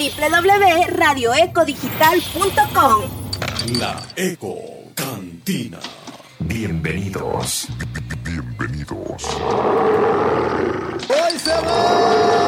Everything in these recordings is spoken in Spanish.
www.radioecodigital.com. La Eco Cantina. Bienvenidos. Bienvenidos. ¡Hoy se va!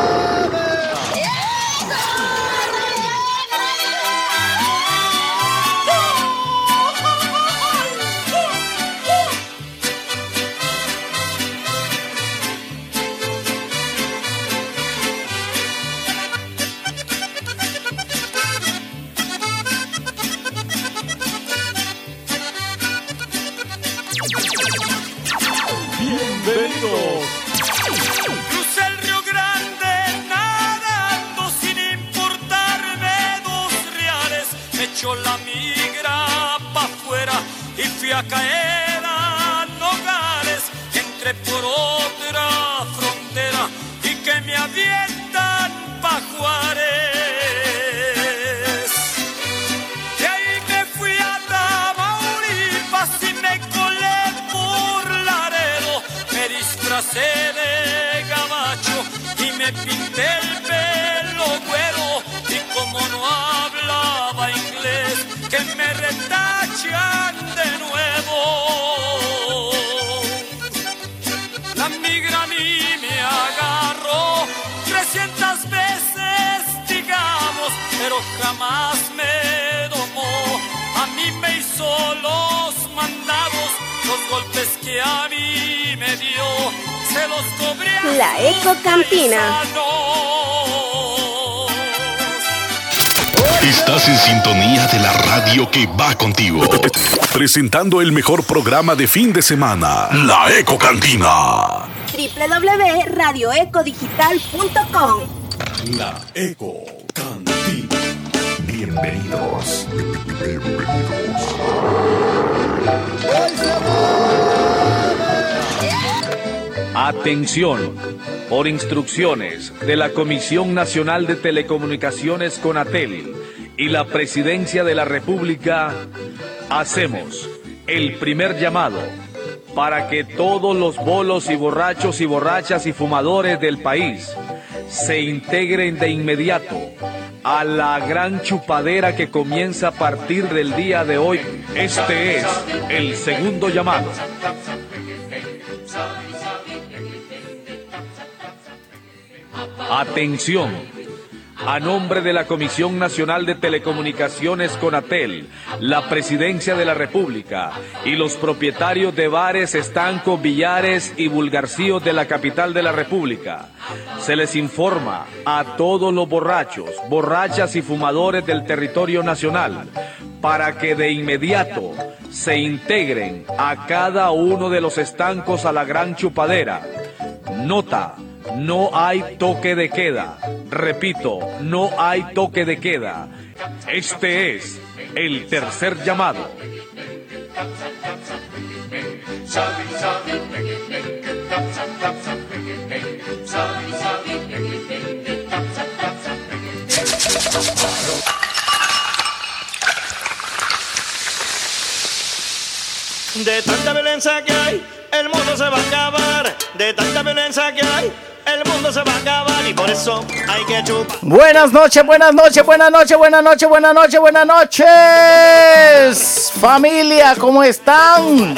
Pero jamás me domó. A mí me hizo los mandados, los golpes que a mí me dio, se los cobré a La Eco Cantina. Estás en sintonía de la radio que va contigo. Presentando el mejor programa de fin de semana. La Eco Cantina. www.radioecodigital.com. La Eco. Bienvenidos. Bienvenidos. ¡Hoy se Atención. Por instrucciones de la Comisión Nacional de Telecomunicaciones Conatel y la Presidencia de la República, hacemos el primer llamado para que todos los bolos y borrachos y borrachas y fumadores del país se integren de inmediato a la gran chupadera que comienza a partir del día de hoy. Este es el segundo llamado. Atención. A nombre de la Comisión Nacional de Telecomunicaciones Conatel, la Presidencia de la República y los propietarios de bares, estancos, billares y vulgarcíos de la capital de la República, se les informa a todos los borrachos, borrachas y fumadores del territorio nacional para que de inmediato se integren a cada uno de los estancos a la gran chupadera. Nota. No hay toque de queda. Repito, no hay toque de queda. Este es el tercer llamado. De tanta violencia que hay, el mundo se va a acabar. De tanta violencia que hay, el mundo se va a acabar. Y por eso hay que chupar. Buenas noches, buenas noches, buenas noches, buenas noches, buenas noches, buenas noches. Familia, ¿cómo están?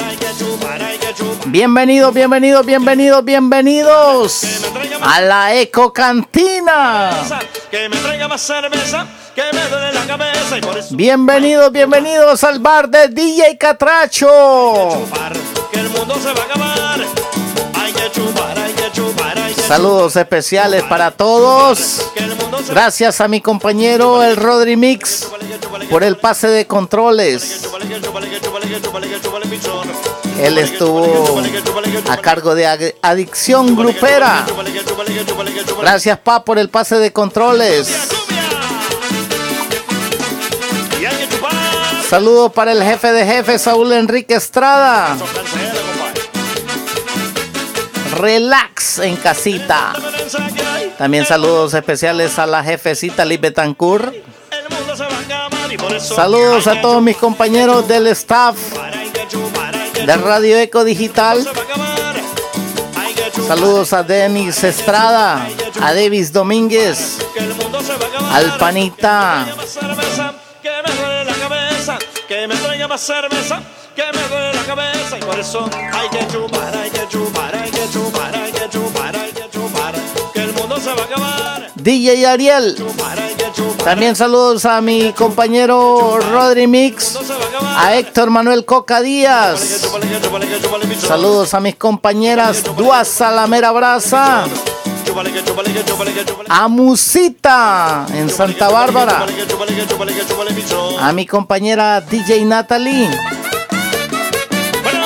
Bienvenidos, bienvenidos, bienvenidos, bienvenidos a la Eco Cantina. Que me traiga más cerveza, Bienvenidos, bienvenidos al bar de DJ Catracho. Saludos especiales para todos. Gracias a mi compañero el Rodri Mix por el pase de controles. Él estuvo a cargo de adicción grupera. Gracias, Pa, por el pase de controles. Saludos para el jefe de jefes, Saúl Enrique Estrada. Relax en casita. También saludos especiales a la jefecita Liz Betancourt. Saludos a todos mis compañeros del staff de Radio Eco Digital. Saludos a Denis Estrada, a Davis Domínguez. Al panita. Que me traiga más cerveza, que me duele la cabeza y por eso hay que chupar, hay que chupar, hay que chupar, hay que chupar, hay que chupar, que el mundo se va a acabar. DJ Ariel. También saludos a mi compañero Rodri Mix. a Héctor Manuel Coca Díaz. Saludos a mis compañeras Dua Salamera Brasa. A Musita en Santa Bárbara. A mi compañera DJ Natalie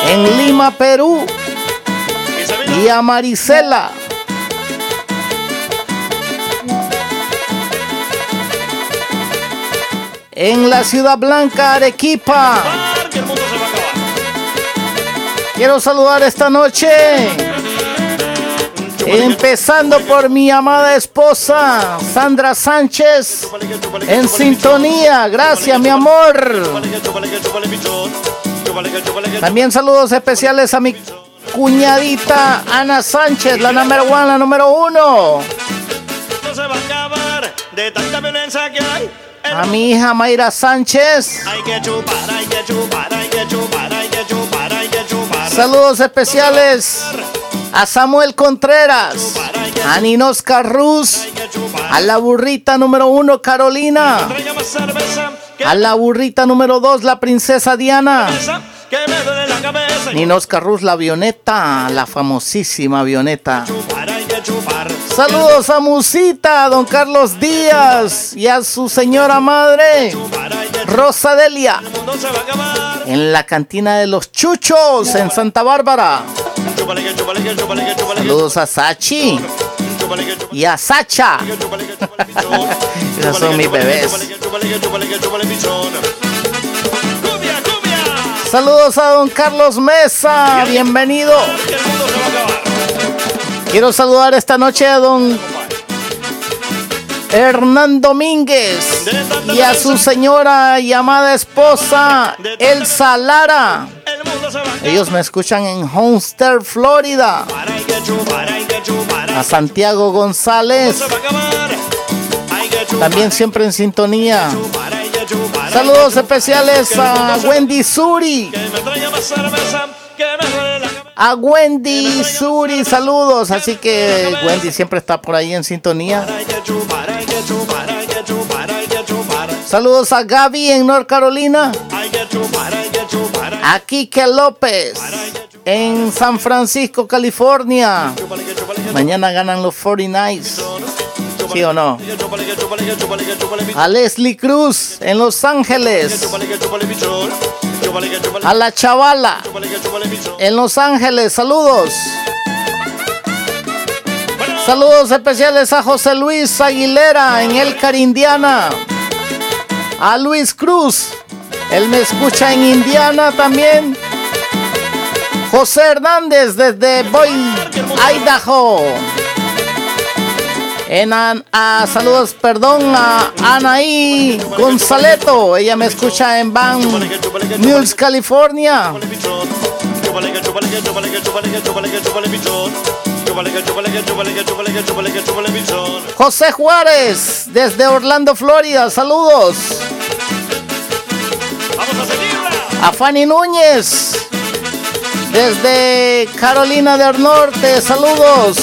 en Lima, Perú. Y a Marisela. En la Ciudad Blanca, Arequipa. Quiero saludar esta noche. Empezando por mi amada esposa, Sandra Sánchez. En sintonía. Gracias, mi amor. También saludos especiales a mi cuñadita Ana Sánchez, la number one, la número uno. a mi hija Mayra Sánchez. Hay que chupar, hay que chupar, hay que chupar, Saludos especiales a Samuel Contreras, a Ninos chupar. a la burrita número uno Carolina, a la burrita número dos la princesa Diana. Ninos Carruz la avioneta, la famosísima avioneta. Saludos a Musita, a don Carlos Díaz y a su señora madre, Chupar, se va a acabar. en la cantina de los Chuchos en Santa Bárbara. Saludos a Sachi y a Sacha. Esos son mis bebés. Saludos a don Carlos Mesa, bienvenido. Quiero saludar esta noche a don Hernán Domínguez y a su señora y amada esposa Elsa Lara. Ellos me escuchan en Homestead, Florida. A Santiago González, también siempre en sintonía. Saludos especiales a Wendy Suri. A Wendy Suri, saludos. Así que Wendy siempre está por ahí en sintonía. Saludos a Gaby en North Carolina. A Kike López en San Francisco, California. Mañana ganan los 49ers. ¿Sí o no? A Leslie Cruz en Los Ángeles. A la chavala en Los Ángeles. Saludos. Saludos especiales a José Luis Aguilera en Elcar, Indiana. A Luis Cruz. Él me escucha en Indiana también. José Hernández desde Boy, Idaho. En a, saludos, perdón, a Anaí Gonzaleto. Ella me escucha en Van Mills, California. José Juárez desde Orlando, Florida. Saludos. Vamos a seguirla. A Fanny Núñez desde Carolina del Norte. Saludos.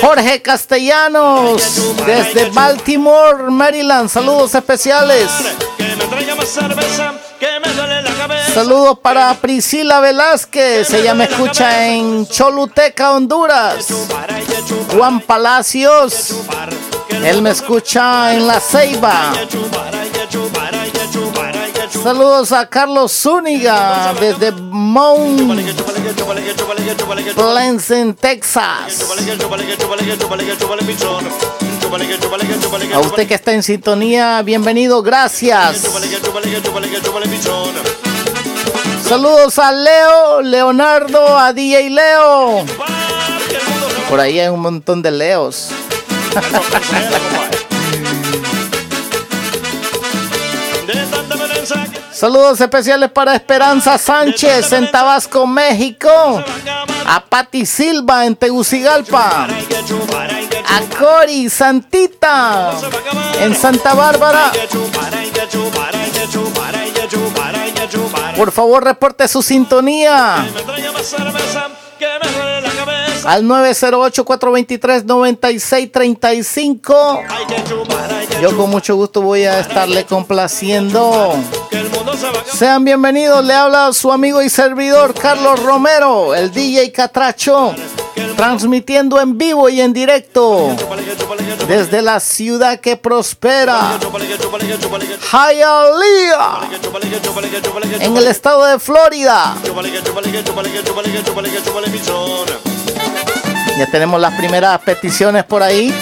Jorge Castellanos desde Baltimore, Maryland. Saludos especiales. Cerveza, que me duele la cabeza. Saludos para Priscila Velázquez. Ella me escucha en Choluteca, Honduras. Juan Palacios. Él me escucha en La Ceiba. Saludos a Carlos Zúñiga desde Mount. Pleasant, Texas. A usted que está en sintonía, bienvenido, gracias. Saludos a Leo, Leonardo, a DJ Leo. Por ahí hay un montón de Leos. Saludos especiales para Esperanza Sánchez en Tabasco, México. a Patti Silva en Tegucigalpa. A Cori Santita en Santa Bárbara. Por favor, reporte su sintonía al 908-423-9635. Yo con mucho gusto voy a estarle complaciendo. Sean bienvenidos, le habla su amigo y servidor Carlos Romero, el DJ Catracho, transmitiendo en vivo y en directo desde la ciudad que prospera, Hialeah, en el estado de Florida. Ya tenemos las primeras peticiones por ahí.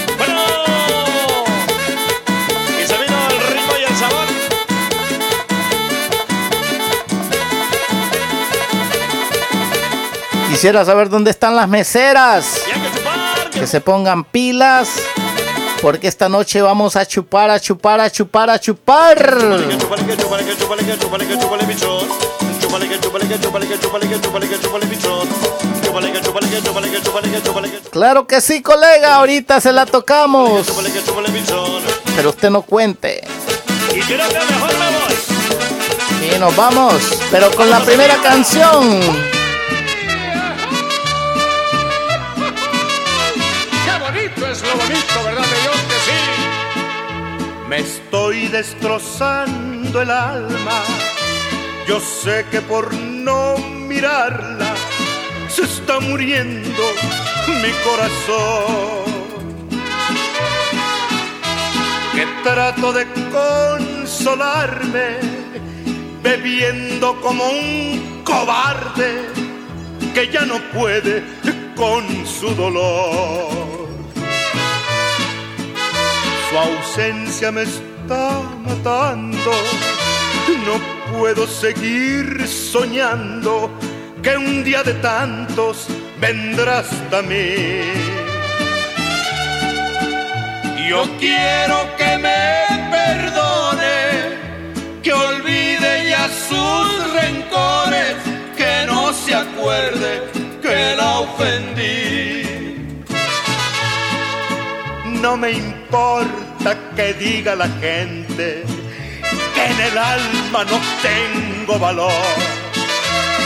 Quisiera saber dónde están las meseras. Que se pongan pilas. Porque esta noche vamos a chupar, a chupar, a chupar, a chupar. Claro que sí, colega. Ahorita se la tocamos. Pero usted no cuente. Y creo que mejor me voy. Y nos vamos. Pero con la primera canción. Es lo bonito, ¿verdad, Dios que sí? Me estoy destrozando el alma. Yo sé que por no mirarla se está muriendo mi corazón. Que trato de consolarme bebiendo como un cobarde que ya no puede con su dolor. Ausencia me está matando. No puedo seguir soñando que un día de tantos vendrás hasta mí. Yo quiero que me perdone, que olvide ya sus rencores, que no se acuerde que la ofendí. No me importa que diga la gente que en el alma no tengo valor.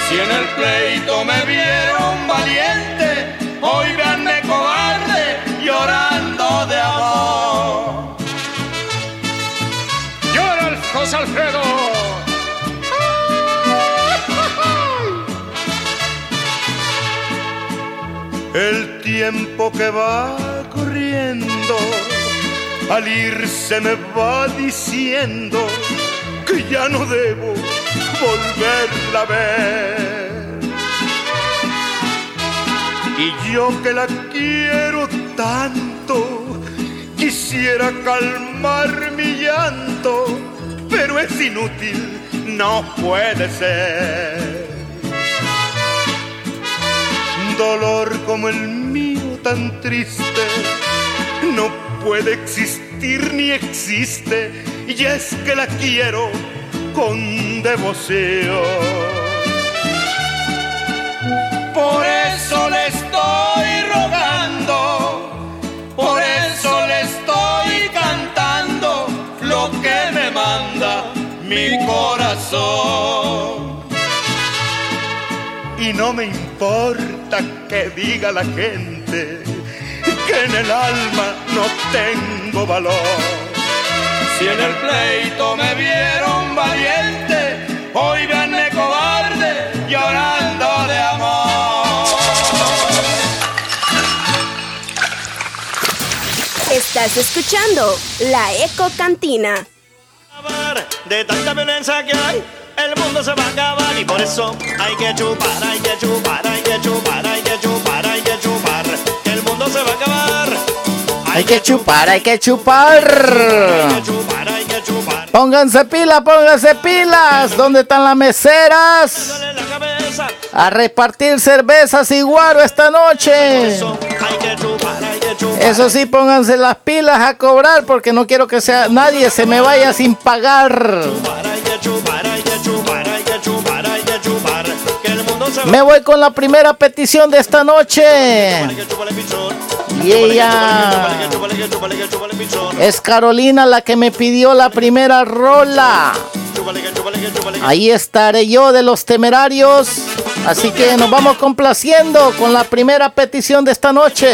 Si en el pleito me vieron valiente, hoy veanme cobarde llorando de amor. Llora José Alfredo. El tiempo que va corriendo, al irse me va diciendo que ya no debo volverla a ver. Y yo que la quiero tanto, quisiera calmar mi llanto, pero es inútil, no puede ser dolor como el mío tan triste no puede existir ni existe y es que la quiero con devoción. Por eso le estoy rogando, por eso le estoy cantando lo que me manda mi corazón. Y no me importa que diga la gente que en el alma no tengo valor. Si en el pleito me vieron valiente, hoy veanme cobarde llorando de amor. Estás escuchando La Eco Cantina. De tanta violencia que hay, el mundo se va a acabar y por eso hay que chupar, hay que chupar, hay que chupar, hay que chupar, hay que chupar. El mundo se va a acabar. Hay que chupar, hay que chupar. Hay que chupar, hay que chupar. Pónganse pilas, pónganse pilas. ¿Dónde están las meseras? A repartir cervezas y guaro esta noche. Eso sí, pónganse las pilas a cobrar porque no quiero que sea nadie se me vaya sin pagar. Me voy con la primera petición de esta noche. Y ella Es Carolina la que me pidió la primera rola. Ahí estaré yo de los temerarios. Así que nos vamos complaciendo con la primera petición de esta noche.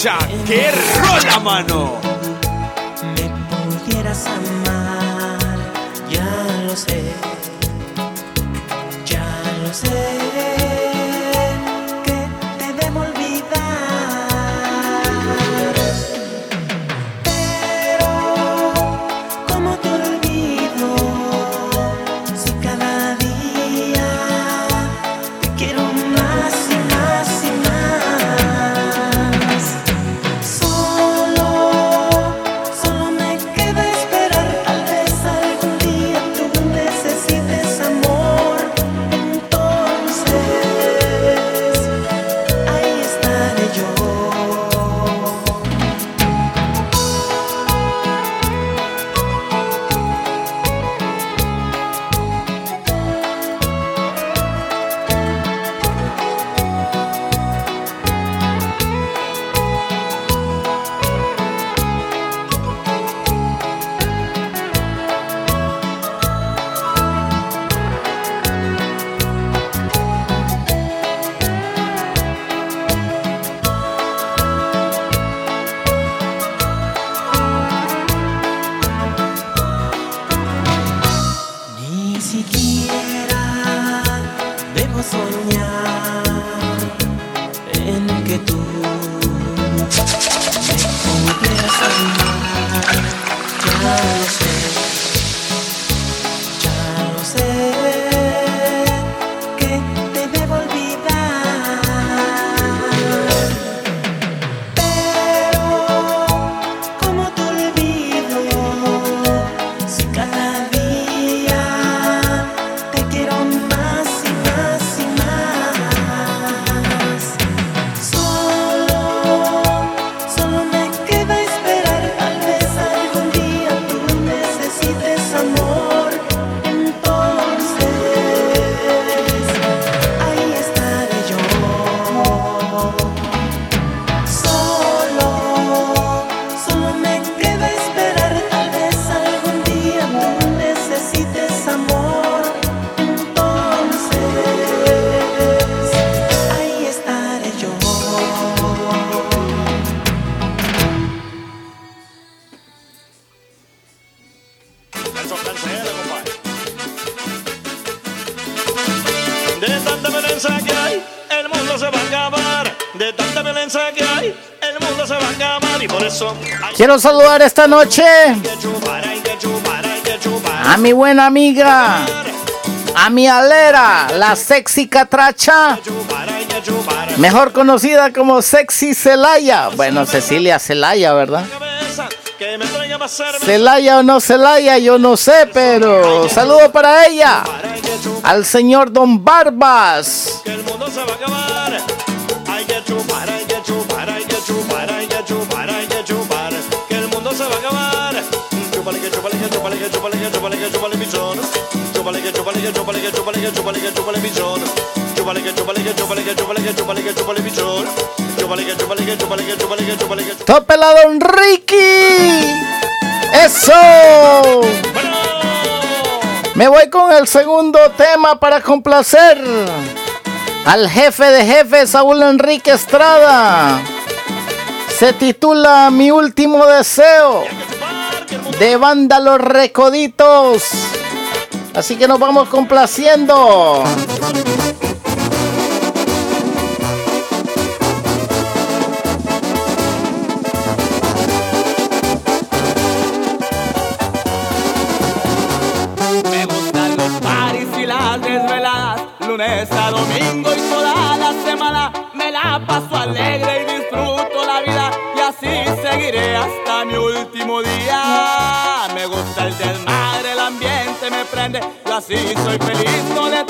escucha. ¡Qué rola, mano! Quiero saludar esta noche a mi buena amiga, a mi alera, la sexy catracha, mejor conocida como Sexy Celaya. Bueno, Cecilia Celaya, ¿verdad? Celaya o no Celaya, yo no sé, pero saludo para ella, al señor Don Barbas. Don Ricky. Eso. Me voy con el segundo tema para complacer al jefe de jefes, Saúl Enrique Estrada. Se titula Mi último deseo de Banda Los Recoditos. Así que nos vamos complaciendo. Me gustan los paris y las desveladas, lunes a domingo y toda la semana me la paso alegre y disfruto la vida así seguiré hasta mi último día. Me gusta el desmadre, el ambiente me prende. Yo así soy feliz, no le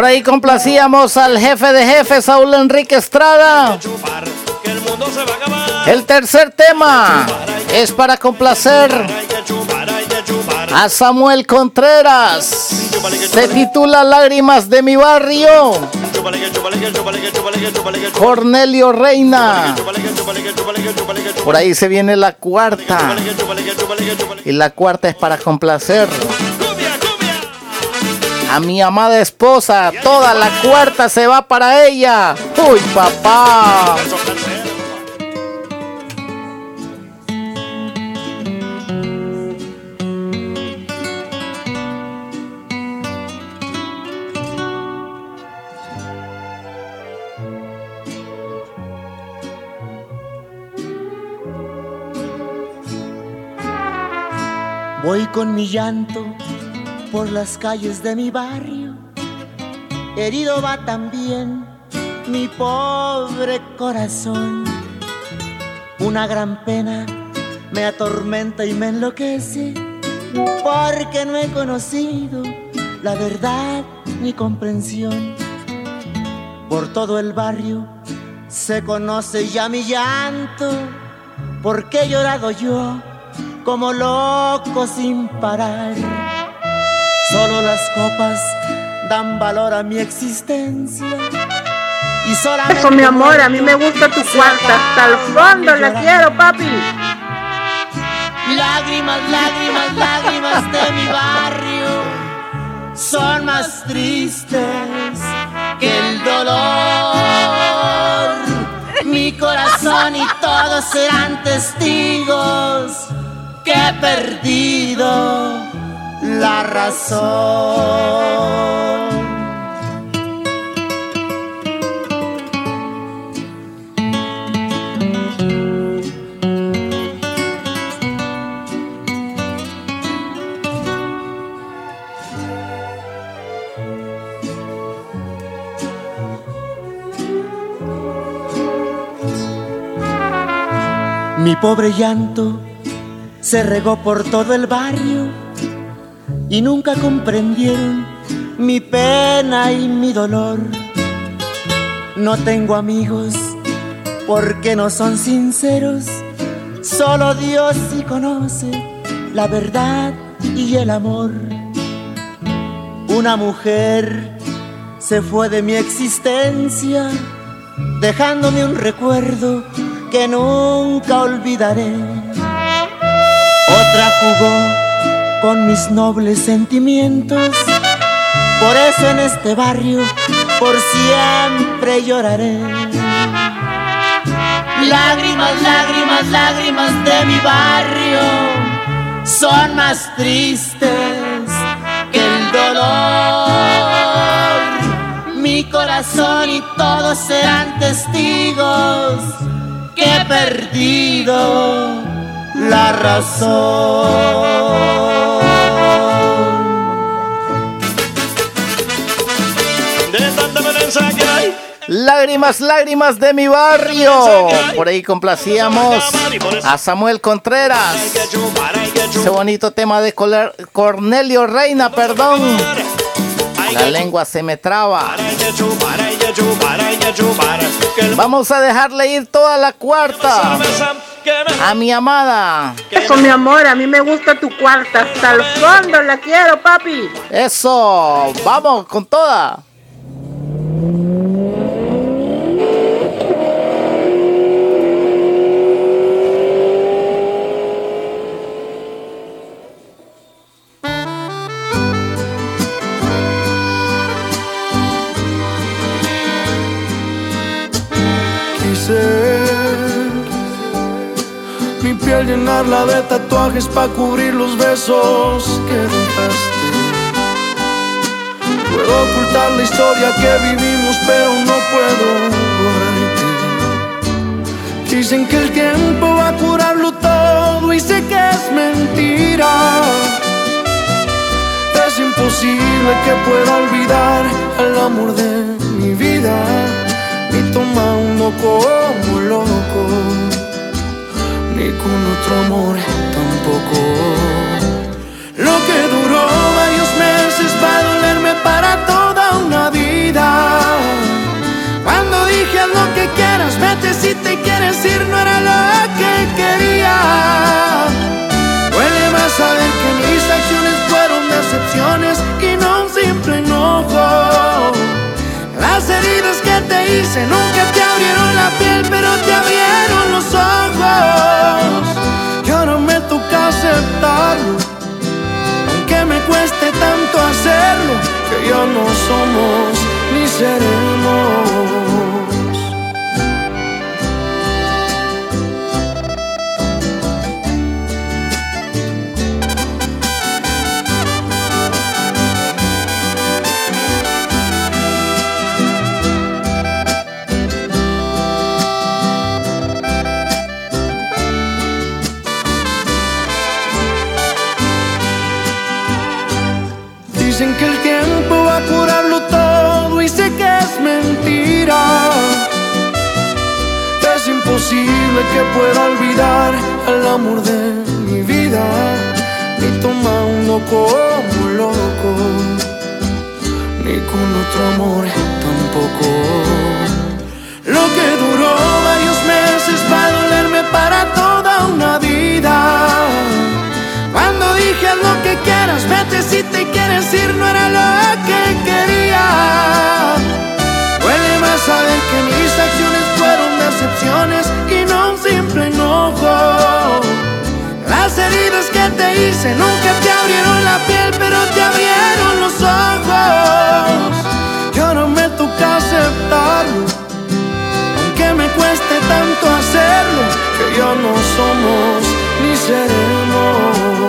Por ahí complacíamos al jefe de jefe, Saúl Enrique Estrada. El tercer tema es para complacer a Samuel Contreras. Se titula Lágrimas de mi barrio. Cornelio Reina. Por ahí se viene la cuarta. Y la cuarta es para complacer a mi amada esposa. Toda la cuarta se va para ella. Uy, papá. Voy con mi llanto por las calles de mi barrio. Herido va también mi pobre corazón. Una gran pena me atormenta y me enloquece porque no he conocido la verdad ni comprensión. Por todo el barrio se conoce ya mi llanto, porque he llorado yo como loco sin parar Solo las copas dan valor a mi existencia. Eso, mi amor, a mí me gusta tu cuarta. Hasta el fondo la quiero, papi. Lágrimas, lágrimas, lágrimas de mi barrio son más tristes que el dolor. Mi corazón y todos serán testigos que he perdido la razón. Mi pobre llanto se regó por todo el barrio y nunca comprendieron mi pena y mi dolor. No tengo amigos porque no son sinceros, solo Dios sí conoce la verdad y el amor. Una mujer se fue de mi existencia, dejándome un recuerdo que nunca olvidaré. Otra jugó con mis nobles sentimientos, por eso en este barrio por siempre lloraré. Lágrimas, lágrimas, lágrimas de mi barrio son más tristes que el dolor. Mi corazón y todos serán testigos que he perdido la razón. Lágrimas, lágrimas de mi barrio. Por ahí complacíamos a Samuel Contreras. Ese bonito tema de Cornelio Reina, perdón. La lengua se me traba. Vamos a dejarle ir toda la cuarta. A mi amada. Eso, mi amor, a mí me gusta tu cuarta. Hasta el fondo la quiero, papi. Eso, vamos con toda. Llenarla de tatuajes para cubrir los besos que dejaste. Puedo ocultar la historia que vivimos, pero no puedo borrarte. Dicen que el tiempo va a curarlo todo y sé que es mentira. Es imposible que pueda olvidar al amor de mi vida ni tomando como loco, con otro amor tampoco. Lo que duró varios meses va a dolerme para toda una vida. Cuando dije haz lo que quieras, vete si te quieres ir, no era lo que quería. Duele más saber que mis acciones fueron decepciones y no un simple enojo. Hice nunca te abrieron la piel, pero te abrieron los ojos. Y ahora me toca aceptarlo, aunque me cueste tanto hacerlo, que ya no somos ni seremos. Imposible que pueda olvidar al amor de mi vida, ni tomando como loco, ni con otro amor tampoco. Lo que duró varios meses va a dolerme para toda una vida. Cuando dije lo que quieras, vete si te quieres ir, no era lo que quería. Duele más saber que mis Las heridas que te hice nunca te abrieron la piel, pero te abrieron los ojos. Y ahora me toca aceptarlo, aunque me cueste tanto hacerlo, que ya no somos ni seremos.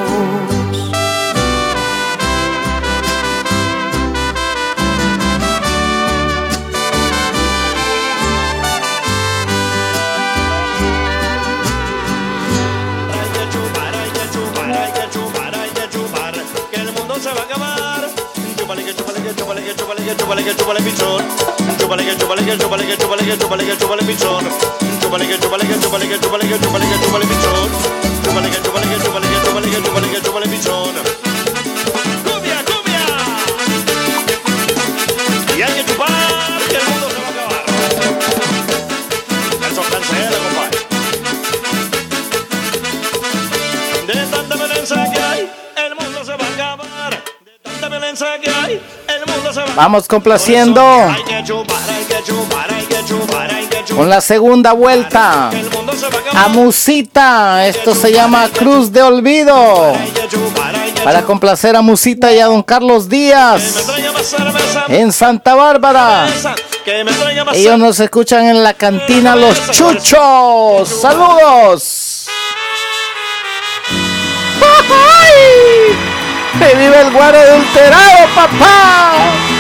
Que el mundo se va a acabar. Chúpale, que chúpale, que chúpale, que chúpale. que chúpale que chúpale pichón. Chúpale que chúpale que chúpale que que chupar. con la segunda vuelta. A Musita, esto se llama Cruz de Olvido. Para complacer a Musita y a don Carlos Díaz en Santa Bárbara. Ellos nos escuchan en la cantina Los Chuchos. ¡Saludos! ¡Ay! ¡Que vive el guaro adulterado, papá!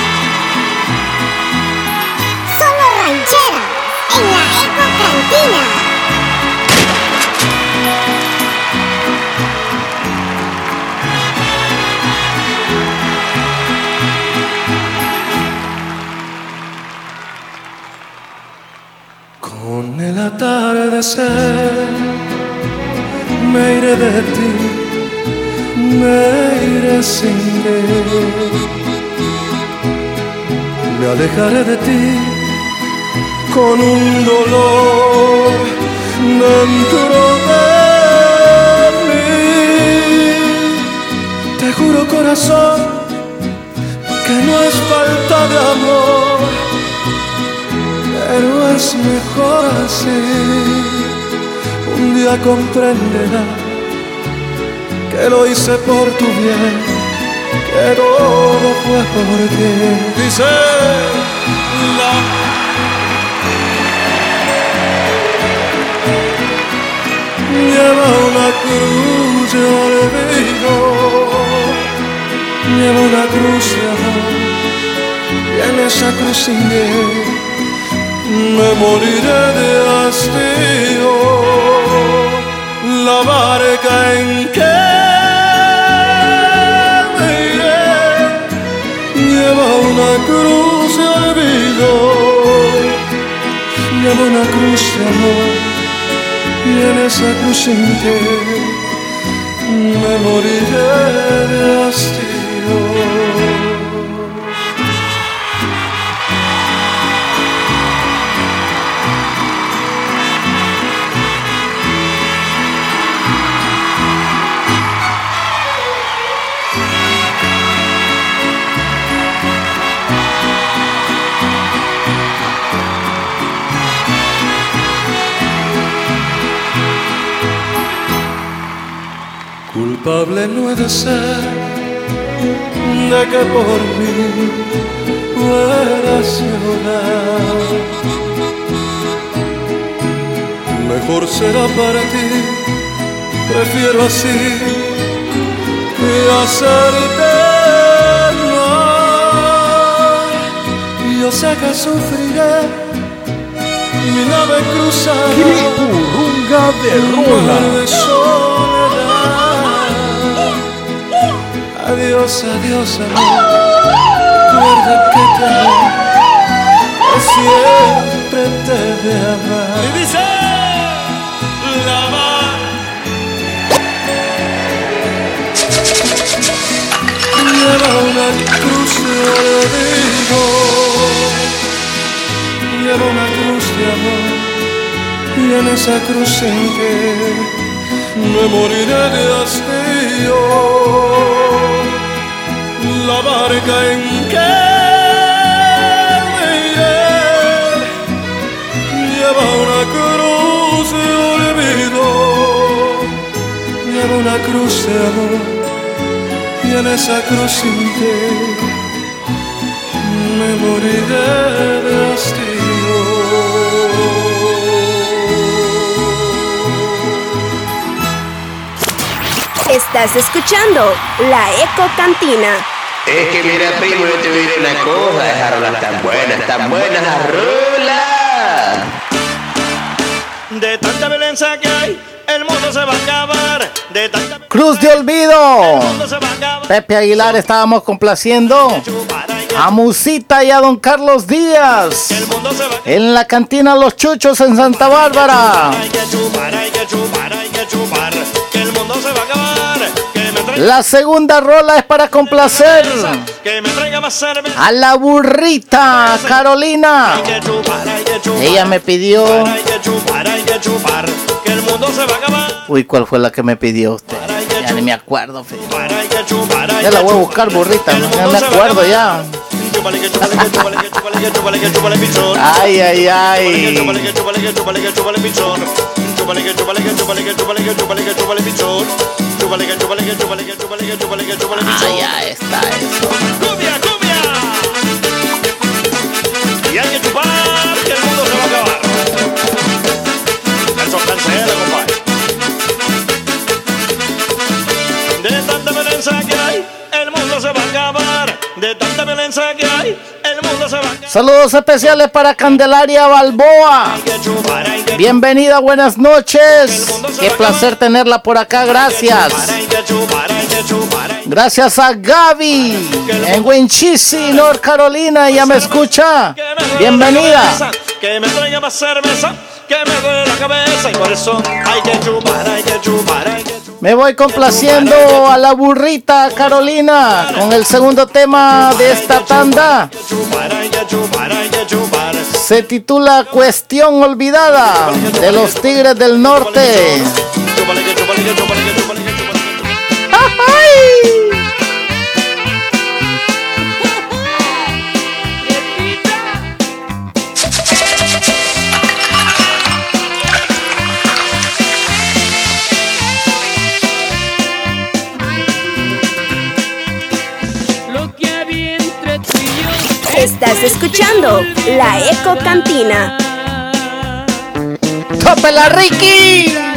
La Eco Cantina. Con el atardecer me iré de ti, me iré sin ver. Me alejaré de ti con un dolor dentro de mí. Te juro corazón que no es falta de amor pero es mejor así. Un día comprenderás que lo hice por tu bien, que todo fue por ti. Dice la Lleva una cruz de olvido, lleva una cruz de amor, y en esa cruz sin me moriré de hastío. La barca en que me iré. Lleva una cruz de olvido, lleva una cruz de amor, y en esa cruz sin que me moriré de hastío. Culpable no he de ser de que por mí puedas llorar. Mejor será para ti, prefiero así que hacerte mal. Yo sé que sufriré, mi nave cruzará. Gripurrunga de rola. Adiós, adiós, amor. Recuerda que te amé, siempre te de amar. Y dice la mar. Lleva una cruz de olvido, lleva una cruz de amor, y en esa cruz en que me moriré de hastío. La barca en que me lleva una cruz de olvido, lleva una cruz de amor, y en esa cruz sin me moriré de hastío. Estás escuchando La Eco Cantina. Es que mira, primo, yo te voy a decir una cosa, esas rolas tan buenas, tan buenas las rolas. De tanta violencia que hay, el mundo se va a acabar. De tanta Cruz de Olvido. Pepe Aguilar estábamos complaciendo A Musita y a don Carlos Díaz. En la cantina Los Chuchos en Santa Bárbara. El mundo se va a acabar. La segunda rola es para complacer a la burrita Carolina. Ella me pidió. Uy, ¿cuál fue la que me pidió usted? Ya ni me acuerdo, fe. Ya la voy a buscar, burrita. No mundo me acuerdo ya. Ay, ay, ay. Chúpale, que chúpale, que chúpale, que chúpale, pichón. Chúpale, que chúpale, que chúpale, que chúpale, que chúpale, que chúpale, pichón. Chúpale, que chúpale, que chúpale, que chúpale, que chúpale, que chúpale, pichón. Ah, ya está eso. ¡Cumbia, cumbia! Y hay que chupar, que el mundo se va a acabar. Eso compadre. De tanta violencia que hay, el mundo se va a acabar. De tanta violencia que hay, Saludos especiales para Candelaria Balboa. Bienvenida, buenas noches. Qué placer tenerla por acá, gracias. Gracias a Gaby en Winchisi, North Carolina. Ya me escucha. Bienvenida. Que me traiga más cerveza, que me duele la cabeza. Y por eso hay que chupar, hay que chupar, hay que Me voy complaciendo a la burrita Carolina con el segundo tema de esta tanda. Se titula Cuestión Olvidada de los Tigres del Norte. Chúpale, Estás escuchando la Eco Cantina. ¡Tópela, Ricky!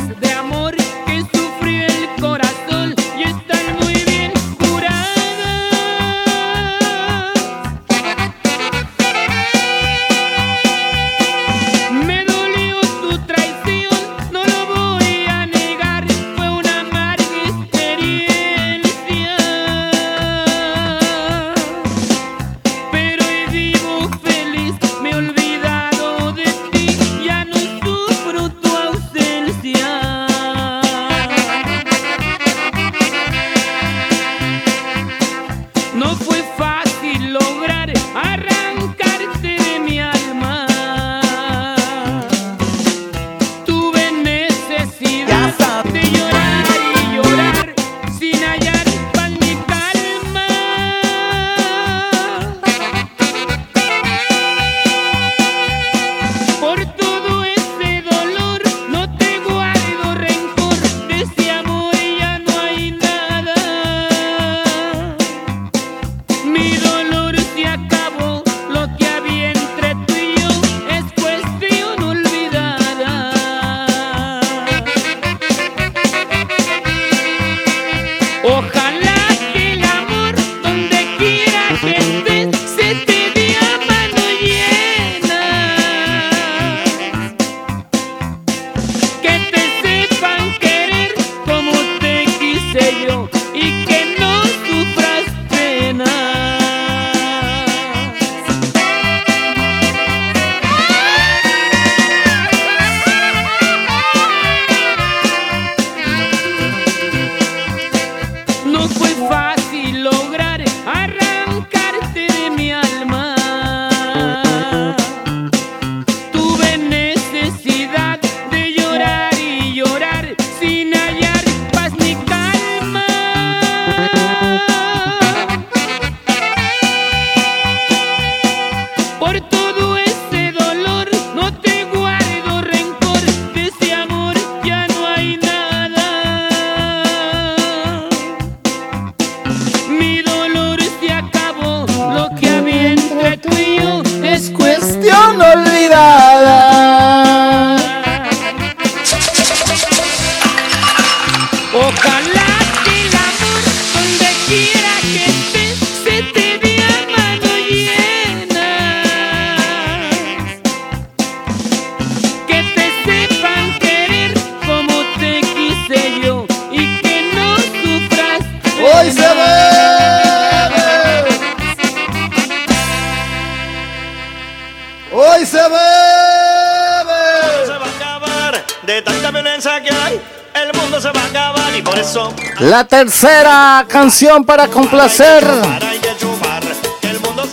canción para complacer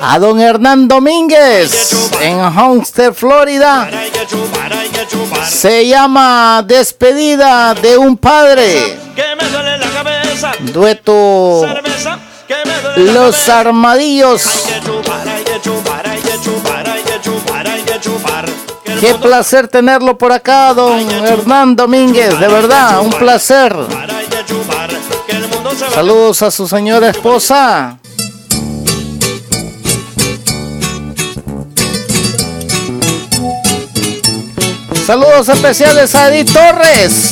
a don Hernán Domínguez en Homestead, Florida. Se llama Despedida de un Padre. Dueto Los Armadillos. Qué placer tenerlo por acá, don Hernán Domínguez. De verdad, un placer. Saludos a su señora esposa. Saludos especiales a Edith Torres.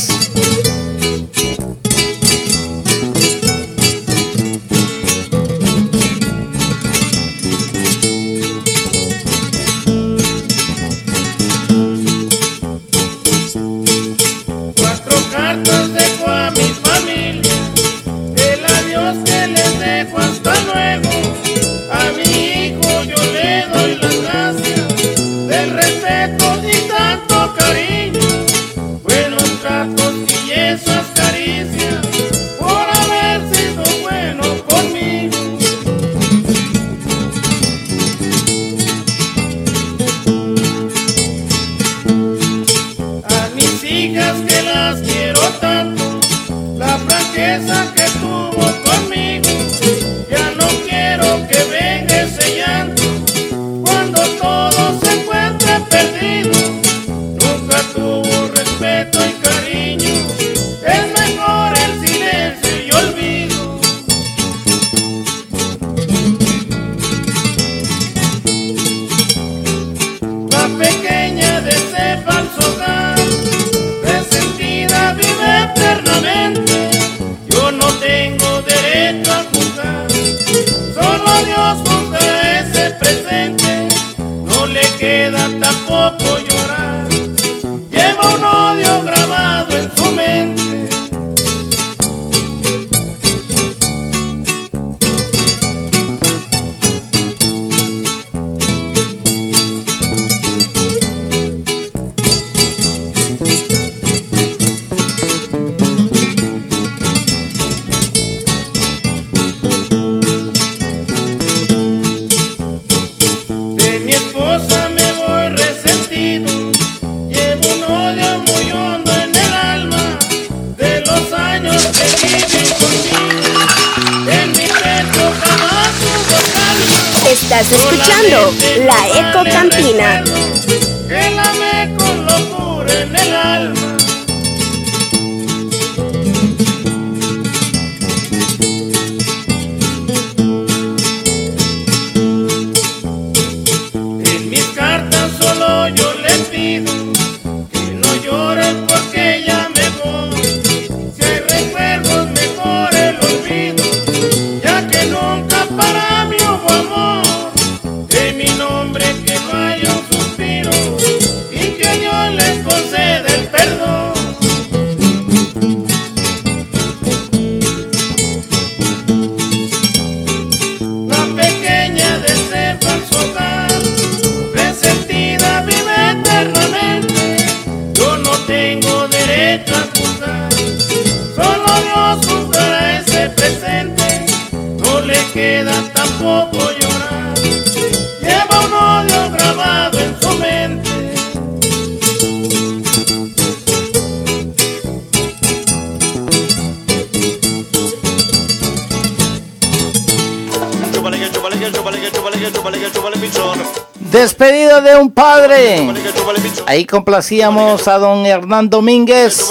Ahí complacíamos a don Hernán Domínguez.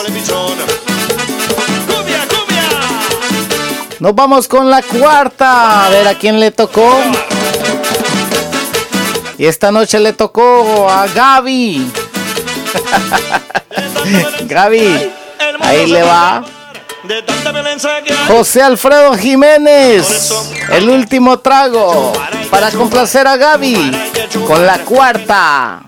Nos vamos con la cuarta. A ver a quién le tocó. Y esta noche le tocó a Gaby. Gaby, ahí le va. José Alfredo Jiménez, el último trago para complacer a Gaby con la cuarta.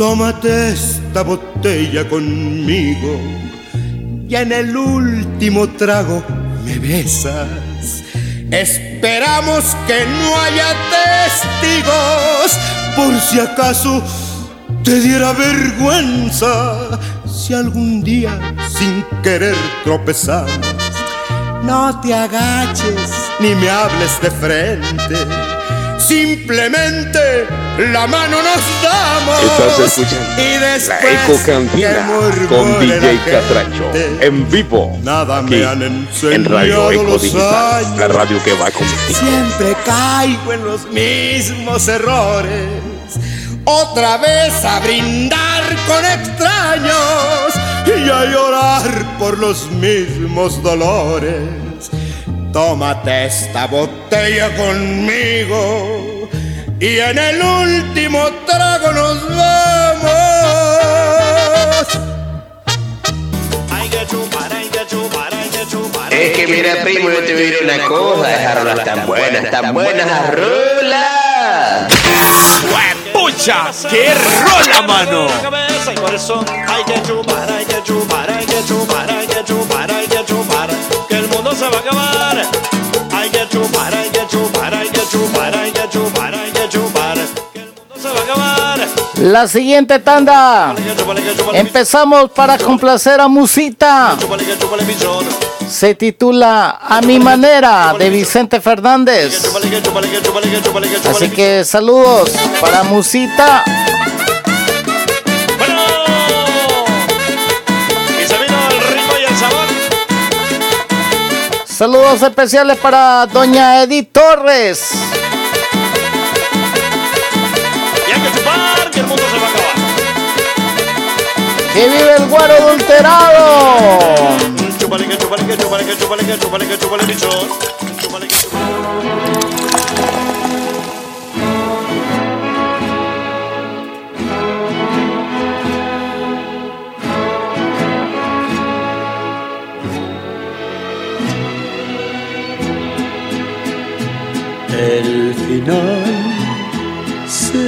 Tómate esta botella conmigo y en el último trago me besas. Esperamos que no haya testigos por si acaso te diera vergüenza si algún día sin querer tropezamos. No te agaches ni me hables de frente. Simplemente la mano nos damos. Estás escuchando y la después Eco Cantina con DJ Catracho en vivo Nada aquí me han en Radio enseñado Eco Digital, la años. radio que va contigo. Siempre caigo en los mismos errores. Otra vez a brindar con extraños y a llorar por los mismos dolores. Tómate esta botella conmigo y en el último trago nos vamos. Es que mira, primo, yo te voy a decir una cosa, esas rolas tan buenas, tan buenas las rolas. ¡Pucha! ¡Qué rola, mano! hay que chupar, hay que chupar, hay que chupar, La siguiente tanda. Empezamos para complacer a Musita. Se titula A mi manera de Vicente Fernández. Así que saludos para Musita. Saludos especiales para Doña Edith Torres. Mundo se va a acabar. Que vive el guaro adulterado. Chúpale que chúpale que chúpale que chúpale que chúpale que chúpale pichón. Chúpale que chúpale. El final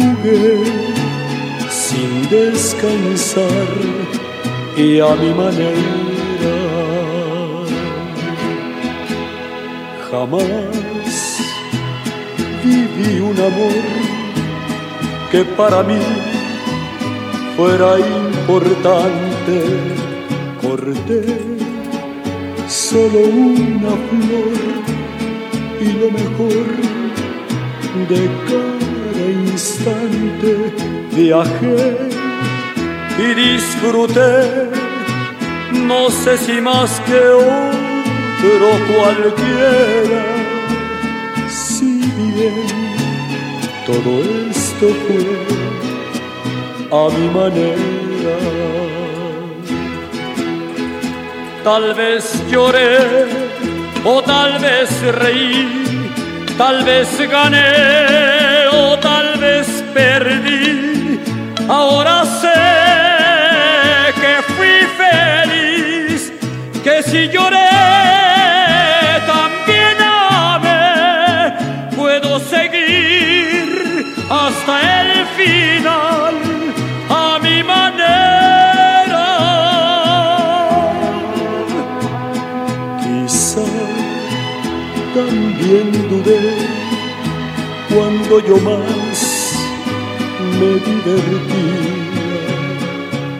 jugué sin descansar y a mi manera. Jamás viví un amor que para mí fuera importante. Corté solo una flor y lo mejor de cada instante viajé y disfruté, no sé si más que otro cualquiera, si bien todo esto fue a mi manera. Tal vez lloré o tal vez reí, tal vez gané perdí, ahora sé que fui feliz, que si lloré también amé, puedo seguir hasta el final a mi manera. Quizá también dudé cuando yo más me divertía.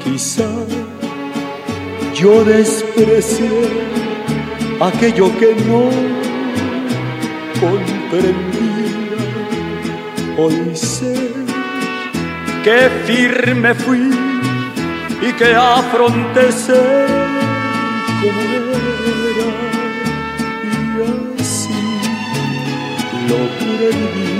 Quizá yo desprecié aquello que no comprendía. Hoy sé que firme fui y que afronté ser como era y así logré vivir,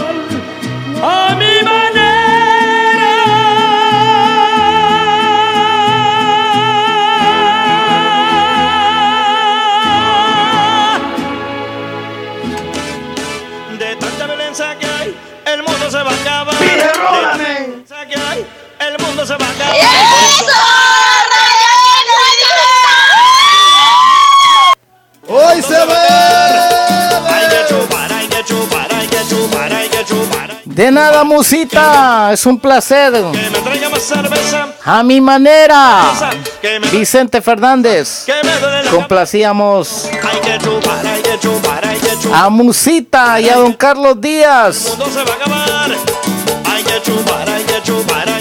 a mi manera. De tanta violencia que hay, el mundo se va a acabar. Pide. De tanta violencia que hay, el mundo se va a acabar. De nada, musita. Es un placer. Que me traiga más cerveza. A mi manera. Que me, Vicente Fernández. que me Complacíamos Hay que chupar, hay que chupar, hay que chupar. a Musita y a don Carlos Díaz.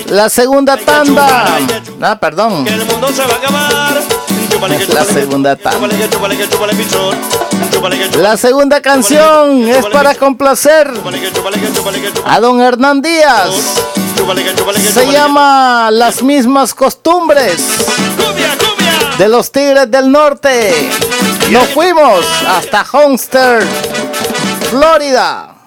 La segunda tanda. Ah, perdón. Que el mundo se va a acabar. Chúpale que Es la segunda tanda. La segunda canción es para complacer a don Hernán Díaz. Se llama Las mismas costumbres de los Tigres del Norte. Nos fuimos hasta Homestead, Florida.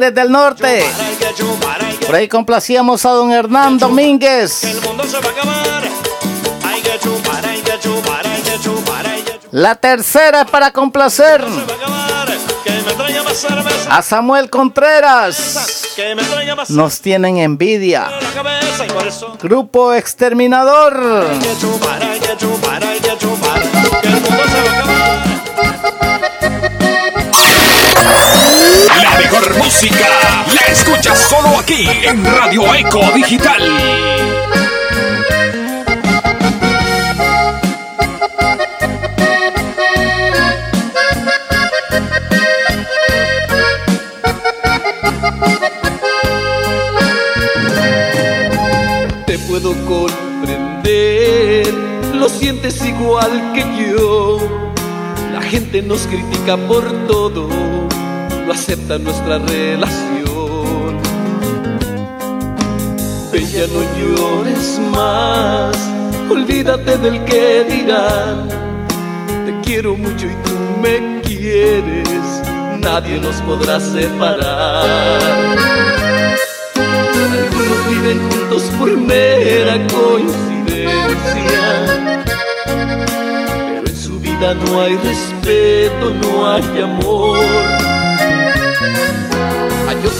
Tigres del Norte. Por ahí complacíamos a don Hernán Domínguez. La tercera para complacer a Samuel Contreras. Nos tienen envidia. Grupo Exterminador. La escuchas solo aquí en Radio Eco Digital. Te puedo comprender, lo sientes igual que yo. La gente nos critica por todo, no acepta nuestra relación. Bella, no llores más, olvídate del que dirán. Te quiero mucho y tú me quieres, nadie nos podrá separar. Algunos viven juntos por mera coincidencia. Pero en su vida no hay respeto, no hay amor.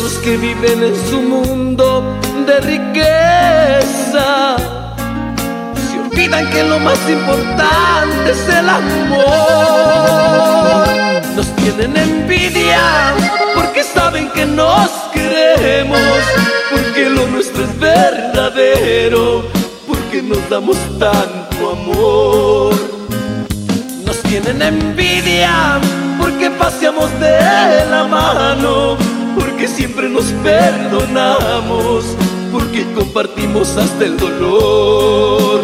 Otros que viven en su mundo de riqueza. Se olvidan que lo más importante es el amor. Nos tienen envidia porque saben que nos queremos, porque lo nuestro es verdadero, porque nos damos tanto amor. Nos tienen envidia porque paseamos de la mano, porque siempre nos perdonamos, porque compartimos hasta el dolor.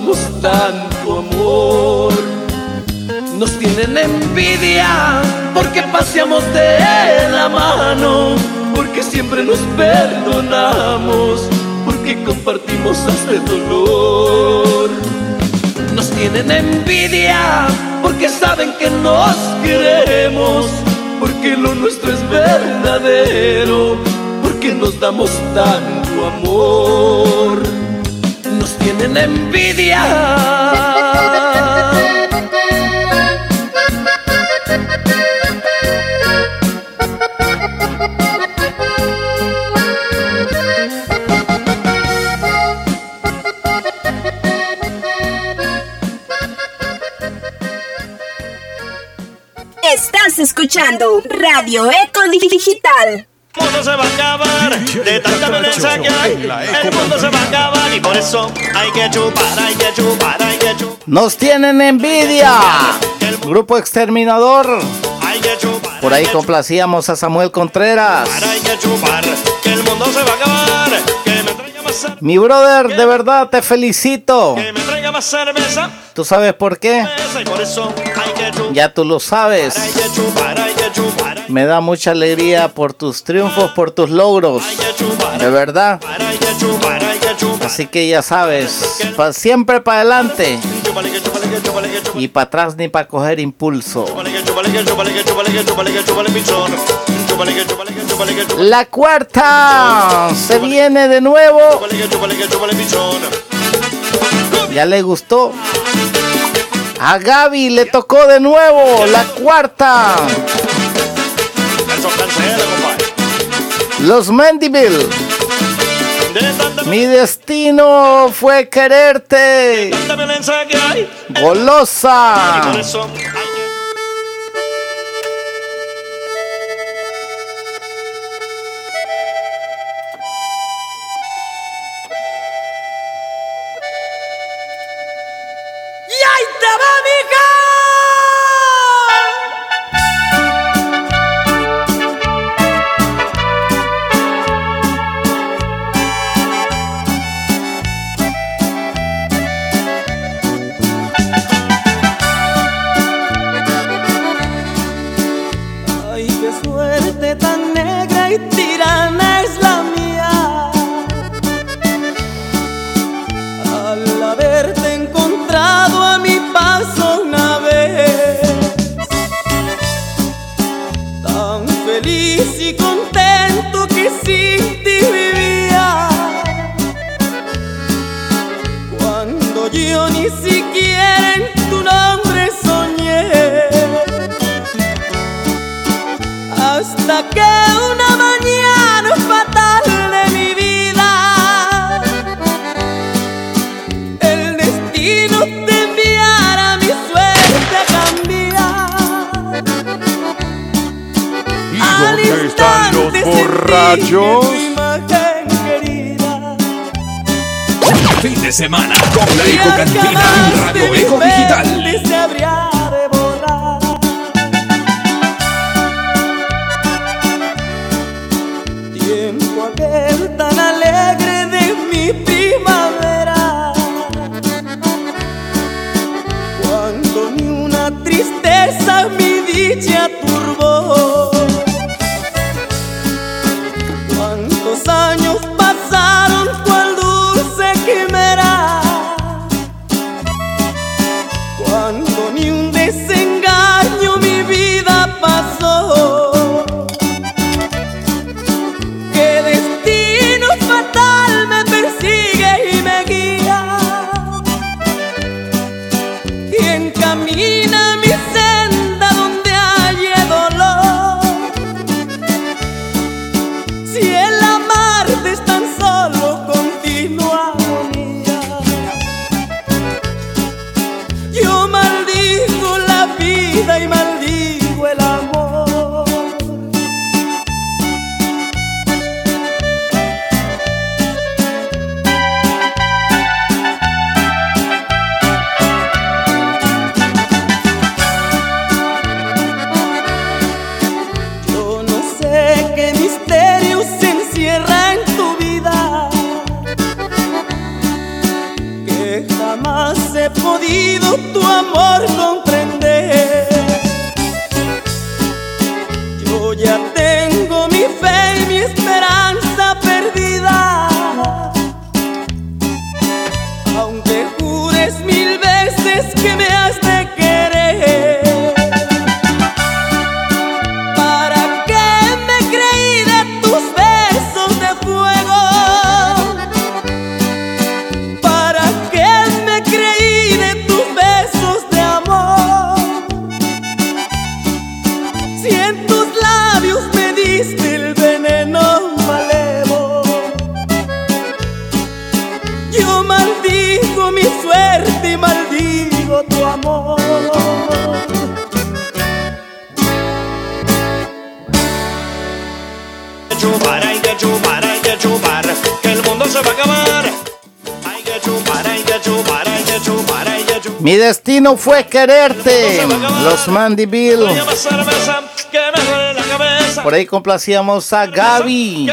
Damos tanto amor. Nos tienen envidia porque paseamos de la mano, porque siempre nos perdonamos, porque compartimos hasta el dolor. Nos tienen envidia porque saben que nos queremos, porque lo nuestro es verdadero, porque nos damos tanto amor. Envidia. Estás escuchando Radio Eco Digital. El mundo se va a acabar de tanta violencia que hay. El mundo se va a acabar y por eso hay que chupar, hay que chupar, hay que chupar, Nos tienen envidia. Grupo Exterminador. Por ahí complacíamos a Samuel Contreras. Mi brother, de verdad te felicito. que me traiga más cerveza. ¿Tú sabes por qué? Ya tú lo sabes. Me da mucha alegría por tus triunfos, por tus logros. De verdad. Así que ya sabes, siempre para adelante y para atrás ni para coger impulso. La cuarta se viene de nuevo. ¿Ya le gustó? A Gaby le tocó de nuevo la cuarta. Los Mendiville. Mi destino fue quererte. Golosa. Destino fue quererte. Los la cabeza. Por ahí complacíamos a Gaby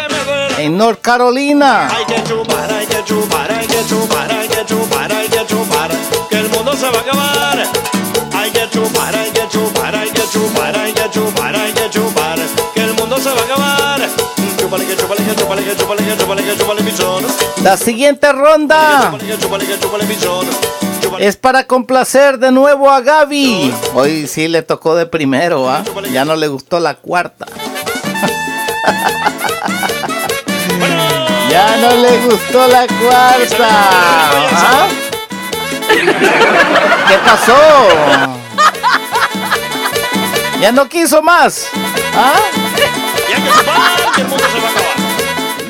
en North Carolina. Hay que chupar, hay que chupar, hay que chupar, hay que chupar, hay que chupar, que el mundo se va a acabar. Hay que chupar, hay que chupar, hay que chupar, hay que chupar, hay que chupar, que el mundo se va a acabar. Chúpale, que chúpale, que chúpale, que chúpale, que chúpale, que chúpale, pichón. La siguiente ronda Que que. Es para complacer de nuevo a Gaby. Hoy sí le tocó de primero, ¿ah? Ya no le gustó la cuarta. Ya no le gustó la cuarta. ¿ah? ¿Qué pasó? ¿Ya no quiso más? ¿Ah? Ya que se va, el mundo se va a acabar.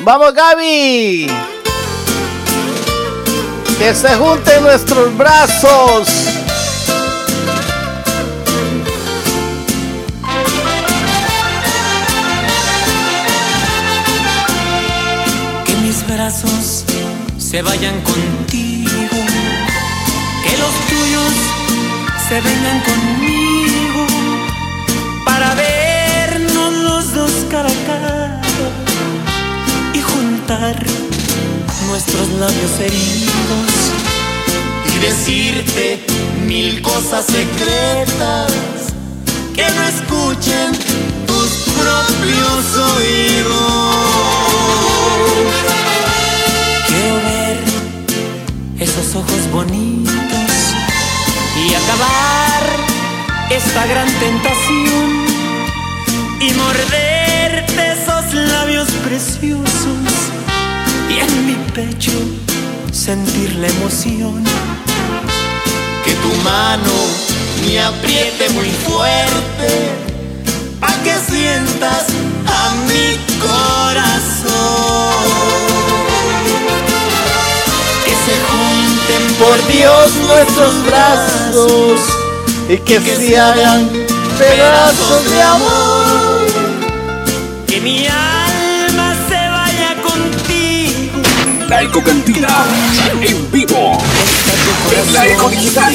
¡Vamos, Gaby! Que se junten nuestros brazos. Que mis brazos se vayan contigo, que los tuyos se vengan conmigo nuestros labios heridos y decirte mil cosas secretas que no escuchen tus propios oídos. Quiero ver esos ojos bonitos y acabar esta gran tentación y morderte esos labios preciosos y en mi pecho sentir la emoción. Que tu mano me apriete muy fuerte pa' que sientas a mi corazón. Que se junten Por Dios nuestros brazos y que se hagan pedazos de amor. La Eco Cantina en vivo. En la Eco Digital.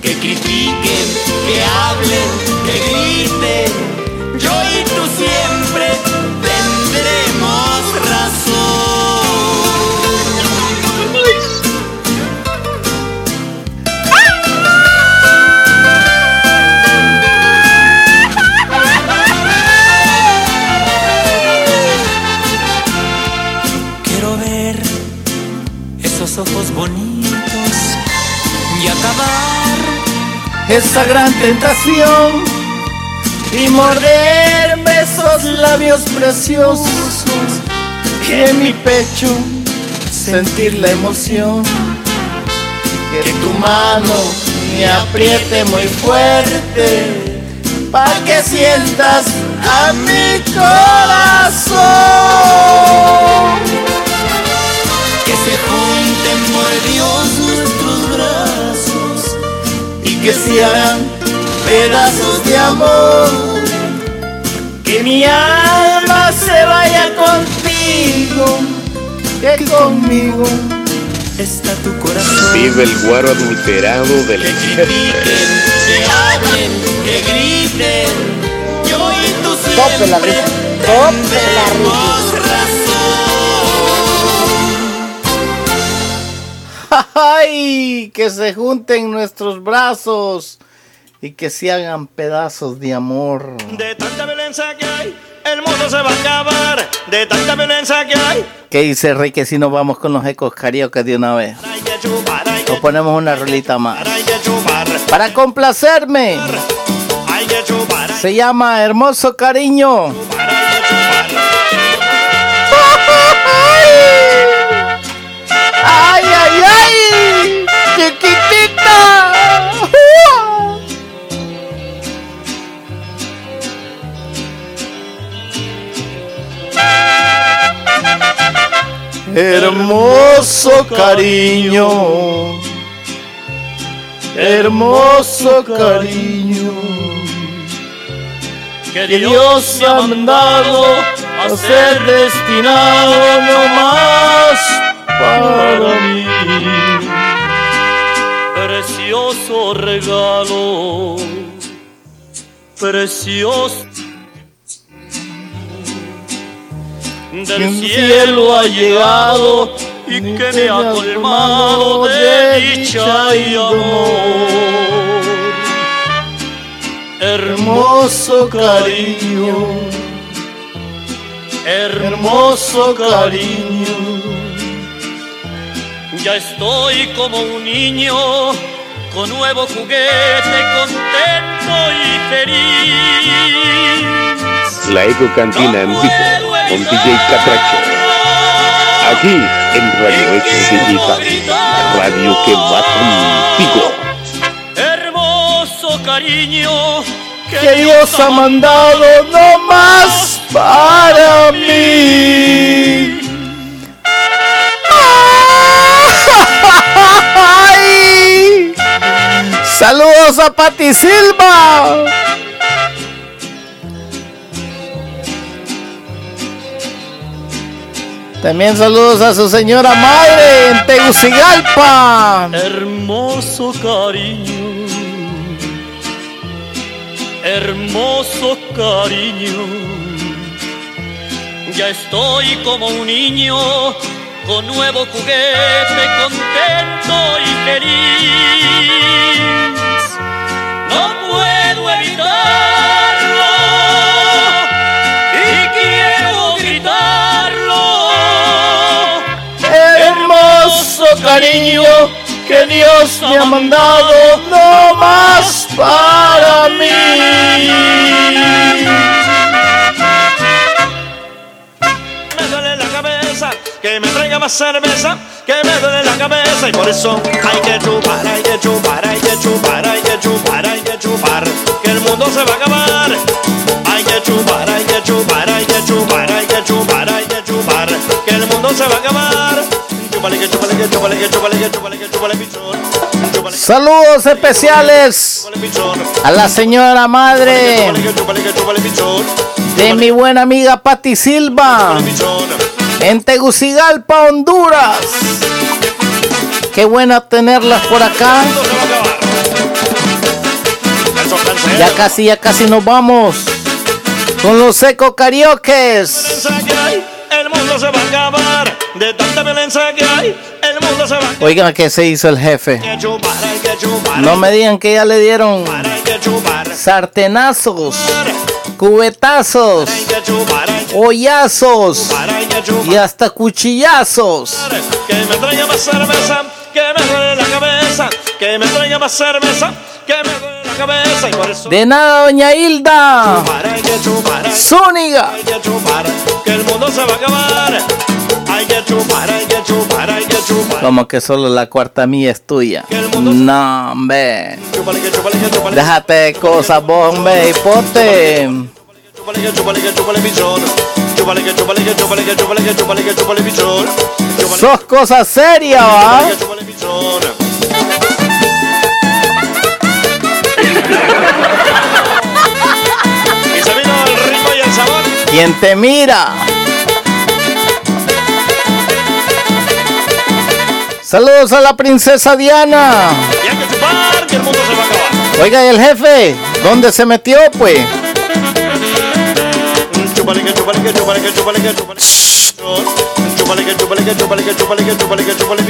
Que critiquen, que hablen, que griten. Yo y tú siempre esa gran tentación y morderme esos labios preciosos y en mi pecho sentir la emoción que tu mano me apriete muy fuerte para que sientas a mi corazón que se hagan pedazos de amor. Que mi alma se vaya contigo, que conmigo está tu corazón. Vive el guaro adulterado del Que critiquen, que hablen, que griten. Yo y tú Tope la siempre risa. Tope la tendremos ¡Ay! Que se junten nuestros brazos y que se hagan pedazos de amor. De tanta violencia que hay, el mundo se va a acabar. De tanta violencia que hay, ¿Qué dice Rey que si nos vamos con los ecos karaoke de una vez? O ponemos una rolita más. Para complacerme, se llama Hermoso Cariño. Hermoso cariño, hermoso cariño, que Dios ha mandado a ser destinado no más para mí. Precioso regalo, precioso. Del cielo ha llegado y que me ha colmado de dicha y amor. Hermoso cariño, hermoso cariño. Ya estoy como un niño con nuevo juguete, contento y feliz. La Eco Cantina en vivo con DJ Catracho. Aquí en Radio Eco Digital, la radio que va contigo. cariño que Dios ha mandado no más para mí. ¡Ay! Saludos a Pati Silva. También saludos a su señora madre en Tegucigalpa. Hermoso cariño, hermoso cariño. Ya estoy como un niño con nuevo juguete, contento y feliz. No puedo evitarlo cariño que Dios me ha mandado no más para mí. Me duele la cabeza, que me traiga más cerveza, que me duele la cabeza y por eso hay que chupar, hay que chupar, hay que chupar, hay que chupar, hay que chupar, que el mundo se va a acabar. Hay que chupar, hay que chupar, hay que chupar, hay que chupar, hay que chupar, que el mundo se va a acabar. Saludos especiales a la señora madre de mi buena amiga Pati Silva en Tegucigalpa, Honduras. Qué buena tenerlas por acá. Ya casi, ya casi nos vamos con los eco karaokes. El mundo se va a acabar. De tanta violencia que hay, el mundo se va a acabar. Oigan, ¿qué se hizo el jefe? No me digan que ya le dieron sartenazos, cubetazos, hoyazos y hasta cuchillazos. Que me traiga más cerveza, que me duele la cabeza. Que me traiga más cerveza, que me duele cabeza. Y por eso De nada, doña Hilda. que Zúñiga. hay que chupar. Que el mundo se va a acabar. Hay que chupar, hay que chupar, hay que chupar. Como que solo la cuarta mía es tuya. No, hombre. Déjate de cosas, bombe, y pote. Que que pichón. Que que que que que pichón. Sos cosa seria, ¿va? que chúpale, pichón. ¿Quién te mira? Saludos a la princesa Diana. Y hay que chupar, que el mundo se va a acabar. Oiga, ¿y el jefe? ¿Dónde se metió, pues? Que que que que que que que que que que que que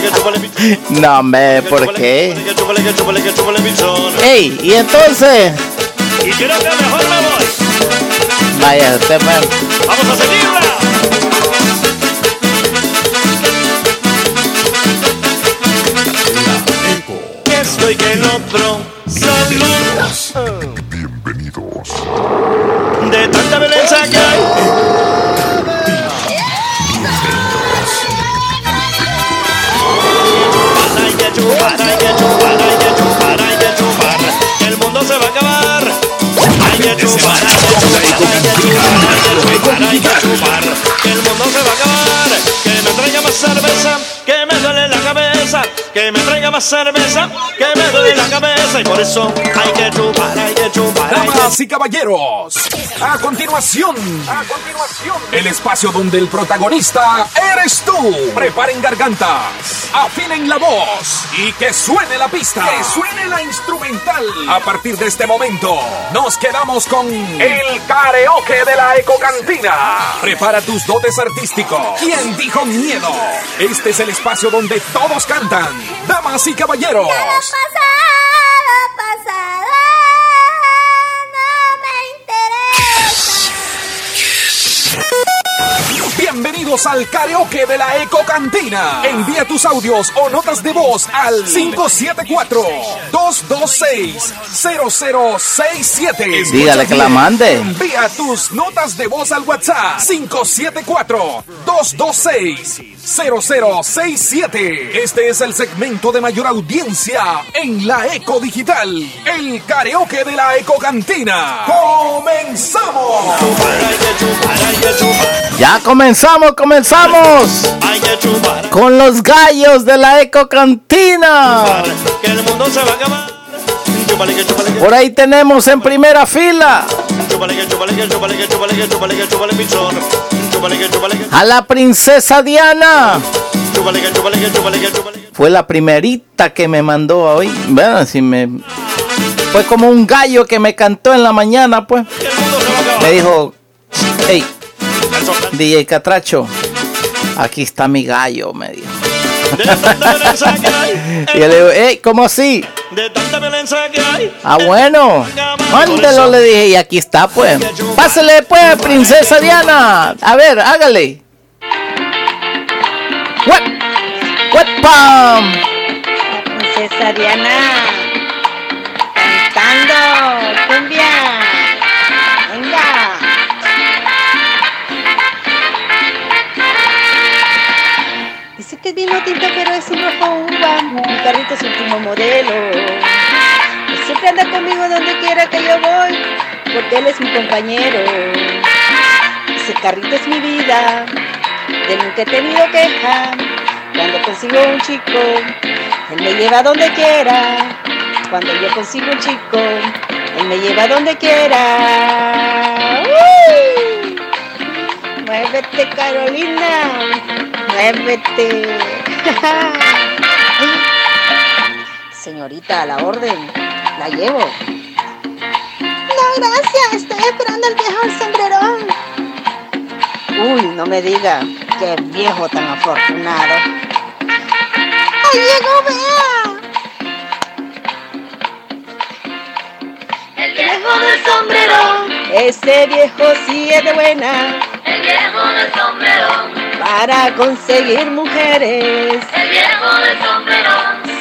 que que. No, hombre, ¿por qué? Ey, ¿y entonces? Y creo que mejor me voy. Vaya, usted me... Vamos a seguirla. Esto y que el otro. Salud. Bienvenidos. De tanta violencia que. Hay Chupar, que que me traiga más cerveza, que me duele la cabeza. Que me traiga más cerveza, que me duele la cabeza. Y por eso hay que chupar, hay que chupar, caballeros, a continuación, a continuación, el espacio donde el protagonista eres tú. Preparen gargantas, afinen la voz y que suene la pista, que suene la instrumental. A partir de este momento, nos quedamos con el karaoke de la ecocantina. Prepara tus dotes artísticos. ¿Quién dijo miedo? Este es el espacio donde todos cantan. Damas y caballeros. Bienvenidos audios al karaoke de la Eco Cantina. Envía tus audios o notas de voz al 574-226-0067. Dígale que la mande. Envía tus notas de voz al WhatsApp 574-226-0067. Este es el segmento de mayor audiencia en la Eco Digital. El karaoke de la Eco Cantina. ¡Comenzamos! Ya comenzamos, comenzamos. Con los gallos de la Eco Cantina. Por ahí tenemos en primera fila a la princesa Diana. Fue la primerita que me mandó hoy. Bueno, si me. Fue como un gallo que me cantó en la mañana, pues. Me dijo, hey, DJ Catracho, aquí está mi gallo, me dijo. y yo le digo, hey, ¿cómo así? De tanta violencia que hay. Ah, bueno, mándelo, le dije, y aquí está, pues. Pásele, pues, princesa Diana. A ver, hágale. What? What, pam? Princesa Diana. Dice que es vino tinto, pero es un rojo uva. Mi carrito es último modelo. Siempre anda conmigo donde quiera que yo voy, porque él es mi compañero. Ese carrito es mi vida, de nunca he tenido queja. Cuando consigo un chico, él me lleva donde quiera. Cuando yo consigo un chico, él me lleva donde quiera. ¡Uy! Muévete, Carolina. Muévete. Señorita, a la orden. La llevo. No, gracias. Estoy esperando al viejo el sombrerón. Uy, no me diga. Qué viejo tan afortunado. ¡Ahí llegó, vea! El viejo del sombrerón. Ese viejo sí es de buena. El viejo del sombrero, Para conseguir mujeres. el viejo del sombrero,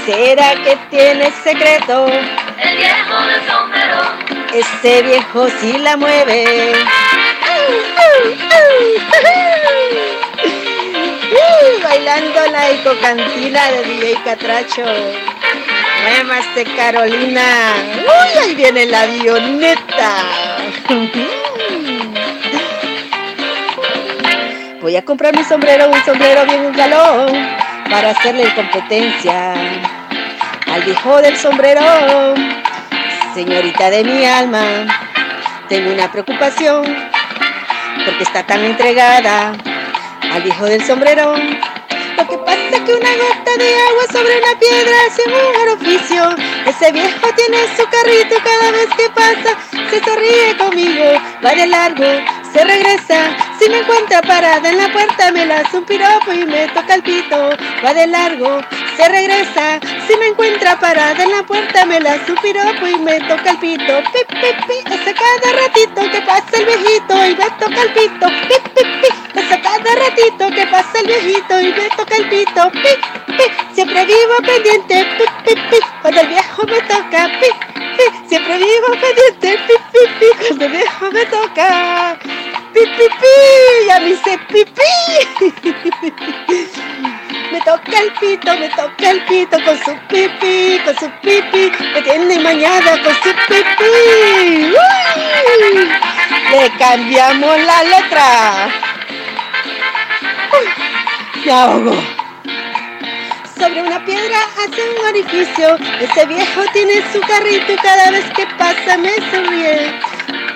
¿Será que tiene secreto? el viejo del sombrero, Ese viejo sí la mueve. Bailando la ecocantina de DJ Catracho. Muévase Carolina. Uy, ahí viene la avioneta. Voy a comprar mi sombrero, un sombrero bien un galón, para hacerle competencia al viejo del sombrero. Señorita de mi alma, tengo una preocupación, porque está tan entregada al viejo del sombrero. Lo que pasa es que una gota de agua sobre una piedra hace un orificio. Ese viejo tiene su carrito cada vez que pasa se sonríe conmigo. Va de largo, se regresa. Si me encuentra parada en la puerta me lanza un piropo y me toca el pito. Va de largo, se regresa. Si me encuentra parada en la puerta me lanza un piropo y me toca el pito. Pi, pi, pi. Es a cada ratito que pasa el viejito y me toca el pito. Pi, pi, pi. Es a cada ratito que pasa el viejito y me toca el pito. Pi, pi. Siempre vivo pendiente. Pi, pi, pi. Cuando el viejo me toca. Pi, pi. Siempre vivo pendiente. Pi, pi, pi. Cuando el viejo me toca. Pi, pi, pi. Ya me hice pipí. Me toca el pito, me toca el pito con su pipi, con su pipi, me tiene mañana con su pipi. Le cambiamos la letra. Uy, me ahogo. Sobre una piedra hace un orificio. Ese viejo tiene su carrito y cada vez que pasa me sonríe.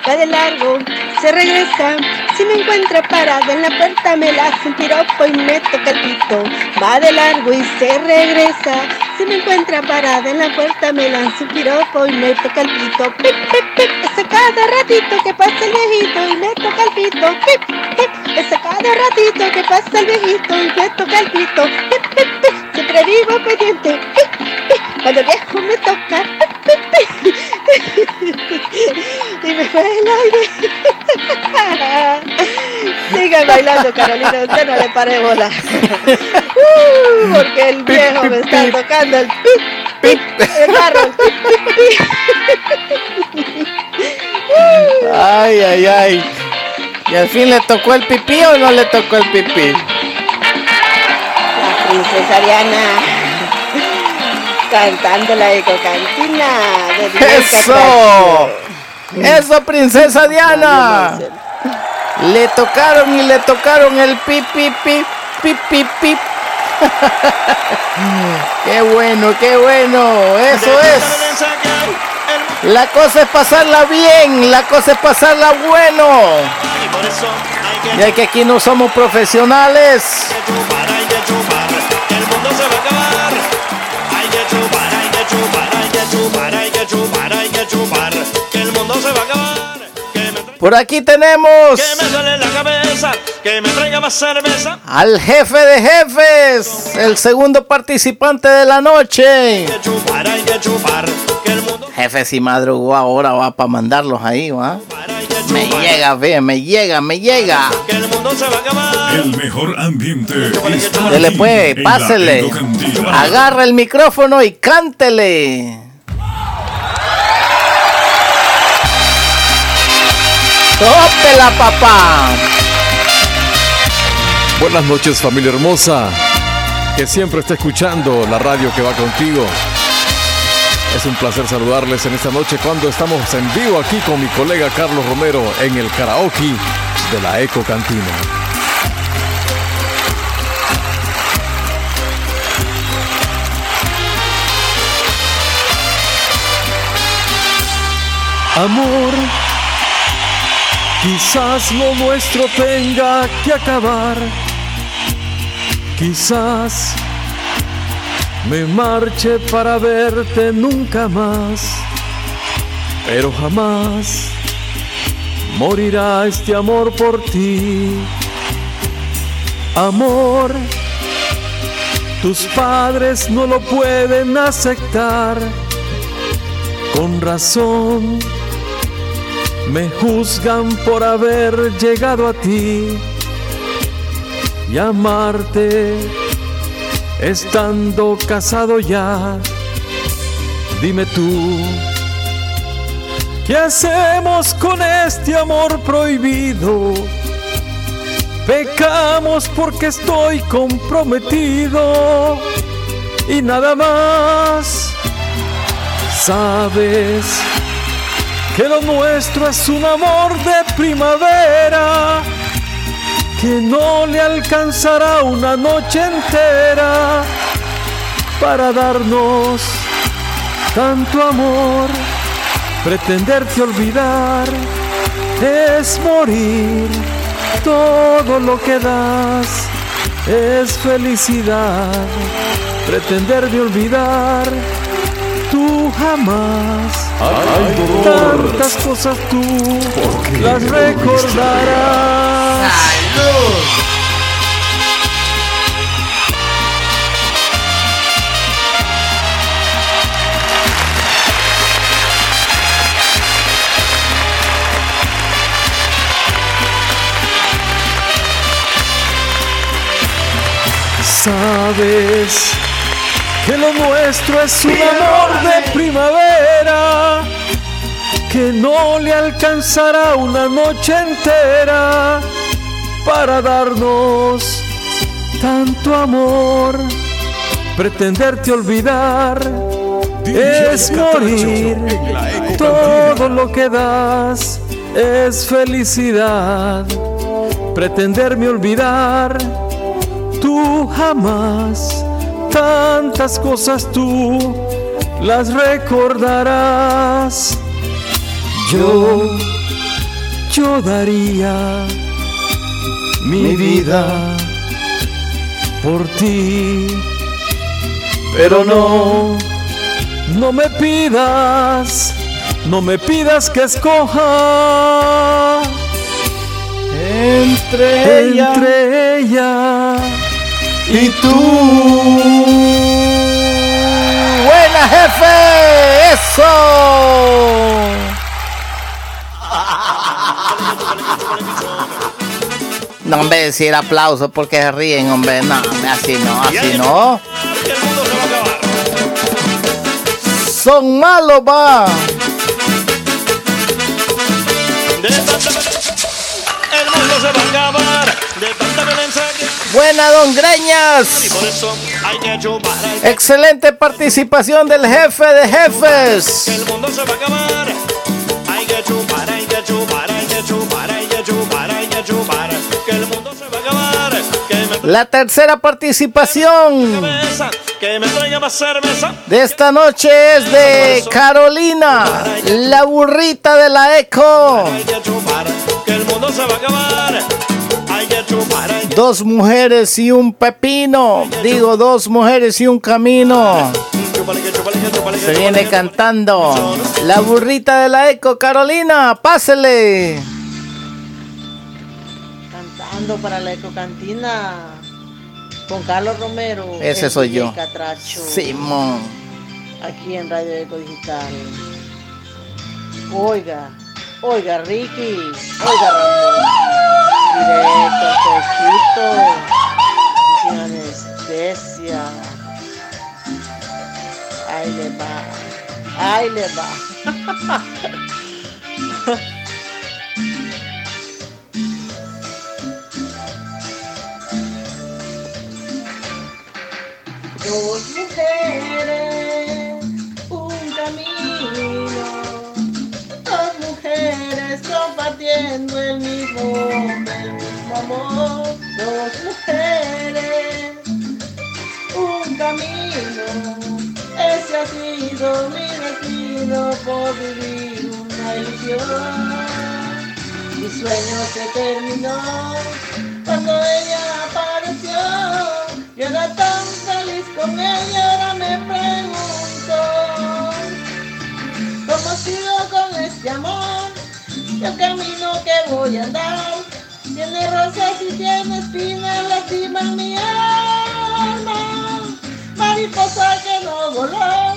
Va de largo, se regresa. Si me encuentra parada en la puerta me la hace un piropo y me toca el pito. Va de largo y se regresa. Si me encuentra parada en la puerta me lanza un piropo y me toca el pito. Pip, pip, pip. Es a cada ratito que pasa el viejito y me toca el pito. Pip, pip. Es a cada ratito que pasa el viejito y me toca el pito. Pip, pip, pip. Siempre vivo pendiente. Pip, pip. Cuando viejo me toca y me fue el aire. Sigan bailando, Carolina, usted no le pare bola. Uh, porque el viejo me está tocando el pip, el carro. Ay, ay, ay. ¿Y al fin le tocó el pipí o no le tocó el pipí? La princesa Diana cantando la ecocantina ¡Eso! ¡Eso, princesa Diana! Le tocaron y le tocaron el pip, pip, pip, pip, pip, pip. ¡Qué bueno, qué bueno! ¡Eso es! La cosa es pasarla bien, la cosa es pasarla bueno. Ya que aquí no somos profesionales. Que chupar, hay que chupar, hay que chupar, que el mundo se va a acabar. Por aquí tenemos Que me duele la cabeza, que me traiga más cerveza. al jefe de jefes, el segundo participante de la noche. Hay que chupar, hay que chupar, que el mundo Jefe, si madrugó ahora va para mandarlos ahí, ¿va? Me llega, ve, me llega, me llega. que el mundo se va a acabar. El mejor ambiente. Dele pues, pásele. Agarra el micrófono y cántele. ¡Tópela, papá! Buenas noches familia hermosa, que siempre está escuchando la radio que va contigo. Es un placer saludarles en esta noche cuando estamos en vivo aquí con mi colega Carlos Romero en el karaoke de la Eco Cantina. Amor, quizás lo nuestro tenga que acabar. Quizás me marche para verte nunca más, pero jamás morirá este amor por ti. Amor, tus padres no lo pueden aceptar. Con razón me juzgan por haber llegado a ti y amarte estando casado ya. Dime tú, ¿qué hacemos con este amor prohibido? Pecamos porque estoy comprometido y nada más. Sabes que lo nuestro es un amor de primavera que no le alcanzará una noche entera para darnos tanto amor. Pretenderte olvidar es morir. Todo lo que das es felicidad. Pretender de olvidar tú jamás. Tantas cosas tú las recordarás. Sabes que lo nuestro es un amor de primavera que no le alcanzará una noche entera para darnos tanto amor. Pretenderte olvidar es morir. Todo lo que das es felicidad. Pretenderme olvidar, tú jamás. Tantas cosas tú las recordarás. Yo, yo daría mi vida por ti. Pero no, no me pidas, no me pidas que escoja entre ella, entre ella y tú. Buena ¡Eso! No, hombre, decir aplauso porque se ríen, hombre. No, así no, así no. Son malos, va. El mundo se va a acabar Buena, don Greñas. Excelente participación del jefe de jefes. El mundo se va a acabar. Hay que chupar, hay que chupar, hay que chupar, hay que chupar, hay que chupar. Que el mundo se va a acabar. Que me La tercera participación de esta noche es de Carolina, la burrita de la Eco. Hay que chupar, que el mundo se va a acabar. Dos mujeres y un pepino. Digo, dos mujeres y un camino. Se viene cantando. La burrita de la Eco, Carolina, pásele. Cantando para la ecocantina con Carlos Romero. Ese soy yo. Catracho, Simón. Aquí en Radio Eco Digital. Oiga, oiga Ricky, oiga Ramón. Directo y Sin anestesia. Ahí le va. Ahí le va. Dos mujeres, compartiendo el mismo, el mismo amor. Dos mujeres, un camino. Ese ha sido mi destino por vivir una ilusión. Mi sueño se terminó cuando ella apareció. Yo era tan feliz con ella, ahora me pregunto ¿Cómo sigo con este amor? El camino que voy a andar Tiene rosas y tiene espinas, lastima mi alma. Mariposa que no voló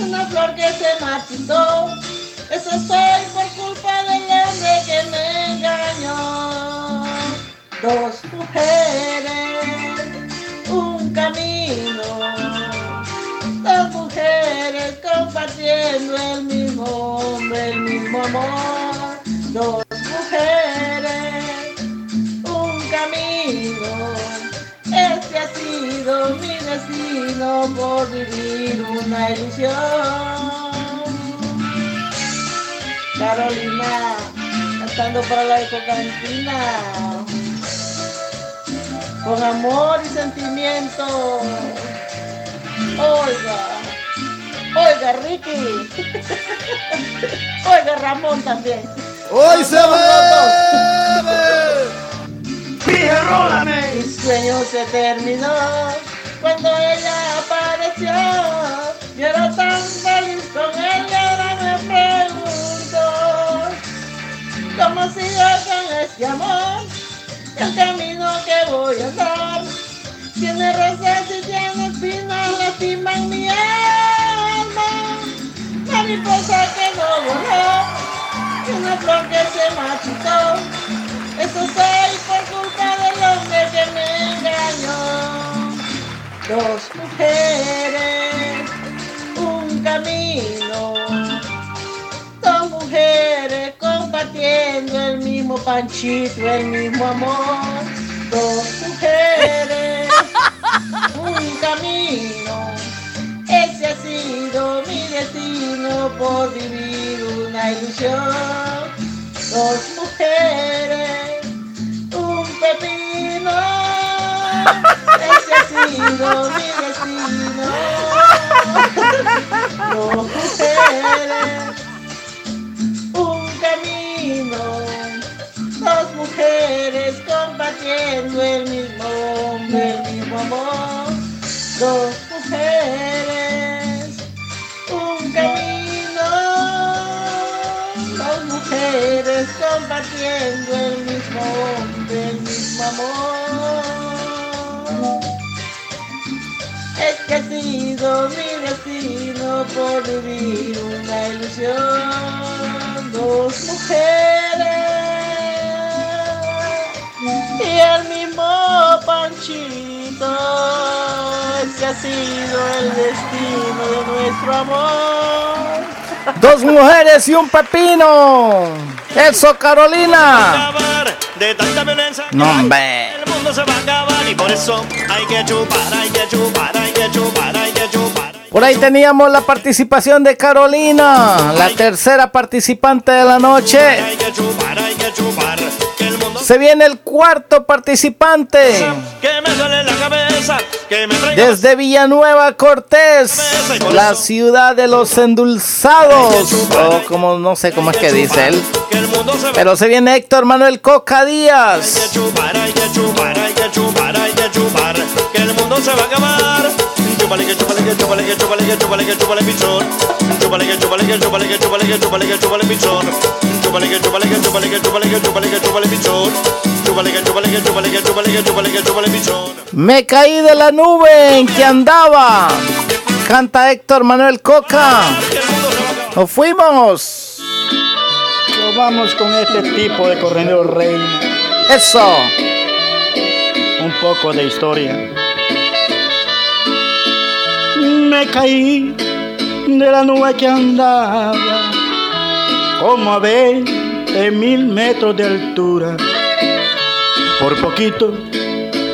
Una flor que se marchitó. Eso soy por culpa del hombre que me engañó. Dos mujeres, un camino. Dos mujeres compartiendo el mismo hombre, el mismo amor. Dos mujeres, un camino. Este ha sido mi destino por vivir una ilusión. Carolina, cantando para la ecocantina. Con amor y sentimiento. Oiga, oiga Ricky, oiga Ramón también. ¡Hoy se bebe! Mi sueño se terminó cuando ella apareció. Yo era tan feliz con ella, ahora me pregunto cómo sigo con este amor, el camino que voy a andar. Tiene rosas y tiene espinas, lastiman mi alma. Mariposa que no voló, una flor que se marchitó. Eso soy por culpa del hombre que me engañó. Dos mujeres, un camino. Dos mujeres compartiendo el mismo panchito, el mismo amor. Dos mujeres, un camino. Ese ha sido mi destino por vivir una ilusión. Dos mujeres, un pepino. Ese ha sido mi destino. Dos mujeres, un camino. Dos mujeres compartiendo el mismo hombre, el mismo amor. Dos mujeres, un camino. Dos mujeres compartiendo el mismo hombre, el mismo amor. Es que ha sido mi destino por vivir una ilusión. Dos mujeres y el mismo Panchito. Ese ha sido el destino de nuestro amor. Dos mujeres y un pepino. Eso, Carolina. De tanta violencia No, hombre. el mundo se va a acabar y por eso hay que chupar, hay que chupar, hay que chupar, hay que chupar. Por ahí teníamos la participación de Carolina, la tercera participante de la noche. Hay que chupar, hay que chupar. Se viene el cuarto participante. Desde Villanueva Cortés, la ciudad de los endulzados. O como no sé cómo es que dice él. Pero se viene Héctor Manuel Coca Díaz. Que el mundo se va a acabar. Chúpale, que chúpale, que chúpale, que chúpale, que chúpale, que chúpale, pichón. Chúpale, que chúpale, que chúpale, que chúpale, que chúpale, que chúpale, pichón. Chúpale, que chúpale, que chúpale, que chúpale, que chúpale, que chúpale, pichón. Chúpale, que chúpale, que chúpale, que chúpale, que chúpale, que chúpale, pichón. Me caí de la nube en que andaba. Canta Héctor Manuel Coca. Nos fuimos. Nos vamos con este tipo de corredor reina. Eso. Un poco de historia. Me caí de la nube que andaba como a 20 mil metros de altura. Por poquito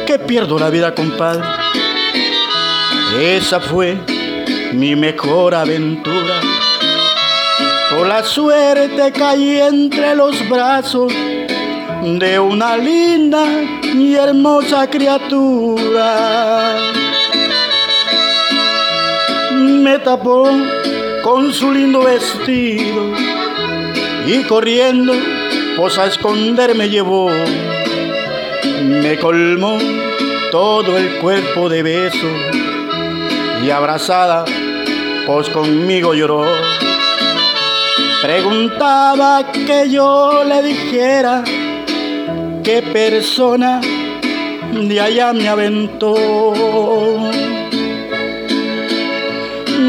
que pierdo la vida, compadre. Esa fue mi mejor aventura. Por la suerte caí entre los brazos de una linda y hermosa criatura. Me tapó con su lindo vestido y corriendo, pues a esconder me llevó. Me colmó todo el cuerpo de besos y abrazada, pues conmigo lloró. Preguntaba que yo le dijera qué persona de allá me aventó.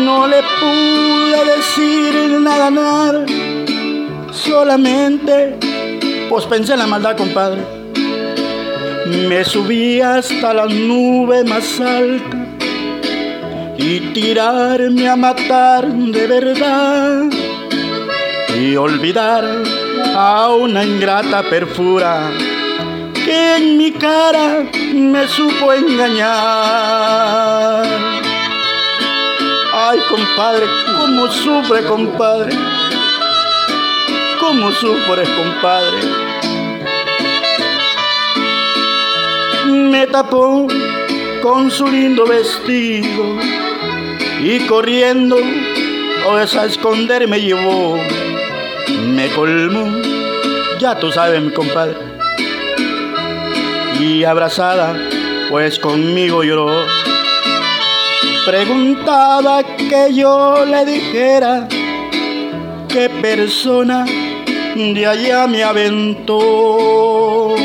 No le pude decir nada, nada, solamente pues pensé en la maldad, compadre. Me subí hasta la nube más alta y tirarme a matar de verdad y olvidar a una ingrata perfura que en mi cara me supo engañar. Ay, compadre, cómo sufre, compadre. Cómo sufres, compadre. Me tapó con su lindo vestido y corriendo pues a esconder me llevó. Me colmó, ya tú sabes, mi compadre. Y abrazada, pues conmigo lloró. Preguntaba que yo le dijera qué persona de allá me aventó.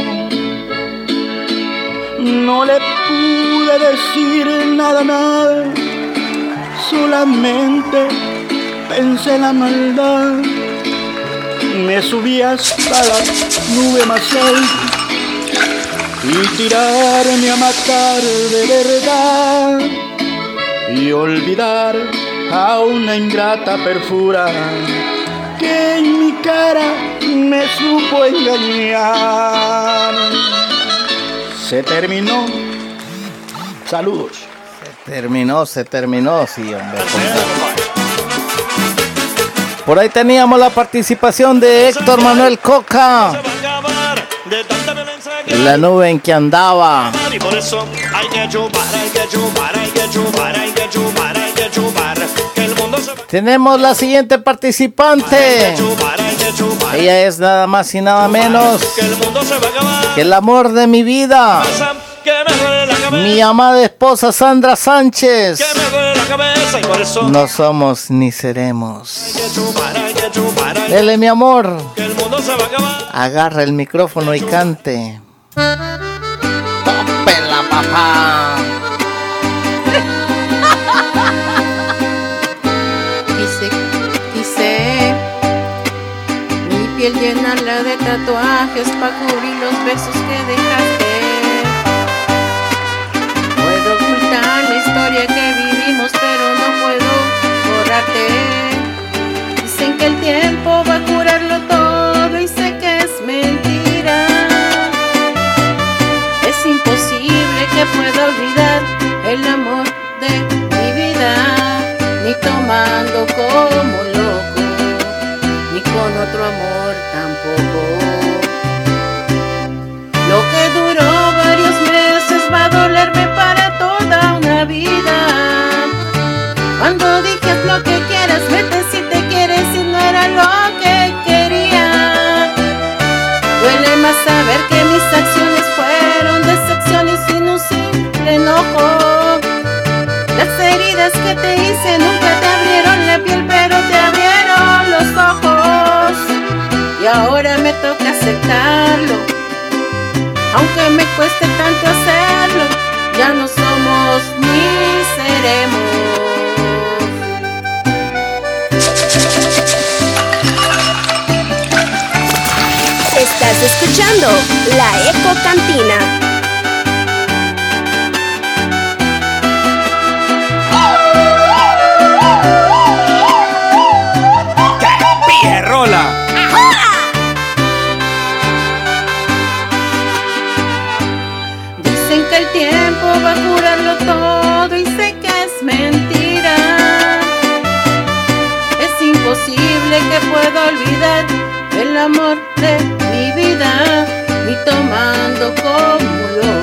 No le pude decir nada, nada, solamente pensé en la maldad. Me subí hasta la nube más alta y tirarme a matar de verdad y olvidar a una ingrata perfura que en mi cara me supo engañar. Se terminó. Saludos. Terminó, se terminó, sí, hombre. Por ahí teníamos la participación de Héctor Manuel Coca. La nube en que andaba. Y por eso hay que chupar, hay que chupar, hay que chupar, hay que chupar, hay que chupar. Que el mundo se va Tenemos la siguiente participante. Ella es nada más y nada menos que el mundo se va a acabar. que el amor de mi vida. Mi amada esposa Sandra Sánchez. y No somos ni seremos. Dele mi amor. que el mundo se va ¡Tópela, papá! dice, dice, mi piel llenarla de tatuajes para cubrir los besos que dejaste. Puedo ocultar la historia que vivimos, pero no puedo borrarte. Dicen que el tiempo va a tomando como aceptarlo. Aunque me cueste tanto hacerlo, ya no somos ni seremos. Estás escuchando La Eco Cantina. ¡Pierrola! A todo y sé que es mentira. Es imposible que pueda olvidar el amor de mi vida, ni tomando como un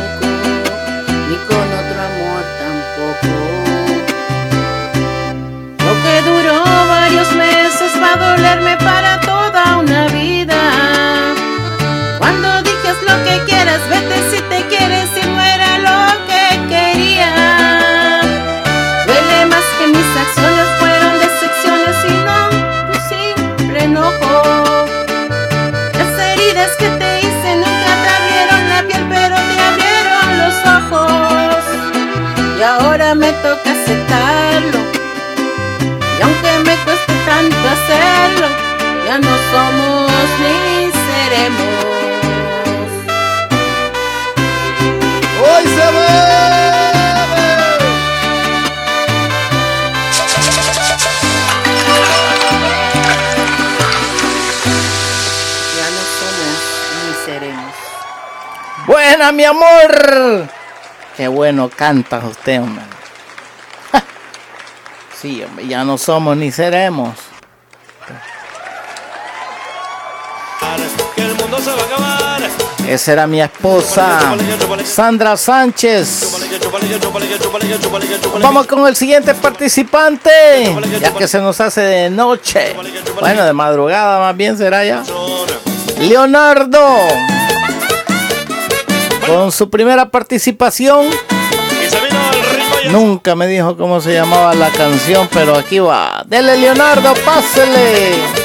somos ni seremos. Hoy se bebe. Ya no somos ni seremos. Buena, mi amor. Qué bueno canta usted, hombre. Sí, hombre, ya no somos ni seremos. Esa era mi esposa, Sandra Sánchez. Vamos con el siguiente participante, ya que se nos hace de noche. Bueno, de madrugada más bien será ya. Leonardo, con su primera participación. Nunca me dijo cómo se llamaba la canción, pero aquí va. Dele, Leonardo, pásele.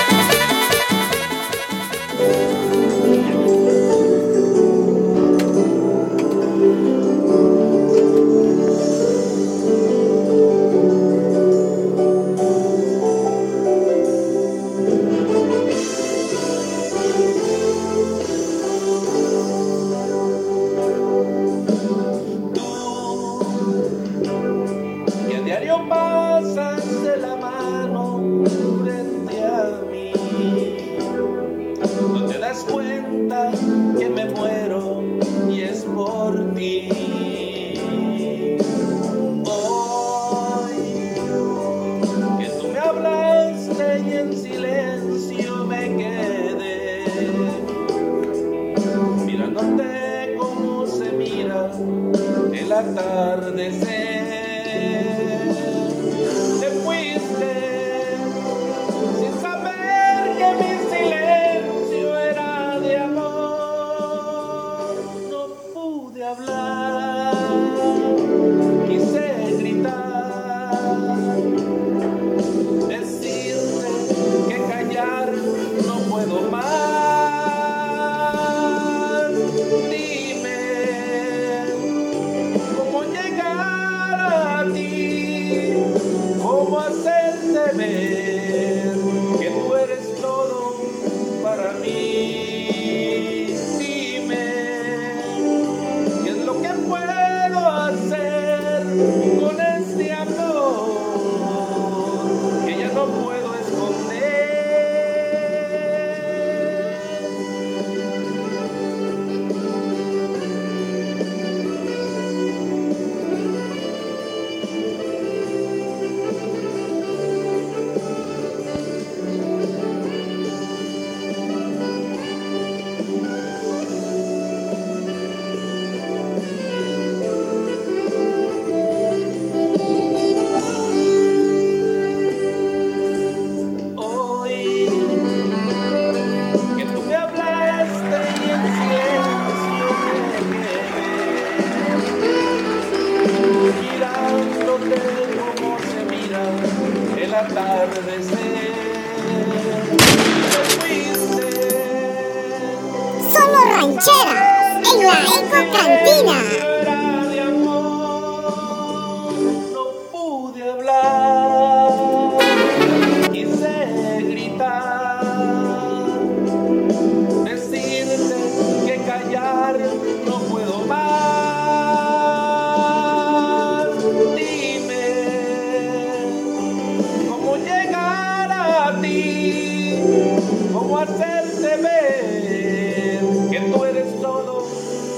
Hacerte ver que tú eres todo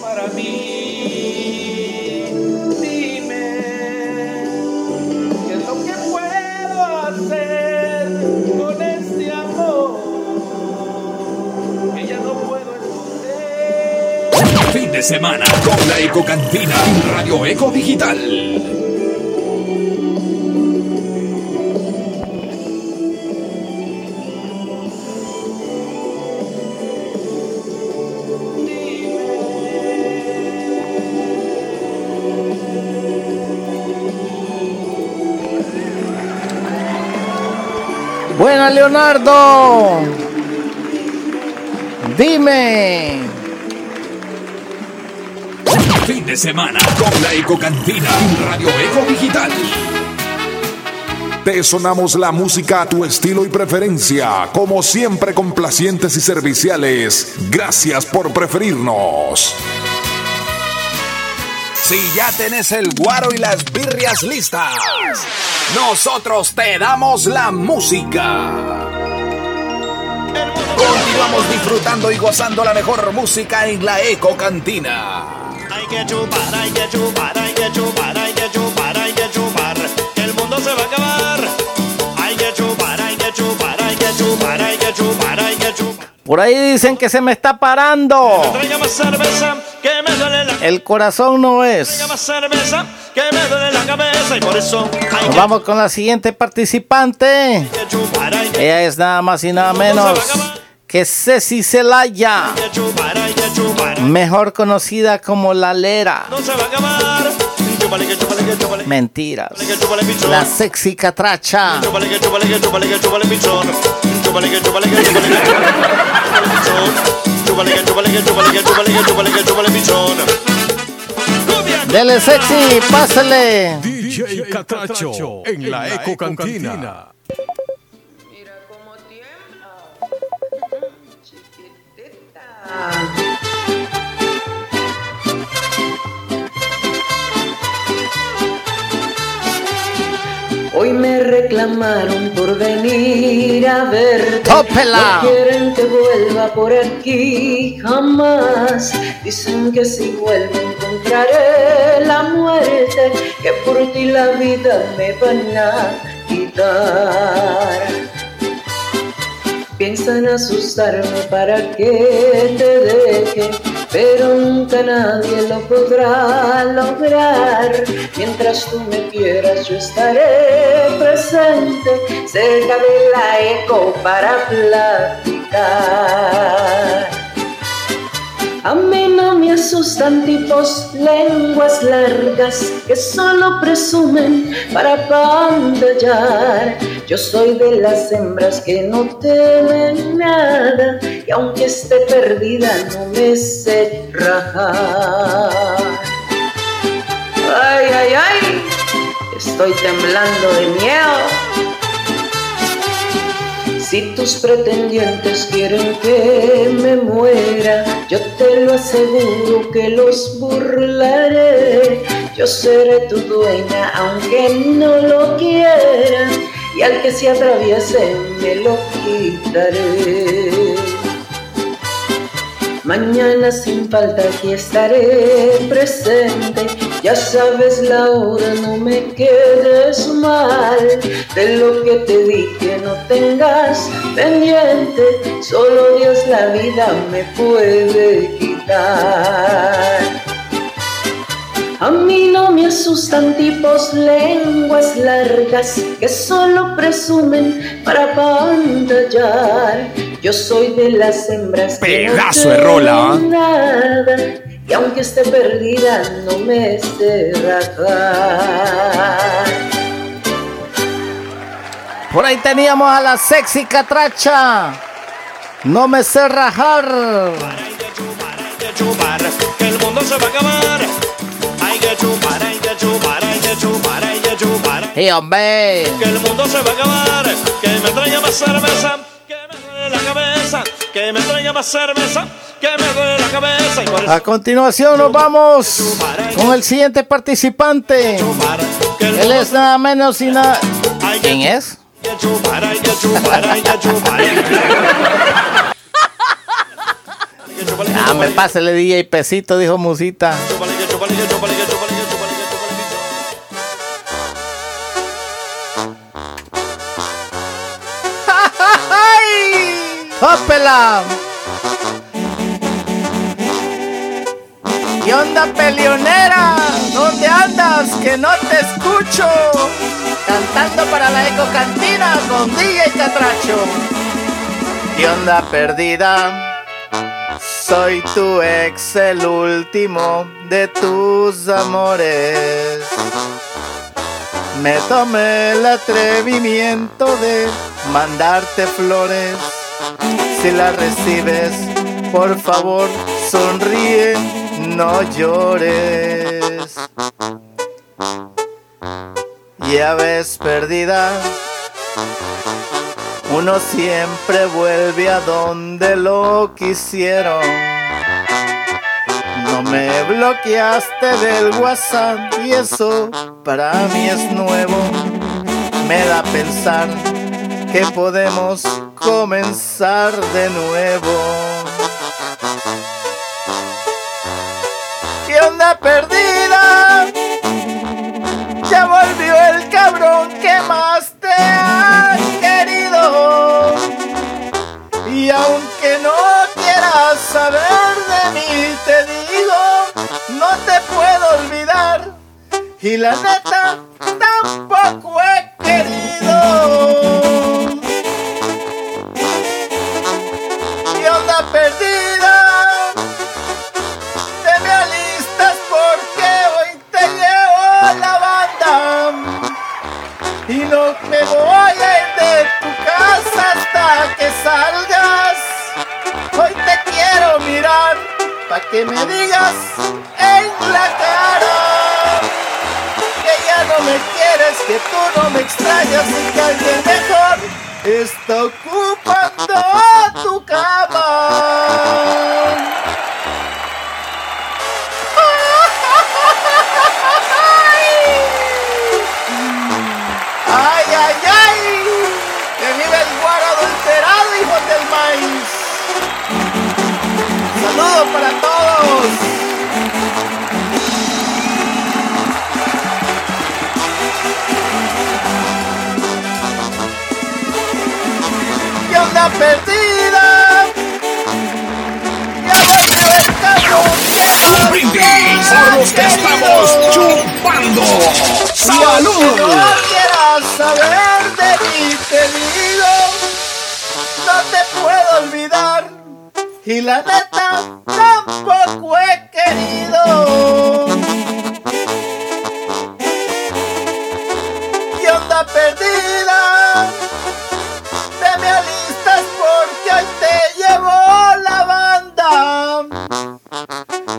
para mí. Dime ¿Qué es lo que puedo hacer con este amor? Que ya no puedo esconder. Fin de semana con la Eco Cantina Radio Eco Digital. Leonardo. Dime. Fin de semana con la Eco Cantina en Radio Eco Digital. Te sonamos la música a tu estilo y preferencia, como siempre complacientes y serviciales. Gracias por preferirnos. Si ya tenés el guaro y las birrias listas, nosotros te damos la música. Continuamos disfrutando y gozando la mejor música en la Eco Cantina. Hay que chupar, hay que chupar, hay que chupar, hay que chupar, hay que chupar. Que el mundo se va a acabar. Hay que chupar, hay que chupar, hay que chupar, hay que chupar, hay que chupar. Por ahí dicen que se me está parando. Traiga más cerveza, que me duele la El corazón no es. Traiga más cerveza, que me duele la cabeza y por eso hay Nos vamos con la siguiente participante. chupar, que Ella es nada más y nada menos que Ceci Celaya, mejor conocida como La Lera. Mentiras. La sexy catracha. Dele sexy, pásale. DJ Catracho en la Eco Cantina. Hoy me reclamaron por venir a verte. ¡Tópela! No quieren que vuelva por aquí jamás. Dicen que si vuelvo encontraré la muerte, que por ti la vida me van a quitar. Piensan asustarme para que te deje, pero nunca nadie lo podrá lograr. Mientras tú me quieras, yo estaré presente cerca de la eco para platicar. A mí no me asustan tipos lenguas largas que solo presumen para pantallar. Yo soy de las hembras que no temen nada y aunque esté perdida no me sé rajar. Ay, ay, ay, estoy temblando de miedo. Si tus pretendientes quieren que me muera, yo te lo aseguro que los burlaré. Yo seré tu dueña aunque no lo quieran y al que se atraviese me lo quitaré. Mañana sin falta aquí estaré presente. Ya sabes la hora, no me quedes mal. De lo que te dije no tengas pendiente. Solo Dios la vida me puede quitar. A mí no me asustan tipos lenguas largas que solo presumen para pantallar. Yo soy de las hembras que no Pedazo de rola, nada y aunque esté perdida no me sé rajar. Por ahí teníamos a la sexy catracha. No me sé rajar. que el mundo se va a acabar. Hay que chupar, hay que chupar, hay que chupar, hay que chupar. Y hombre. Que el mundo se va a acabar. Que me traiga más cerveza. Que me duele la cabeza. Que me traiga más cerveza. Que me duele la cabeza. Y por eso A continuación nos vamos con el siguiente participante. Él es nada menos y nada. ¿Quién es? Ah, me pásale DJ Pesito, dijo Musita. ¡Ópela! ¿Qué onda, peleonera? ¿Dónde andas? Que no te escucho. Cantando para la Eco Cantina con DJ Catracho. ¿Qué onda, perdida? Soy tu ex, el último de tus amores. Me tomé el atrevimiento de mandarte flores. Si las recibes, por favor, sonríe, no llores. Ya ves, perdida, uno siempre vuelve a donde lo quisieron. No me bloqueaste del WhatsApp y eso para mí es nuevo. Me da pensar que podemos comenzar de nuevo. ¿Qué onda perdida? Ya volvió el cabrón que más te ha querido. Y aunque no quieras saber de mí, te digo, no te puedo olvidar. Y la neta, tampoco he querido. ¿Qué onda perdida? Te me alistas porque hoy te llevo la banda. Y no me voy a ir de tu casa hasta que salgas. Hoy te quiero mirar pa' que me digas que tú no me extrañas y que alguien mejor está ocupando tu cama. ¡Ay, ay, ay! ¡Que vive el guaro adulterado, hijos del maíz! ¡Saludos para todos! ¿Qué onda perdida? ¡Ya volvió el cabrón! Un brindis por los que estamos chupando. ¡Salud! No quieras saber de mí, te digo, no te puedo olvidar. Y la neta, tampoco he querido.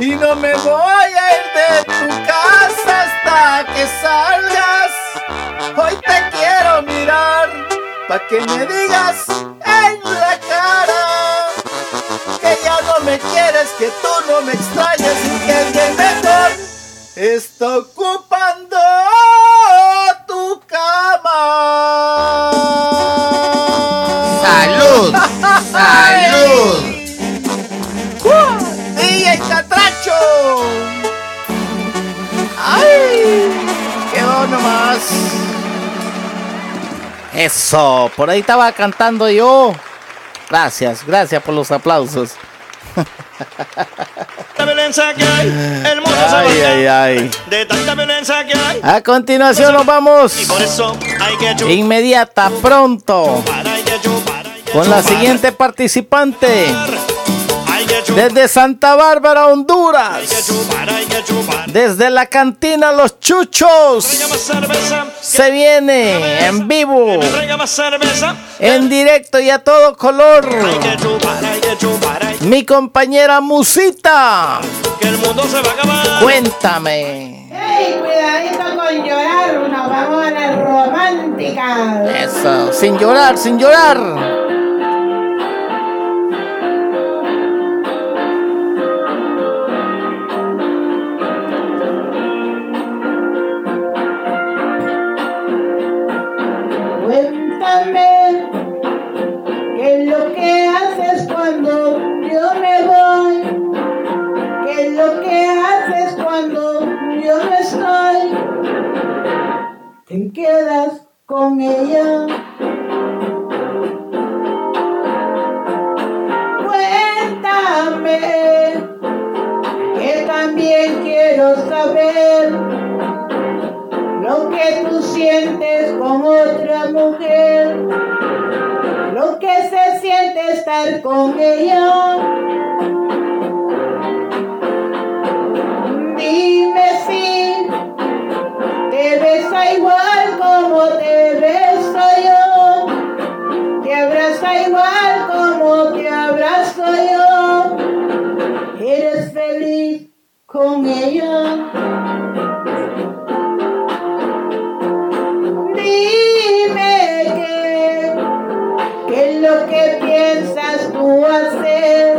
Y no me voy a ir de tu casa hasta que salgas. Hoy te quiero mirar pa' que me digas en la cara que ya no me quieres, que tú no me extrañas y que alguien mejor está ocupando tu cama. ¡Salud! Eso, por ahí estaba cantando yo. Gracias, gracias por los aplausos. Ay, ay, ay. De tanta violencia que hay. A continuación nos vamos inmediata, pronto, con la siguiente participante. Desde Santa Bárbara, Honduras. Desde la cantina Los Chuchos. Se viene en vivo, en directo y a todo color. Mi compañera Musita. Cuéntame. ¡Ey, cuidadito con llorar! Nos vamos a la romántica. Eso, sin llorar, sin llorar. Lo que haces cuando yo no estoy? Te quedas con ella. Cuéntame que también quiero saber lo que tú sientes con otra mujer, lo que se siente estar con ella. Dime si te besa igual como te beso yo, te abraza igual como te abrazo yo. Eres feliz con ella. Lo que piensas tú hacer,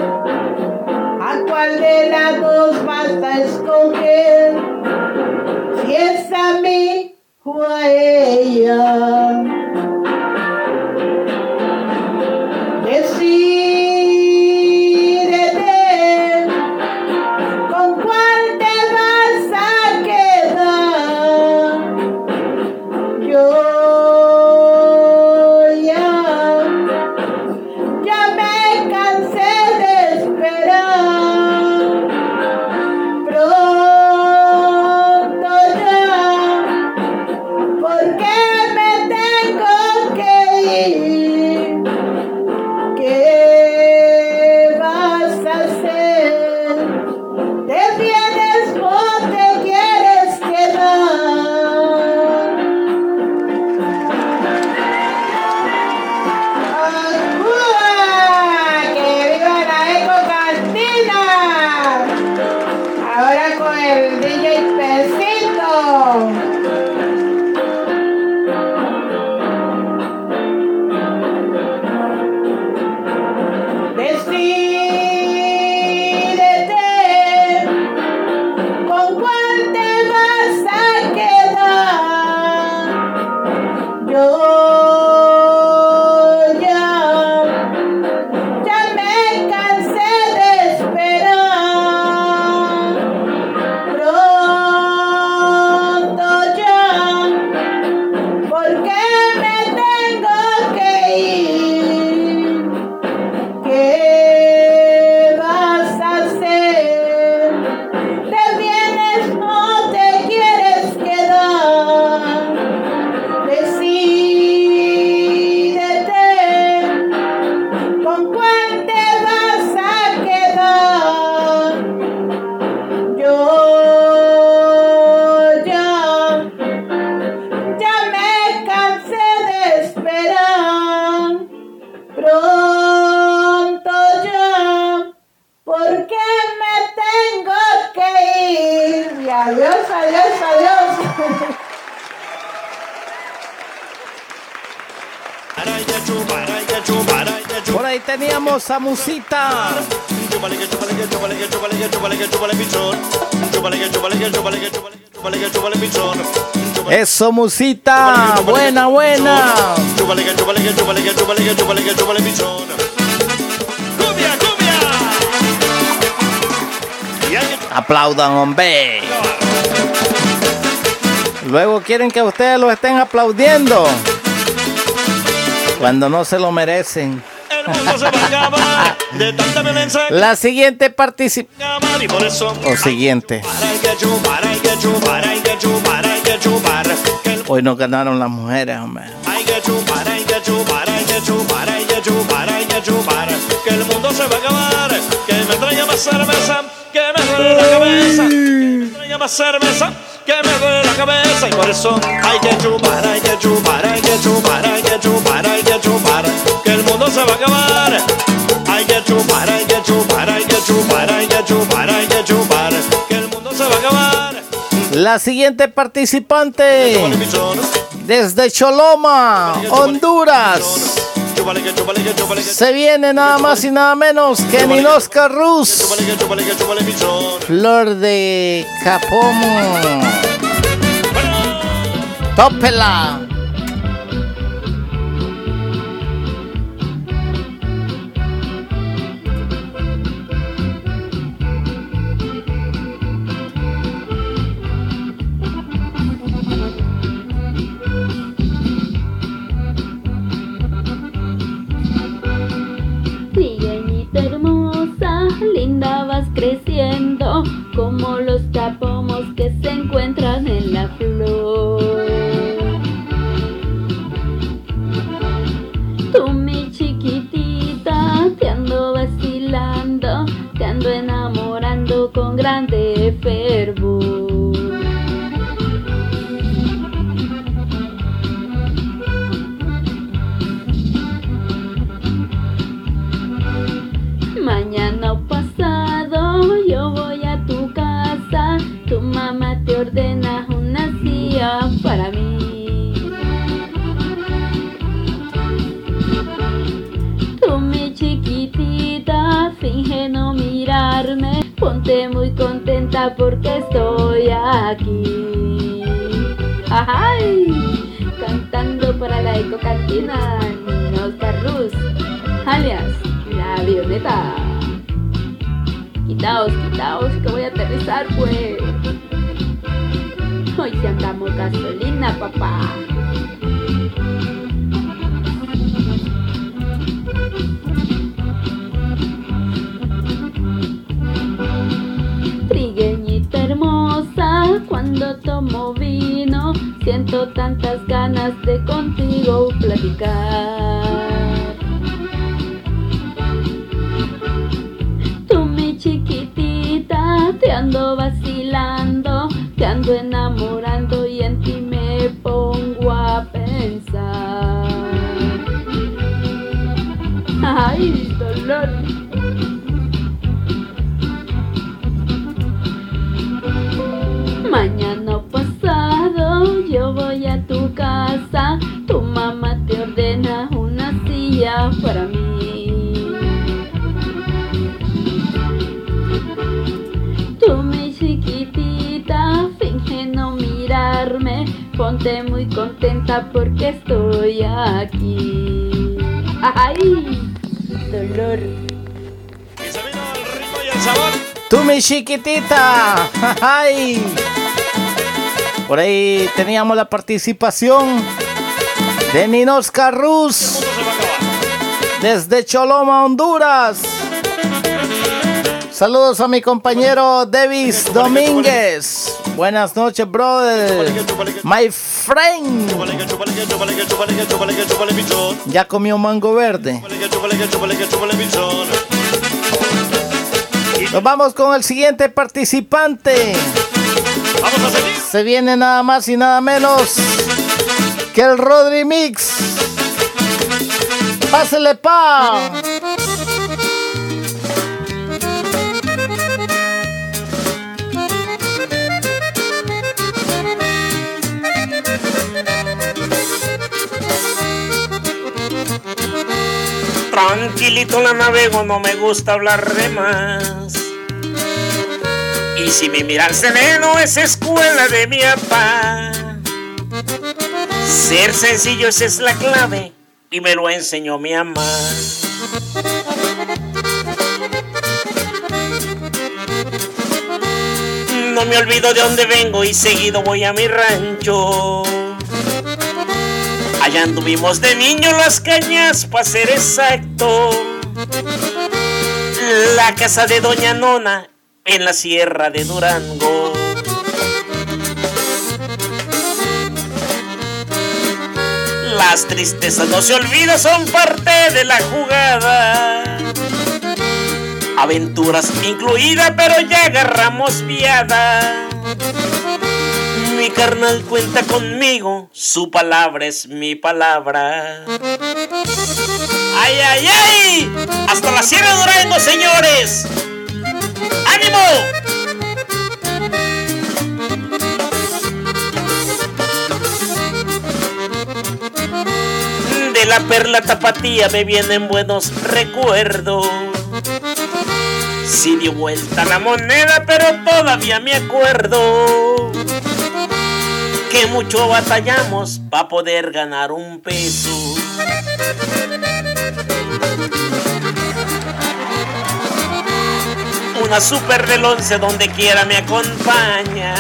cuál de las dos vas a escoger, si es a mí o a ella. Cumbia, cumbia. Y hay que Aplaudan, hombre. Luego quieren que ustedes lo estén aplaudiendo. Cuando no se lo merecen. El mundo se va a acabar de tanta violencia. La siguiente y por eso O siguiente. Hoy nos ganaron las mujeres, hombre. Hay que chupar, hay que chupar, hay que chupar, hay que chupar, hay que chupar. Que el mundo se va a acabar. Que me más cerveza, que me duele la cabeza. Que me traiga más cerveza, que me duele la cabeza. Y por eso hay que chupar, hay que chupar, hay que chupar, hay que chupar, hay que chupar. Que el mundo se va a acabar. Hay que chupar, hay que chupar, hay que chupar, hay que chupar, hay que chupar. Que el mundo se va a acabar. La siguiente participante desde Choloma, Honduras. Se viene nada más y nada menos que Ninosca Rus. Flor de Capomo. Tópela. Creciendo, como los tapomos que se encuentran en la flor. Tú mi chiquitita, te ando vacilando, te ando enamorando con grande fervor. Para mí. Tú mi chiquitita, finge no mirarme, ponte muy contenta porque estoy aquí. ¡Ay! Cantando para la ecocantina, Oscar Ruz, alias la avioneta. Quitaos, quitaos, que voy a aterrizar, pues. Hoy andamos gasolina, papá. Trigueñita hermosa, cuando tomo vino, siento tantas ganas de contigo platicar. Tú mi chiquitita, te ando vacilando, ando enamorando y en ti me pongo a pensar. Ay, dolor. Mañana pasado yo voy a tu casa, tu mamá te ordena una silla para mí. Ponte muy contenta porque estoy aquí. ¡Ay! Dolor. Tú mi chiquitita. Ay. Por ahí teníamos la participación de Ninosca Ruz desde Choloma, Honduras. Saludos a mi compañero Davis Domínguez. Buenas noches, brother. My Ya comió mango verde. Nos vamos con el siguiente participante. Se viene nada más y nada menos que el Rodri Mix. Pásele pa. Tranquilito la navego, no me gusta hablar de más. Y si me mira el sereno es escuela de mi papá. Ser sencillo esa es la clave y me lo enseñó mi mamá. No me olvido de dónde vengo y seguido voy a mi rancho. Allá anduvimos de niño las cañas, para ser exacto. La casa de Doña Nona en la sierra de Durango. Las tristezas no se olvidan, son parte de la jugada. Aventuras incluida, pero ya agarramos viada. Carnal cuenta conmigo, su palabra es mi palabra. ¡Ay, ay, ay! ¡Hasta la Sierra de Durango, señores! ¡Ánimo! De la perla tapatía me vienen buenos recuerdos. Sí dio vuelta la moneda, pero todavía me acuerdo que mucho batallamos para poder ganar un peso. Una super del once donde quiera me acompaña.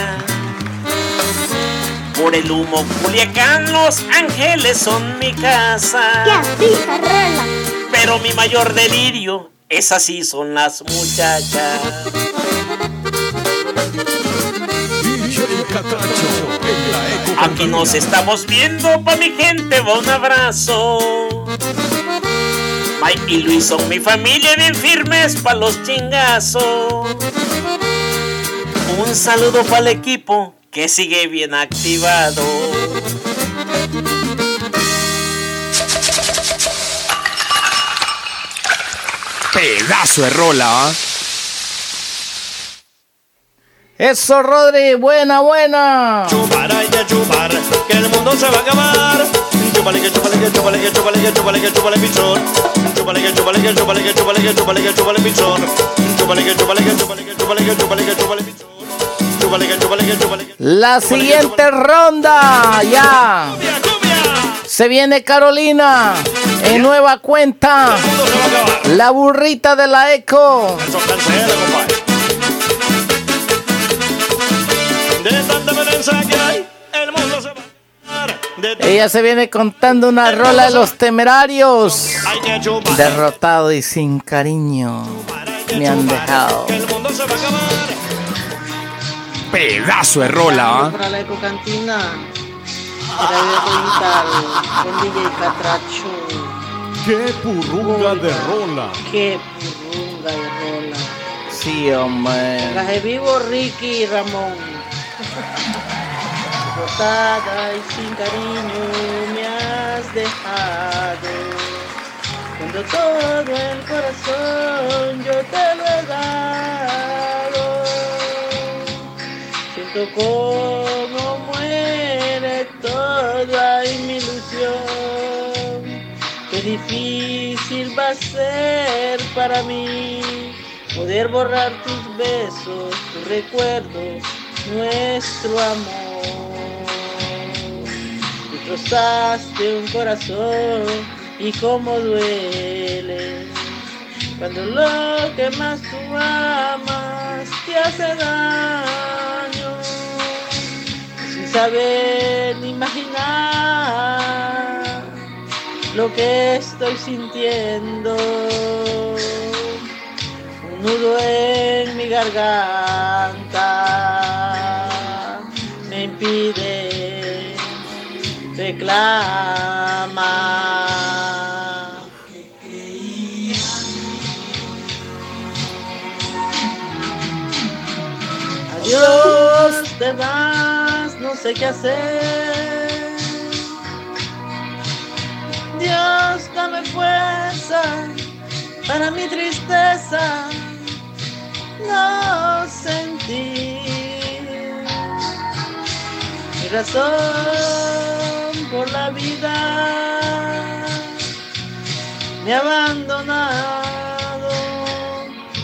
Por el humo Culiacán, Los Ángeles son mi casa. Pero mi mayor delirio, esas sí son las muchachas. Aquí nos estamos viendo, pa' mi gente va un abrazo. Mike y Luis son mi familia bien firmes pa' los chingazos. Un saludo para el equipo que sigue bien activado. Pedazo de rola, ¿ah? Eso, Rodri, buena, buena. Chupar hay que chupar, que el mundo se va a acabar. Que que que que que pichón. Que que que que que pichón. Que que que que que pichón. Que que que La siguiente ronda, ya. Se viene Carolina en nueva cuenta. La burrita de la eco. Tanta Ella se viene contando una rola de los temerarios. Derrotado y sin cariño. Me han dejado. el mundo se va a acabar. Pedazo de rola, ¿ah? Para la ecocantina. Era de con DJ Catracho. ¡Qué purrunga de rola! Qué purrunga de rola. Sí, hombre. Las de vivo Ricky y Ramón. Botada y sin cariño me has dejado. Cuando todo el corazón yo te lo he dado. Siento como muere toda mi ilusión. Qué difícil va a ser para mí poder borrar tus besos, tus recuerdos, nuestro amor. Destrozaste un corazón y cómo duele cuando lo que más tú amas te hace daño sin saber ni imaginar lo que estoy sintiendo nudo en mi garganta me impide reclamar. Adiós, te vas, no sé qué hacer. Dios, dame fuerza para mi tristeza no sentir mi razón por la vida me ha abandonado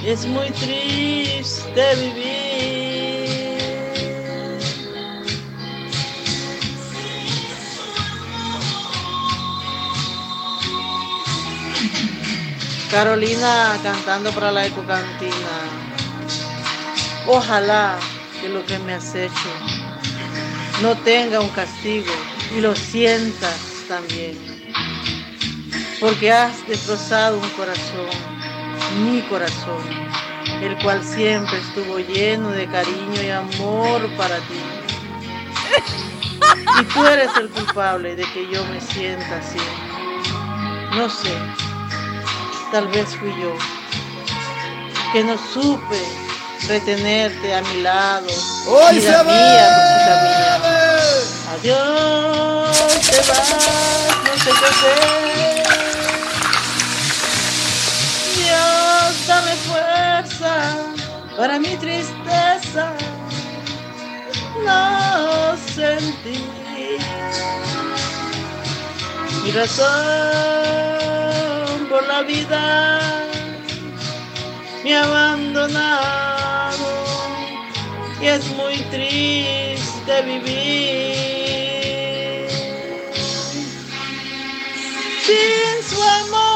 y es muy triste vivir Carolina cantando para la ecocantina. Ojalá que lo que me has hecho no tenga un castigo y lo sientas también. Porque has destrozado un corazón, mi corazón, el cual siempre estuvo lleno de cariño y amor para ti. Y tú eres el culpable de que yo me sienta así. No sé, tal vez fui yo. que no supe retenerte a mi lado. ¡Hoy Vida se mía. Adiós, te vas, no sé qué hacer. Dios, dame fuerza para mi tristeza. No sentí mi razón por la vida me ha abandonado y es muy triste vivir sin su amor.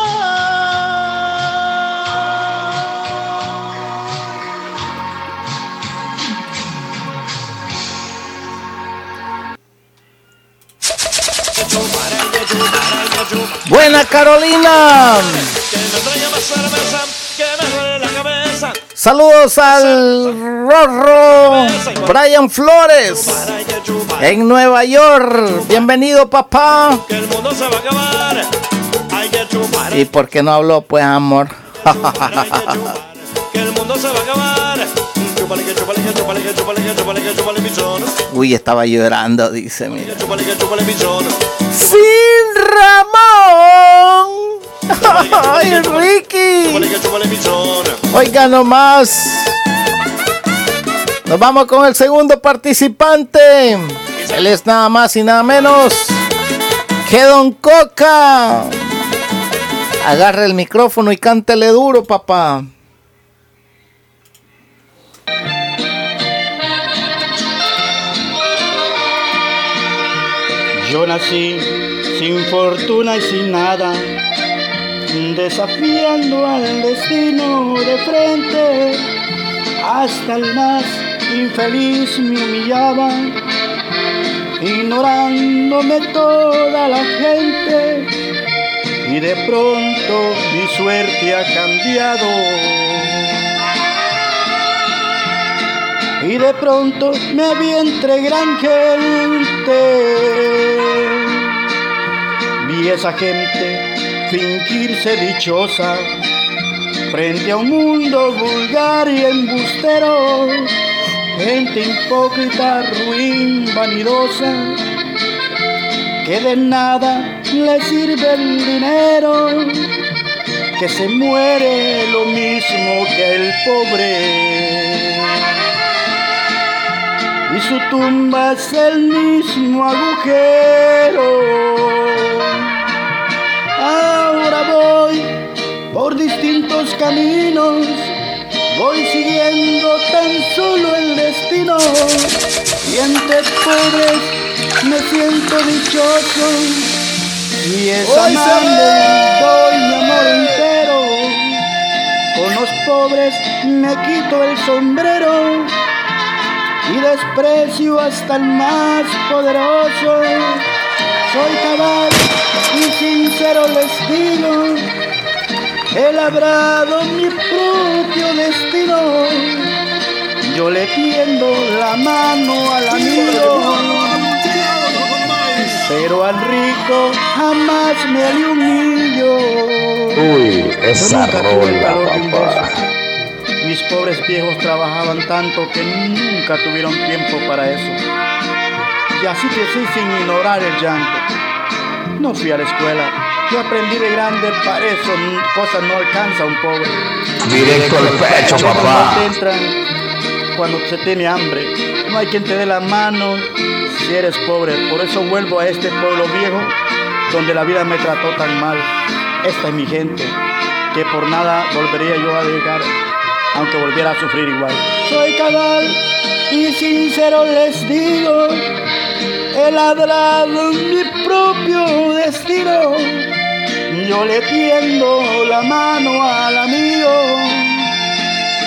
Buena Carolina. Saludos al Rorro Brian Flores en Nueva York. Bienvenido, papá. Que el mundo se va a acabar. Hay que chupar. ¿Y por qué no habló, pues, amor? Que el mundo se va a acabar. Uy, estaba llorando, dice, mira. Sin Ramón. Ay, Ricky. Oiga nomás. Nos vamos con el segundo participante. Él es nada más y nada menos que Don Coca. Agarre el micrófono y cántele duro, papá. Yo nací sin fortuna y sin nada, desafiando al destino de frente. Hasta el más infeliz me humillaba, ignorándome toda la gente. Y de pronto mi suerte ha cambiado. Y de pronto me vi entre gran gente. Vi esa gente fingirse dichosa frente a un mundo vulgar y embustero. Gente hipócrita, ruin, vanidosa, que de nada le sirve el dinero, que se muere lo mismo que el pobre y su tumba es el mismo agujero. Ahora voy por distintos caminos, voy siguiendo tan solo el destino entre pobres me siento dichoso y es Hoy doy mi amor entero. Con los pobres me quito el sombrero y desprecio hasta el más poderoso. Soy cabal y sincero les digo, he labrado mi propio destino. Yo le tiendo la mano al amigo, pero al rico jamás me le humillo. Uy, esa rola, papá. Mis pobres viejos trabajaban tanto que nunca tuvieron tiempo para eso. Y así crecí sin ignorar el llanto. No fui a la escuela. Yo aprendí de grande, para eso cosas no alcanza un pobre. Directo al pecho, papá. te entran cuando se tiene hambre. No hay quien te dé la mano si eres pobre. Por eso vuelvo a este pueblo viejo donde la vida me trató tan mal. Esta es mi gente, que por nada volvería yo a llegar, aunque volviera a sufrir igual. Soy cabal y sincero les digo, he ladrado mi propio destino. Yo le tiendo la mano al amigo,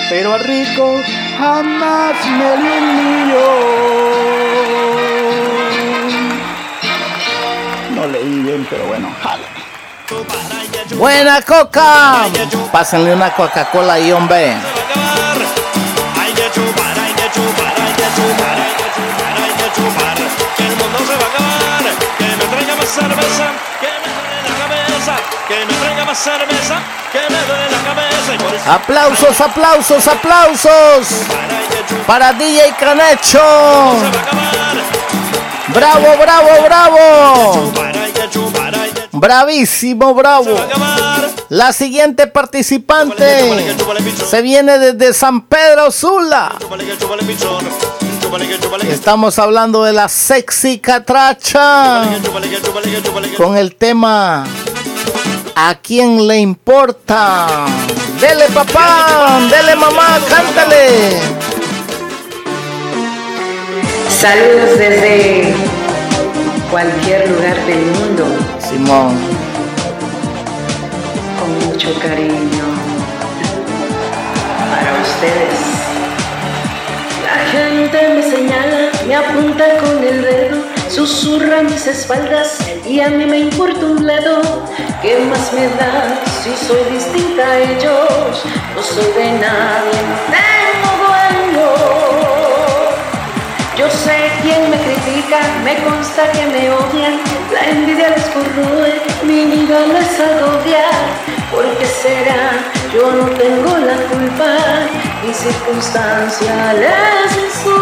pero al rico jamás me le humillo. No leí bien, pero bueno, jale. Buena Coca. Pásenle una Coca-Cola ahí, hombre. Chupar, hay que chupar, hay que chupar, hay que chupar. Que el mundo se va a acabar. Que me traiga más cerveza, que me duele la cabeza. Que me traiga más más cerveza, que me duele la cabeza y por eso Aplausos, aplausos, aplausos. Para DJ Canecho. Bravo, bravo, bravo. Bravísimo, bravo. La siguiente participante se viene desde San Pedro Sula. Estamos hablando de la sexy catracha con el tema ¿A quién le importa? Dele papá, dele mamá, cántale. Saludos desde cualquier lugar del mundo. Simón. Con mucho cariño para ustedes. Me señala, me apunta con el dedo, susurra mis espaldas y a mí me importa un bledo. ¿Qué más me da si soy distinta a ellos? No soy de nadie, no tengo dueño. Yo sé quién me critica, me consta que me odian, la envidia les corroe, mi vida les agobia. ¿Por qué será? Yo no tengo la culpa, mi circunstancia les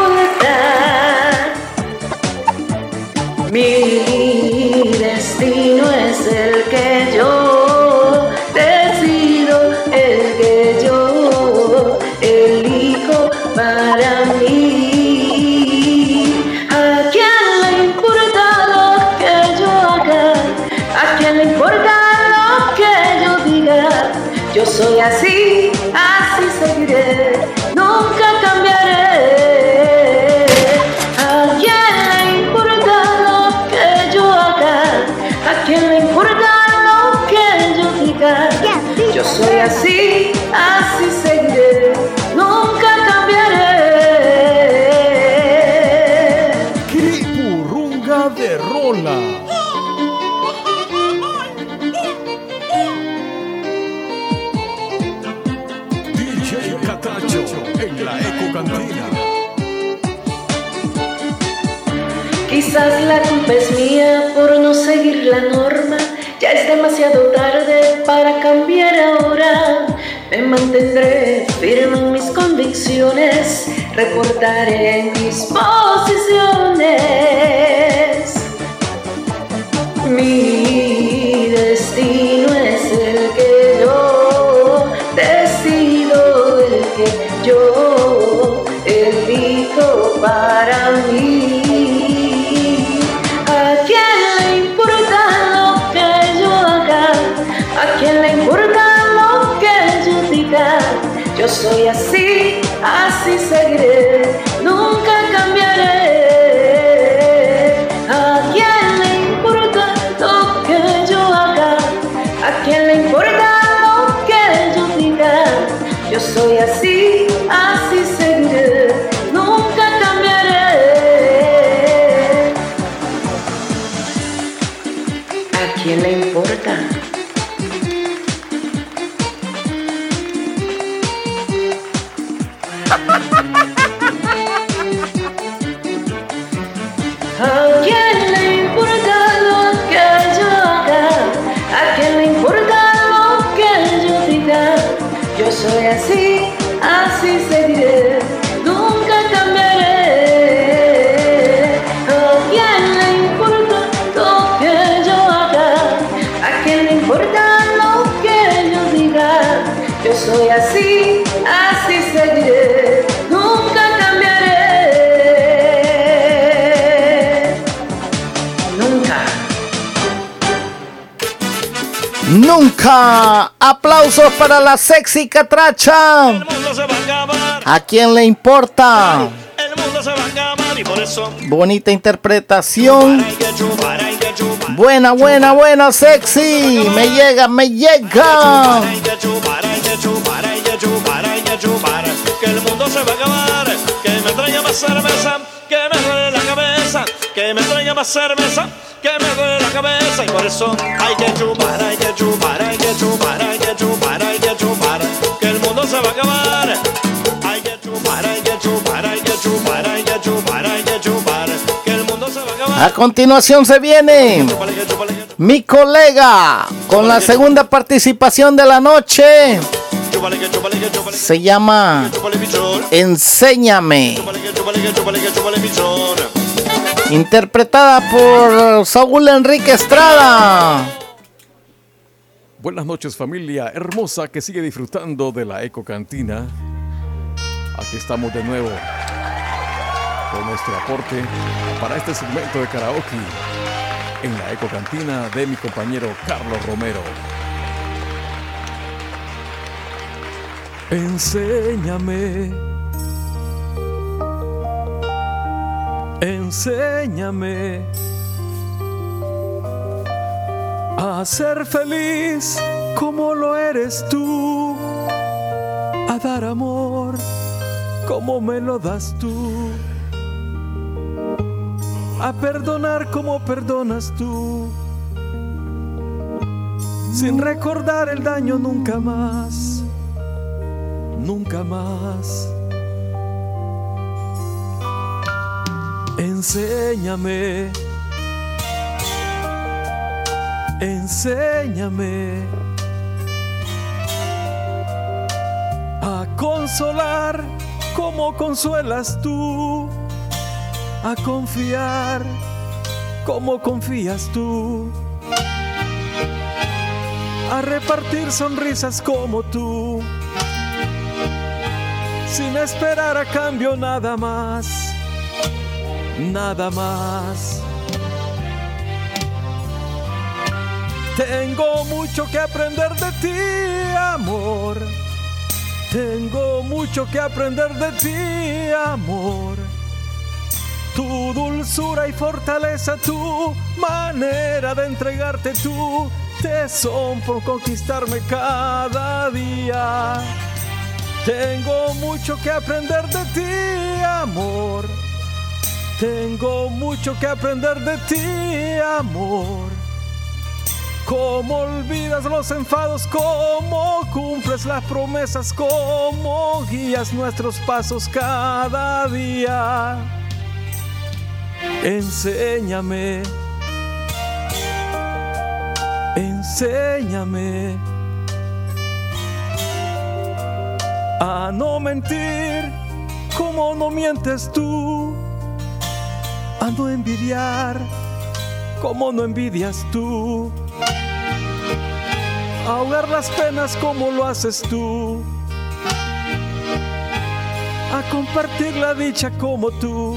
Mi destino es el que yo decido, el que yo elijo para mí. ¿A quién le importa lo que yo haga? ¿A quién le importa lo que yo diga? Yo soy así, así seguiré, así, así seguiré, nunca cambiaré. Cripurrunga de rola. DJ Catacho en la Eco Cantina. Quizás la culpa es mía por no seguir la norma. Ya es demasiado tarde mantendré firme en mis convicciones. Reportaré mis posiciones. Mi Yo soy así, así seguiré, nunca Aplausos para la sexy catracha. ¿A quién le importa? el mundo se va a acabar y por eso Bonita interpretación. Buena, buena, buena, sexy. Me llega, me llega. que el mundo se va a acabar, que me traiga más cerveza, que me duele la cabeza, que me traiga más cerveza, que me duele la cabeza y por eso hay que chupar, hay que chupar, a continuación se viene. Mi colega con la segunda participación de la noche se llama Enséñame. Interpretada por Saúl Enrique Estrada. Buenas noches familia hermosa que sigue disfrutando de la Eco Cantina. Aquí estamos de nuevo nuestro aporte para este segmento de karaoke en la Eco Cantina de mi compañero Carlos Romero. Enséñame. Enséñame a ser feliz como lo eres tú, a dar amor como me lo das tú, a perdonar como perdonas tú, sin recordar el daño nunca más, nunca más. Enséñame enséñame a consolar como consuelas tú, a confiar como confías tú, a repartir sonrisas como tú, sin esperar a cambio nada más, nada más. Tengo mucho que aprender de ti, amor. Tengo mucho que aprender de ti, amor. Tu dulzura y fortaleza, tu manera de entregarte tu tesón por conquistarme cada día. Tengo mucho que aprender de ti, amor. Tengo mucho que aprender de ti, amor. Cómo olvidas los enfados, cómo cumples las promesas, cómo guías nuestros pasos cada día. Enséñame, enséñame. A no mentir como no mientes tú, a no envidiar como no envidias tú. Ahogar las penas como lo haces tú, a compartir la dicha como tú,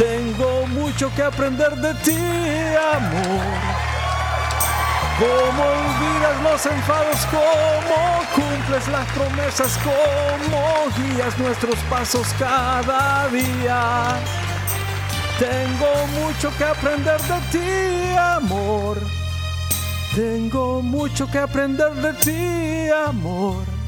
Tengo mucho que aprender de ti, amor. Cómo olvidas los enfados, cómo cumples las promesas, cómo guías nuestros pasos cada día. Tengo mucho que aprender de ti, amor. Tengo mucho que aprender de ti, amor.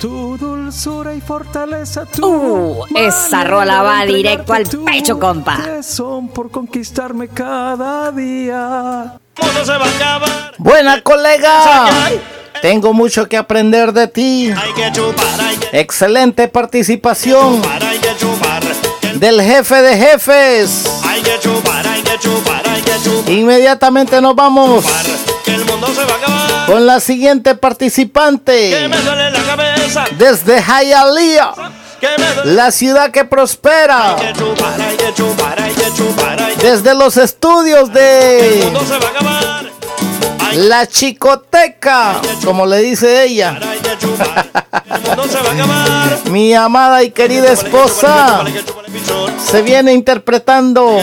Tu dulzura y fortaleza, tu Uh, esa rola va directo al pecho, compa. Son por conquistarme cada día. se va a acabar. Buena colega. Tengo mucho que aprender de ti. Hay que chupar, hay que Excelente participación chupar, hay que chupar. del jefe de jefes. Hay que chupar, hay que chupar, hay que chupar. Inmediatamente nos vamos Que el mundo se va a acabar. con la siguiente participante Que me duele la cabeza. Desde Hialeah, la ciudad que prospera. Desde los estudios de la chicoteca, como le dice ella, mi amada y querida esposa, se viene interpretando,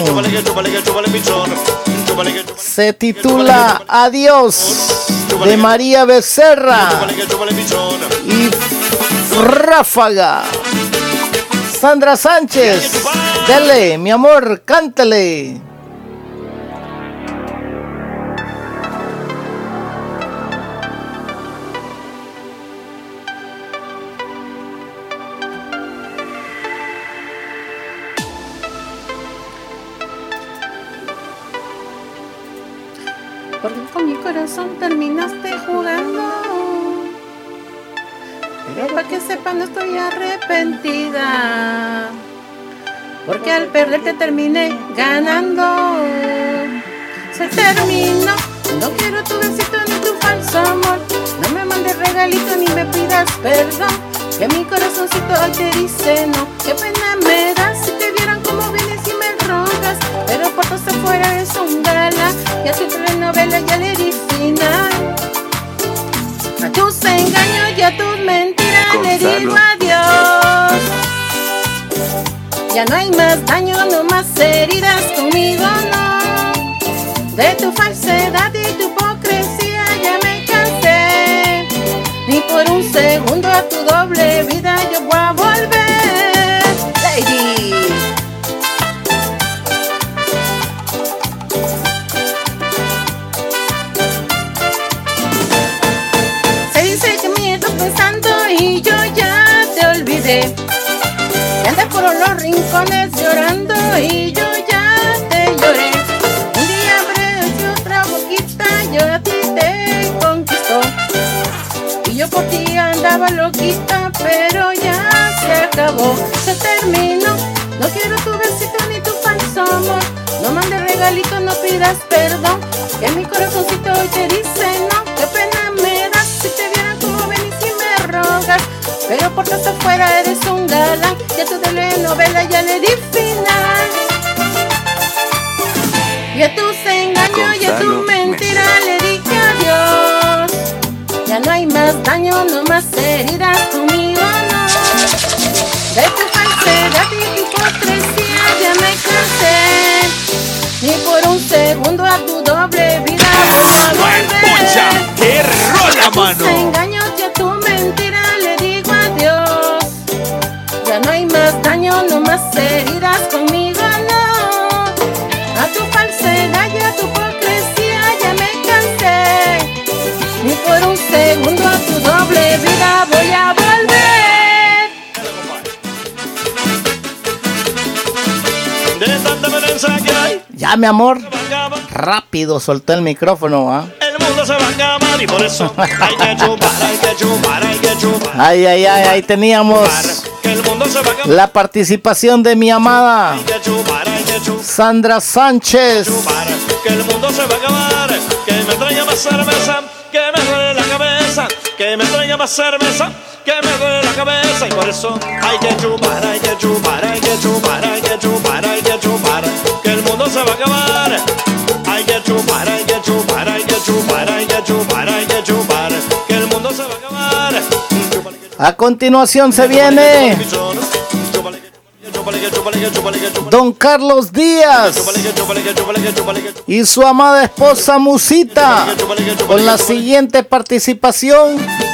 se titula Adiós de María Becerra y Ráfaga. Sandra Sánchez. Dele, mi amor, cántele. Porque con mi corazón terminaste jugando. Para que sepan, no estoy arrepentida. Porque al perderte terminé ganando. Se terminó. No quiero tu besito ni tu falso amor. No me mandes regalito ni me pidas perdón. Que mi corazoncito hoy te dice no. Qué pena me das si te vieran como vienes y me rogas. Pero por todo afuera es un gala. Y a tu telenovela ya le di final. A tus engaños y a tus mentiras le digo adiós. Ya no hay más daño, no más heridas conmigo, no. De tu falsedad y tu hipocresía ya me cansé. Ni por un segundo a tu doble vida yo voy a volver. Te olvidé. Que andas por los rincones llorando y yo ya te lloré. Un día abré otra boquita, yo a ti te conquistó. Y yo por ti andaba loquita, pero ya se acabó, se terminó. No quiero tu besito ni tu falso amor. No mandes regalito, no pidas perdón. Que mi corazoncito hoy te dice no. Pero por tanto afuera eres un galán. Ya tu telenovela ya le di final. Y a tus engaños y a tu mentira le dije adiós. Ya no hay más daño, no más heridas conmigo, no. De tu falsedad y tu hipocresía ya me cansé. Ni por un segundo a tu doble vida voy a volver. ¡Qué rola, mano! Ya, mi amor. Rápido solté el micrófono, ¿ah? el mundo se va a acabar y por eso hay que chupar, hay que chupar, hay que chupar. Ay, ay, ay, ahí teníamos la participación de mi amada. Sandra Sánchez. Que el mundo se va a acabar. Que me traiga más cerveza. Que me duele la cabeza. Que me A continuación se viene Don Carlos Díaz y su amada esposa Musita con la siguiente participación.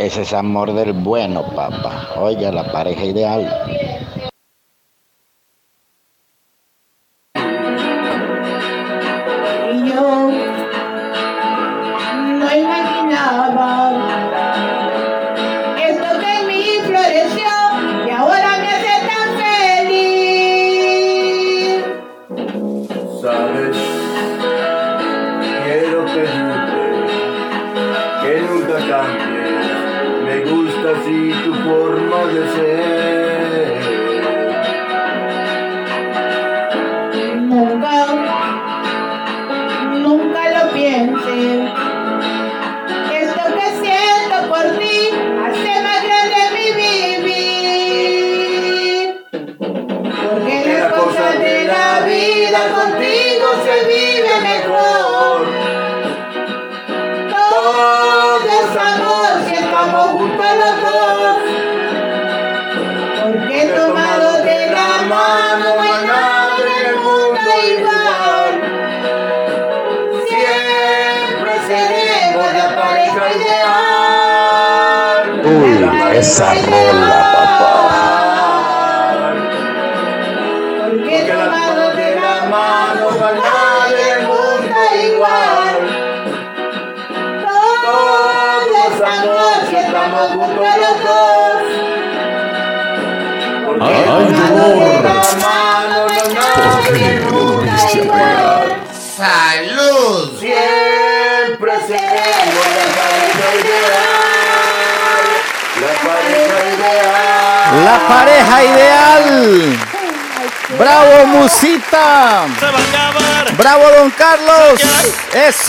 Ese es amor del bueno, papá. Oiga, la pareja ideal.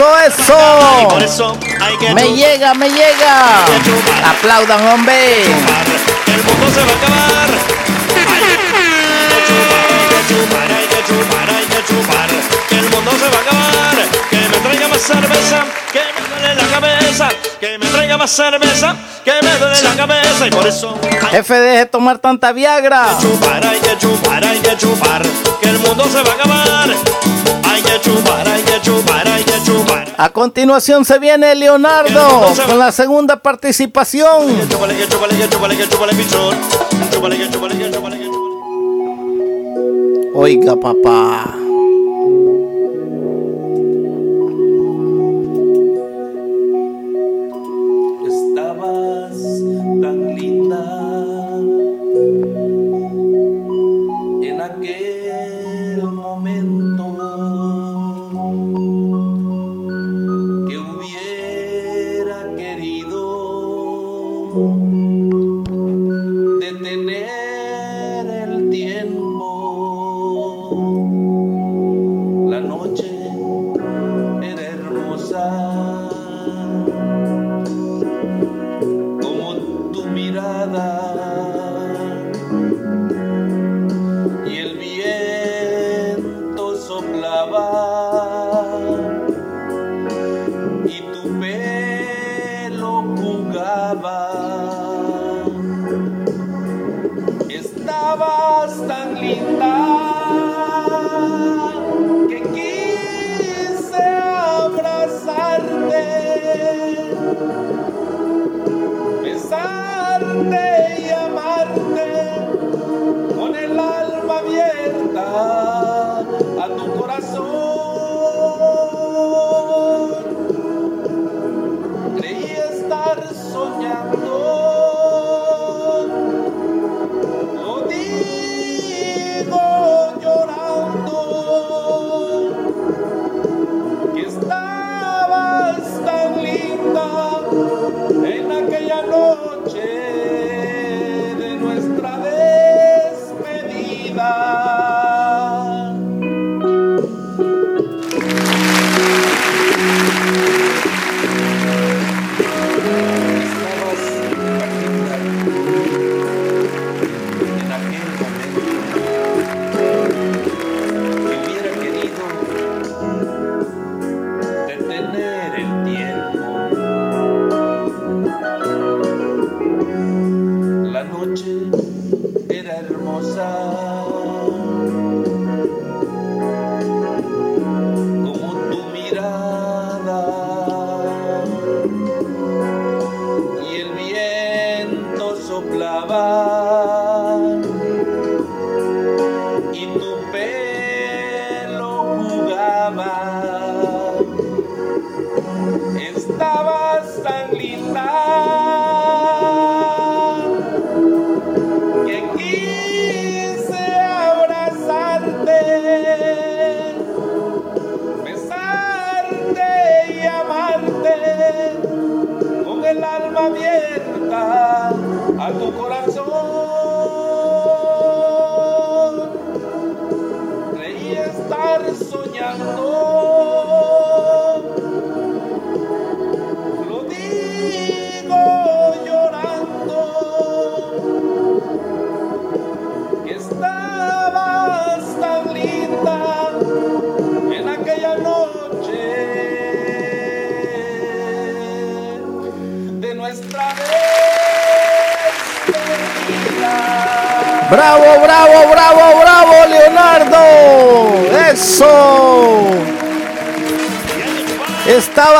Eso, eso. Me llega, me llega. Aplaudan, hombre. El mundo se va a acabar. Hay que chupar, hay que chupar, que el mundo se va a acabar. Que me traiga más cerveza, que me duele la cabeza. Que me traiga más cerveza, que me duele la cabeza. Y por eso. Jefe, deje tomar tanta Viagra. Que chupar, hay que chupar, hay que chupar, que el mundo se va a acabar. A continuación se viene Leonardo con la segunda participación. Oiga, papá.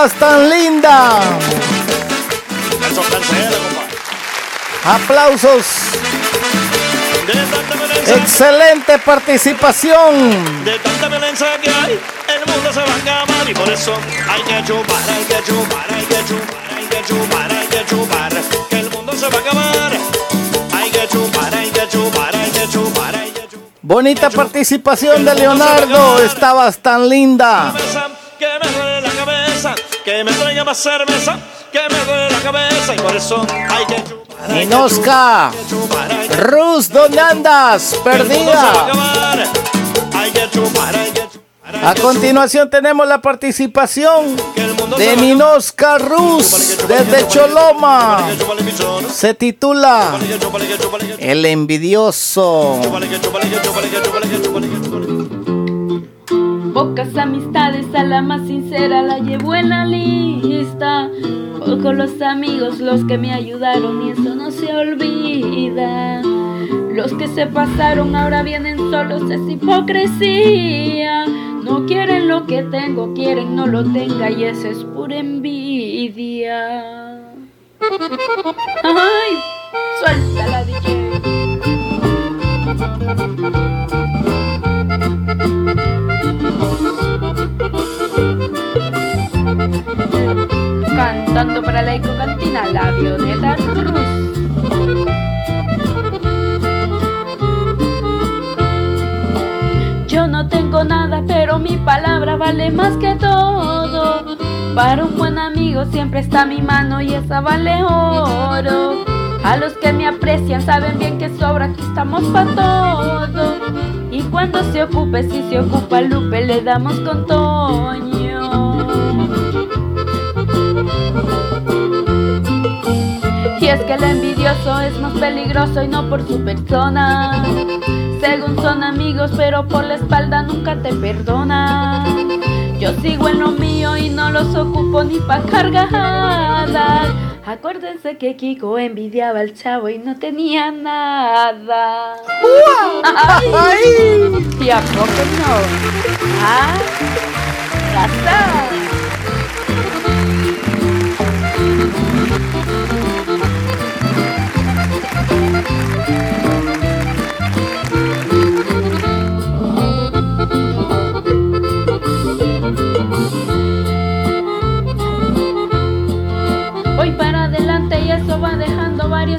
Tan linda. Aplausos. Excelente participación. de tanta violencia que hay, el mundo se va a acabar y por eso hay que chupar, hay que chupar, hay que chupar, hay que chupar, hay que chupar, que el mundo se va a acabar. Hay que chupar, hay que chupar, hay que chupar, hay que chupar. Bonita participación de Leonardo. Estabas tan linda. Que me traiga más cerveza, que me duele la cabeza y por eso hay que chupar. hay que Inosca. chupar, hay que Rus, ¿dónde andas? que el mundo se va a Perdida. acabar. Hay que chupar, hay que chupar. A continuación tenemos la participación de Minosca Rus desde Choloma. Se titula El envidioso. Pocas amistades, la más sincera la llevo en la lista. Pocos los amigos, los que me ayudaron y eso no se olvida. Los que se pasaron ahora vienen solos, es hipocresía. No quieren lo que tengo, quieren no lo tenga y eso es siempre está mi mano y esa vale oro. A los que me aprecian saben bien que sobra, aquí estamos para todo. Y cuando se ocupe, si se ocupa Lupe, le damos con Toño. Y es que el envidioso es más peligroso y no por su persona. Según son amigos, pero por la espalda nunca te perdona. Yo sigo en lo mío y no los ocupo ni pa' cargadas. Acuérdense que Kiko envidiaba al chavo y no tenía nada. Ay, ¿Y a poco no? Ah, ya está.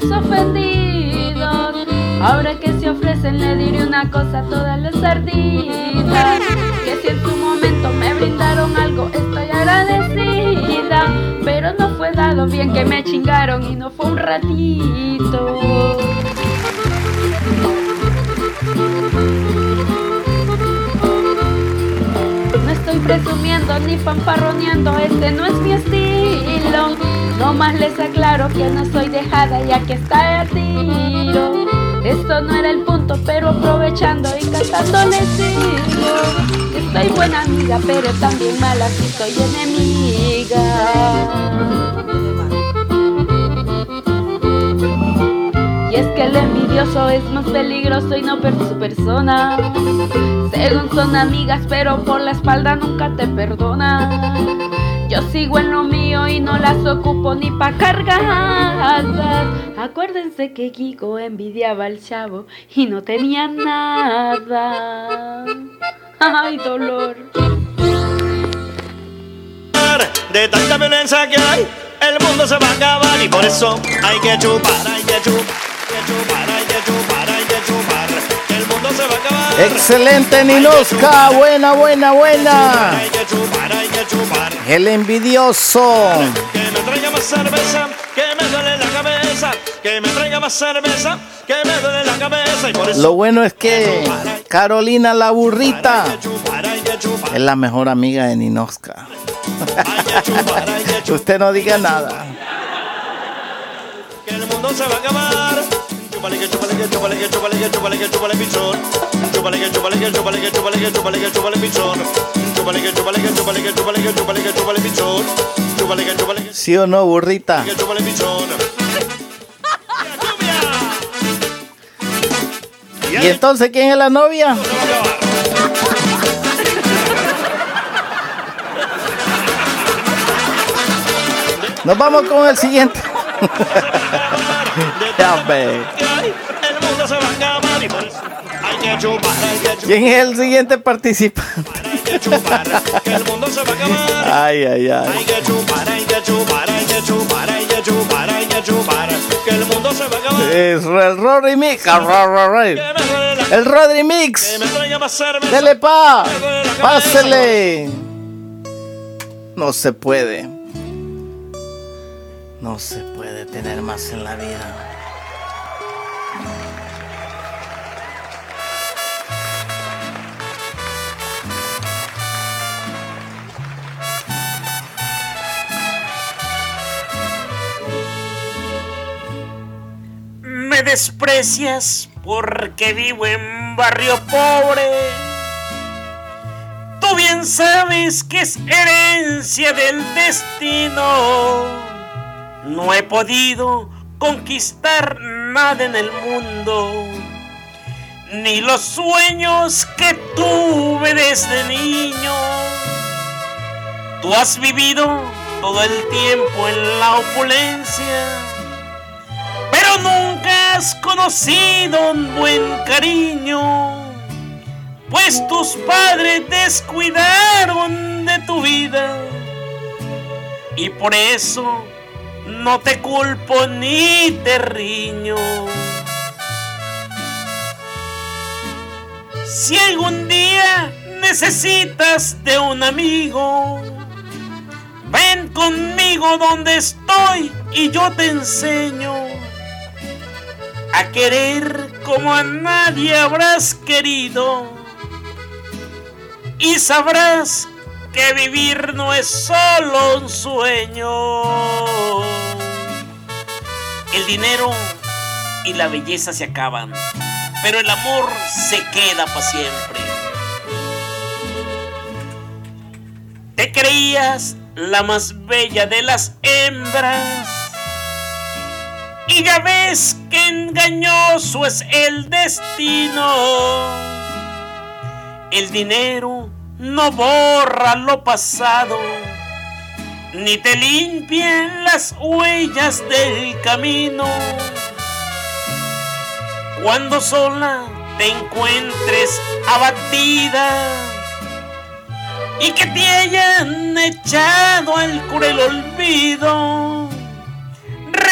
Ofendidos. Ahora que se ofrecen le diré una cosa a todas las ardidas. Que si en su momento me brindaron algo estoy agradecida. Pero no fue dado bien que me chingaron y no fue un ratito. No estoy presumiendo ni fanfarroneando, este no es mi estilo. No más les aclaro que no soy dejada ya que está a tiro. Esto no era el punto, pero aprovechando y cantando les digo que Soy buena amiga, pero también mala si soy enemiga. Y es que el envidioso es más peligroso y no per su persona. Según son amigas, pero por la espalda nunca te perdona. Yo sigo en lo mío y no las ocupo ni pa' cargadas. Acuérdense que Kiko envidiaba al chavo y no tenía nada. Ay, dolor. De tanta violencia que hay, el mundo se va a acabar y por eso hay que chupar, hay que chupar, Excelente, Ninosca. Buena, buena, buena. El envidioso. Que me traiga más cerveza, que me duele la cabeza. Que me traiga más cerveza, que me duele la cabeza y por eso Lo bueno es que Carolina la burrita es la mejor amiga de Ninosca. Usted no diga nada. Que el mundo se va a acabar. Chúpale que chúpale que chúpale que chúpale que chúpale que chúpale pichón. Chúpale que chúpale que chúpale que chúpale que chúpale que chúpale pichón. Chúpale que chúpale que chúpale que chúpale que chúpale que chúpale pichón. Chúpale que chúpale que ¿Sí o no, burrita? que chúpale pichón. ¿Y entonces quién es la novia? Nos vamos con el siguiente. ya ¿Quién es el siguiente participante? Ay, ay, ay. Es el Rodri Mix. El Rodri Mix. Dele pa. Pásele. No se puede. No se puede tener más en la vida. Me desprecias porque vivo en barrio pobre. Tú bien sabes que es herencia del destino. No he podido conquistar nada en el mundo. Ni los sueños que tuve desde niño. Tú has vivido todo el tiempo en la opulencia pero nunca has conocido un buen cariño, pues tus padres descuidaron de tu vida y por eso no te culpo ni te riño. Si algún día necesitas de un amigo, ven conmigo donde estoy y yo te enseño a querer como a nadie habrás querido. Y sabrás que vivir no es solo un sueño. El dinero y la belleza se acaban, pero el amor se queda para siempre. Te creías la más bella de las hembras y ya ves que engañoso es el destino. El dinero no borra lo pasado, ni te limpia las huellas del camino. Cuando sola te encuentres abatida y que te hayan echado al cruel olvido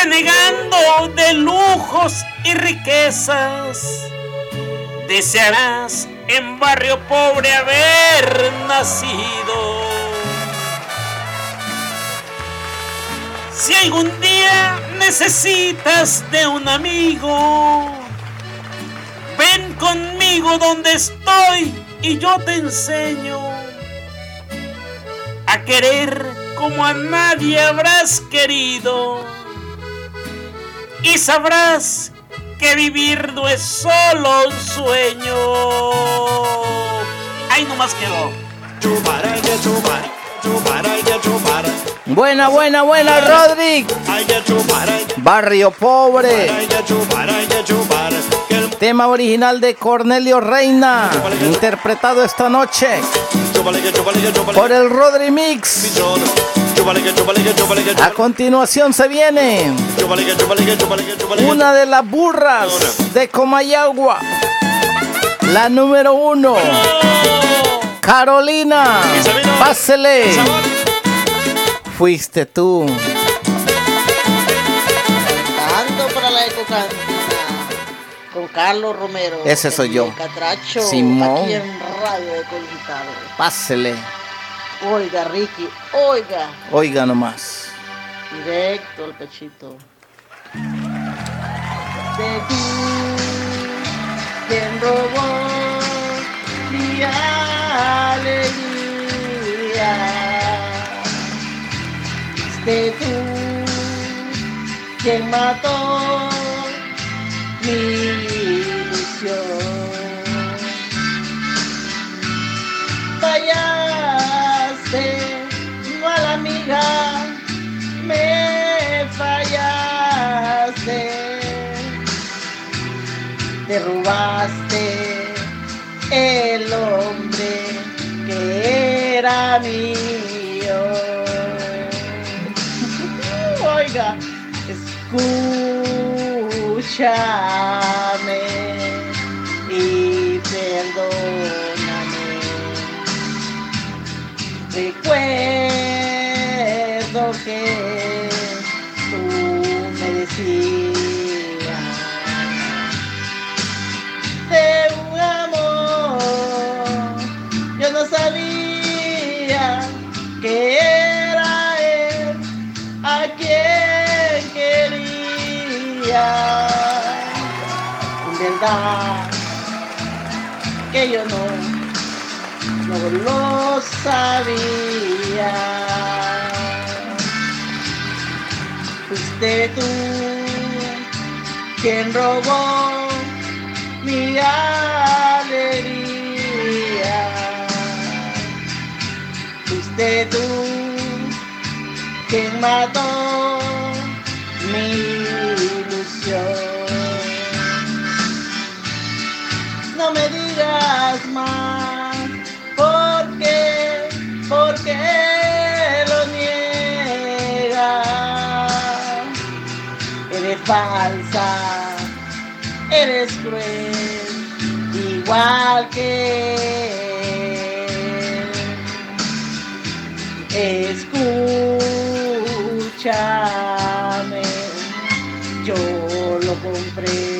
renegando de lujos y riquezas. Desearás en barrio pobre haber nacido. Si algún día necesitas de un amigo, ven conmigo donde estoy y yo te enseño a querer como a nadie habrás querido y sabrás que vivir no es solo un sueño. Ahí nomás quedó. Buena, buena, buena, que Barrio pobre. Tema original de Cornelio Reina, interpretado esta noche por el Rodri Mix. A continuación se viene una de las burras de Comayagua, la número uno, Carolina. Pásele. Fuiste tú. Carlos Romero. Ese soy yo. Catracho. Simón. Aquí en Radio de Colintado. Pásele. Oiga, Ricky, oiga. Oiga nomás. Directo al pechito. De ti, quien robó mi alegría. De tú, quien mató mi ilusión. Fallaste, mal amiga, me fallaste. Te robaste el hombre que era mío. Oiga, escúchame Recuerdo que tú me decías de un amor, yo no sabía que era él a quien quería. En verdad que yo no, lo sabía. Fuiste tú quien robó mi alegría. Fuiste tú quien mató mi ilusión. No me digas más, falsa, eres cruel, igual que él. Escúchame, yo lo comprendo.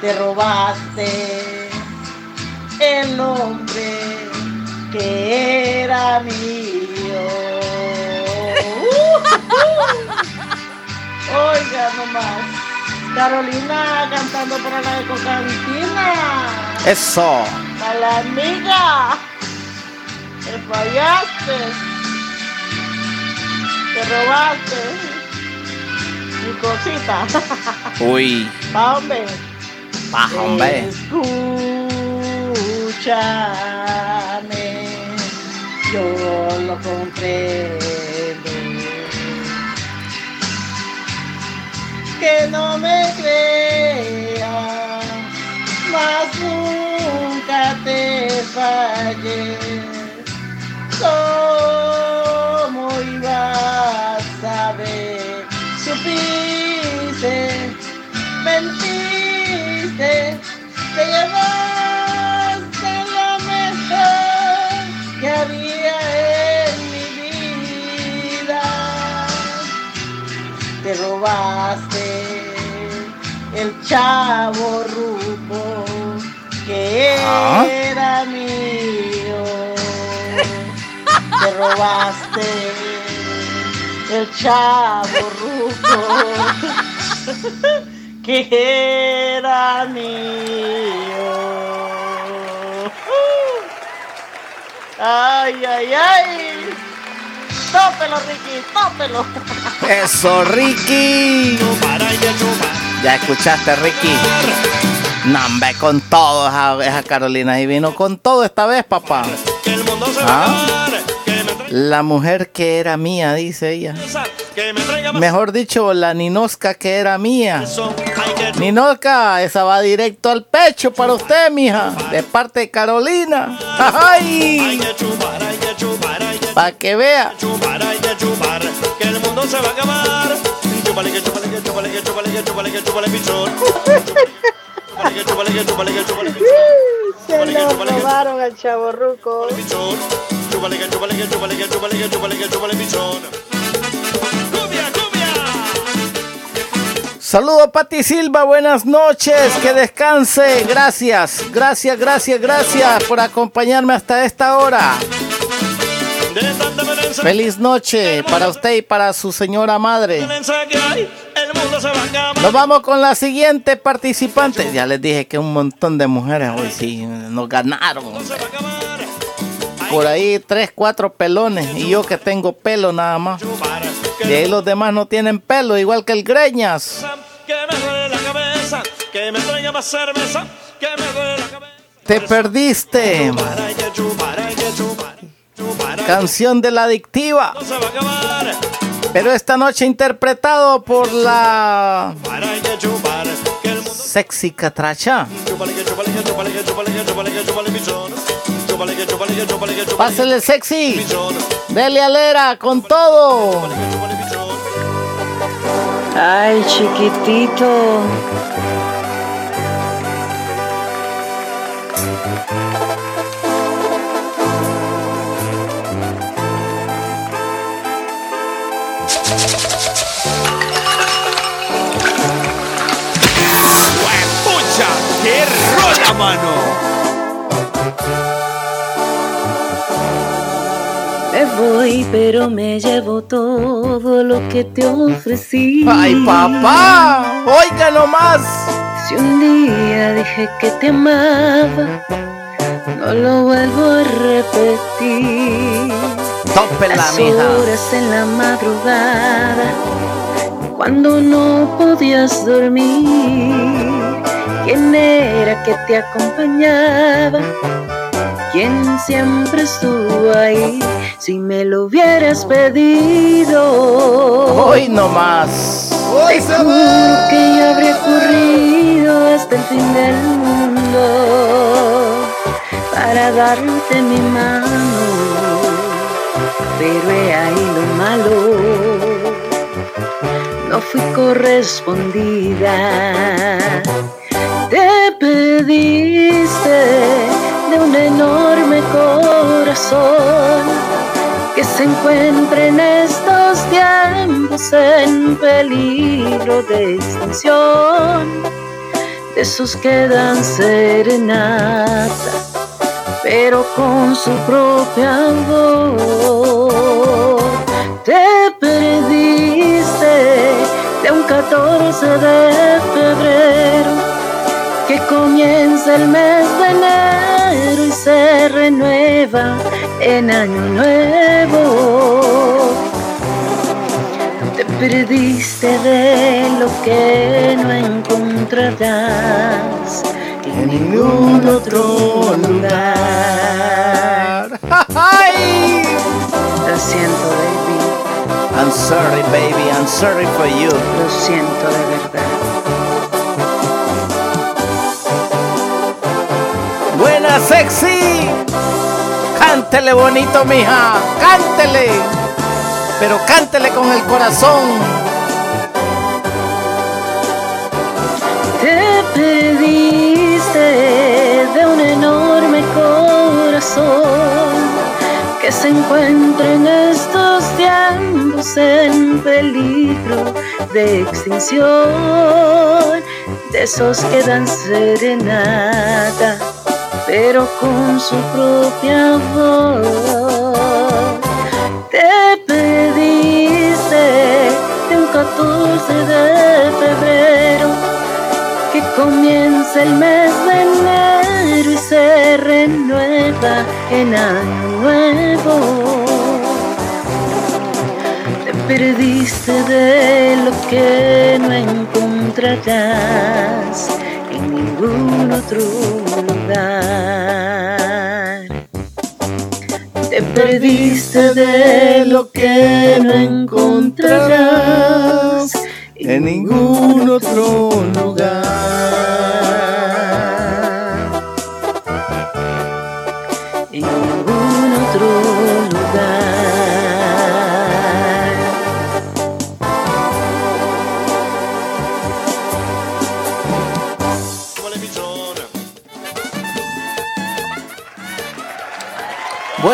Te robaste el hombre que era mío. Oiga nomás, Carolina cantando para la ecocantina. Eso. A la amiga. Te fallaste. Te robaste. Mi cosita. Uy. Va, hombre. Baja, hombre. Escúchame, yo lo comprendo. Que no me creas, mas nunca te. ¿Cómo robaste el chavo rubo que Ah. era mío. Te robaste el chavo rubo que era mío. Ay, ay, ay. Tópelo, Ricky, tópelo. Eso, Ricky. Ya escuchaste, Ricky. Nambe con todo esa, esa Carolina y vino con todo esta vez, papá. ¿Ah? La mujer que era mía, dice ella. Mejor dicho, la Ninosca que era mía. Ninosca, esa va directo al pecho para usted, mija. De parte de Carolina. ¡Ay! Para que vea. Que el mundo se va a acabar. Chúpale, que chúpale, que chúpale, que Saludo Pati Silva, buenas noches, que descanse, gracias, gracias, gracias, gracias por acompañarme hasta esta hora. Feliz noche para usted y para su señora madre. Nos vamos con la siguiente participante. Ya les dije que un montón de mujeres hoy sí nos ganaron. Por ahí tres, cuatro pelones y yo que tengo pelo nada más. Y ahí los demás no tienen pelo, igual que el Greñas. Que me duele la cabeza, que me traiga más cerveza, que me duele la cabeza. Te perdiste. Canción de la adictiva. Pero esta noche interpretado por la sexy catracha. Pásele sexy. Dele alera con todo. Ay, chiquitito. ¡Qué rola, mano! Voy, pero me llevo todo lo que te ofrecí. ¡Ay, papá! ¡Oiga nomás! Si un día dije que te amaba, no lo vuelvo a repetir. Tópela, Las mija. horas en la madrugada, cuando no podías dormir. ¿Quién era que te acompañaba? ¿Quién siempre estuvo ahí? Si me lo hubieras pedido. Hoy nomás. Te juro que yo habría corrido hasta el fin del mundo para darte mi mano. Pero he ahí lo malo, no fui correspondida. Te pediste un enorme corazón que se encuentra en estos tiempos en peligro de extinción. De esos que dan serenata, pero con su propia voz. Te perdiste de un 14 de febrero que comienza el mes de enero y se renueva en año nuevo. Te perdiste de lo que no encontrarás en ningún otro lugar. ¡Ay! Lo siento, baby. I'm sorry, baby. I'm sorry for you. Lo siento de verdad. Sexy. Cántele bonito, mija. Cántele. Pero cántele con el corazón. Te pediste de un enorme corazón que se encuentra en estos tiempos en peligro de extinción, de esos que dan serenata, pero con su propia voz. Te pediste de un 14 de febrero el mes de enero y se renueva en año nuevo. Te perdiste de lo que no encontrarás en ningún otro Te perdiste de lo que no encontrarás en ningún otro lugar.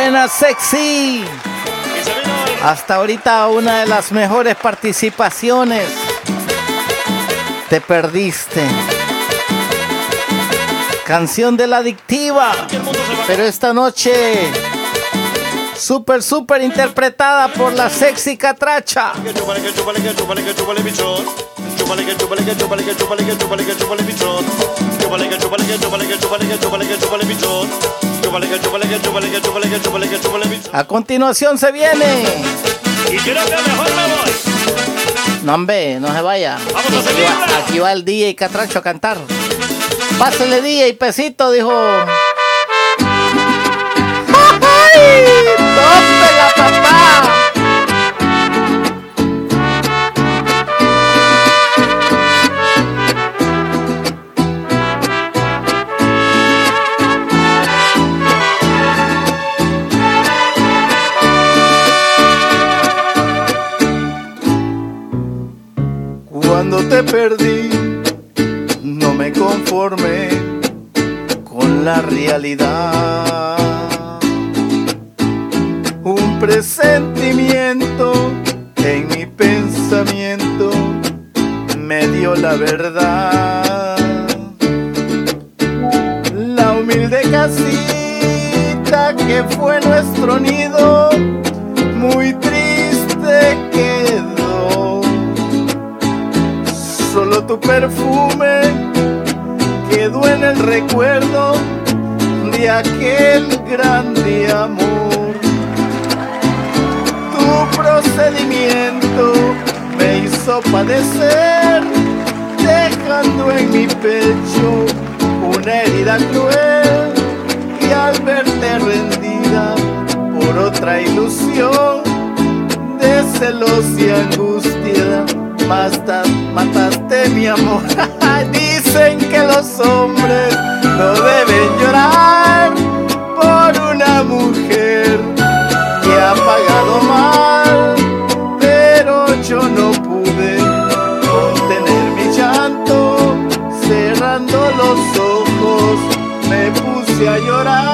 Sexy. Hasta ahorita una de las mejores participaciones. Te perdiste. Canción de la adictiva. Pero esta noche súper súper interpretada por la sexy catracha. A continuación se viene. Y quiero que mejor me voy. No, hombre, no se vaya. Vamos a Aquí va, aquí va el DJ Catracho a cantar. Pásale DJ Pesito, dijo. ¡Ay! ¡Tópela, papá! Perdí, no me conformé con la realidad. Un presentimiento en mi pensamiento me dio la verdad. La humilde casita que fue nuestro nido, perfume quedó en el recuerdo de aquel grande amor. Tu procedimiento me hizo padecer, dejando en mi pecho una herida cruel y al verte rendida por otra ilusión de celos y angustia Basta, mataste mi amor. Dicen que los hombres no deben llorar por una mujer que ha pagado mal, pero yo no pude contener mi llanto, cerrando los ojos me puse a llorar.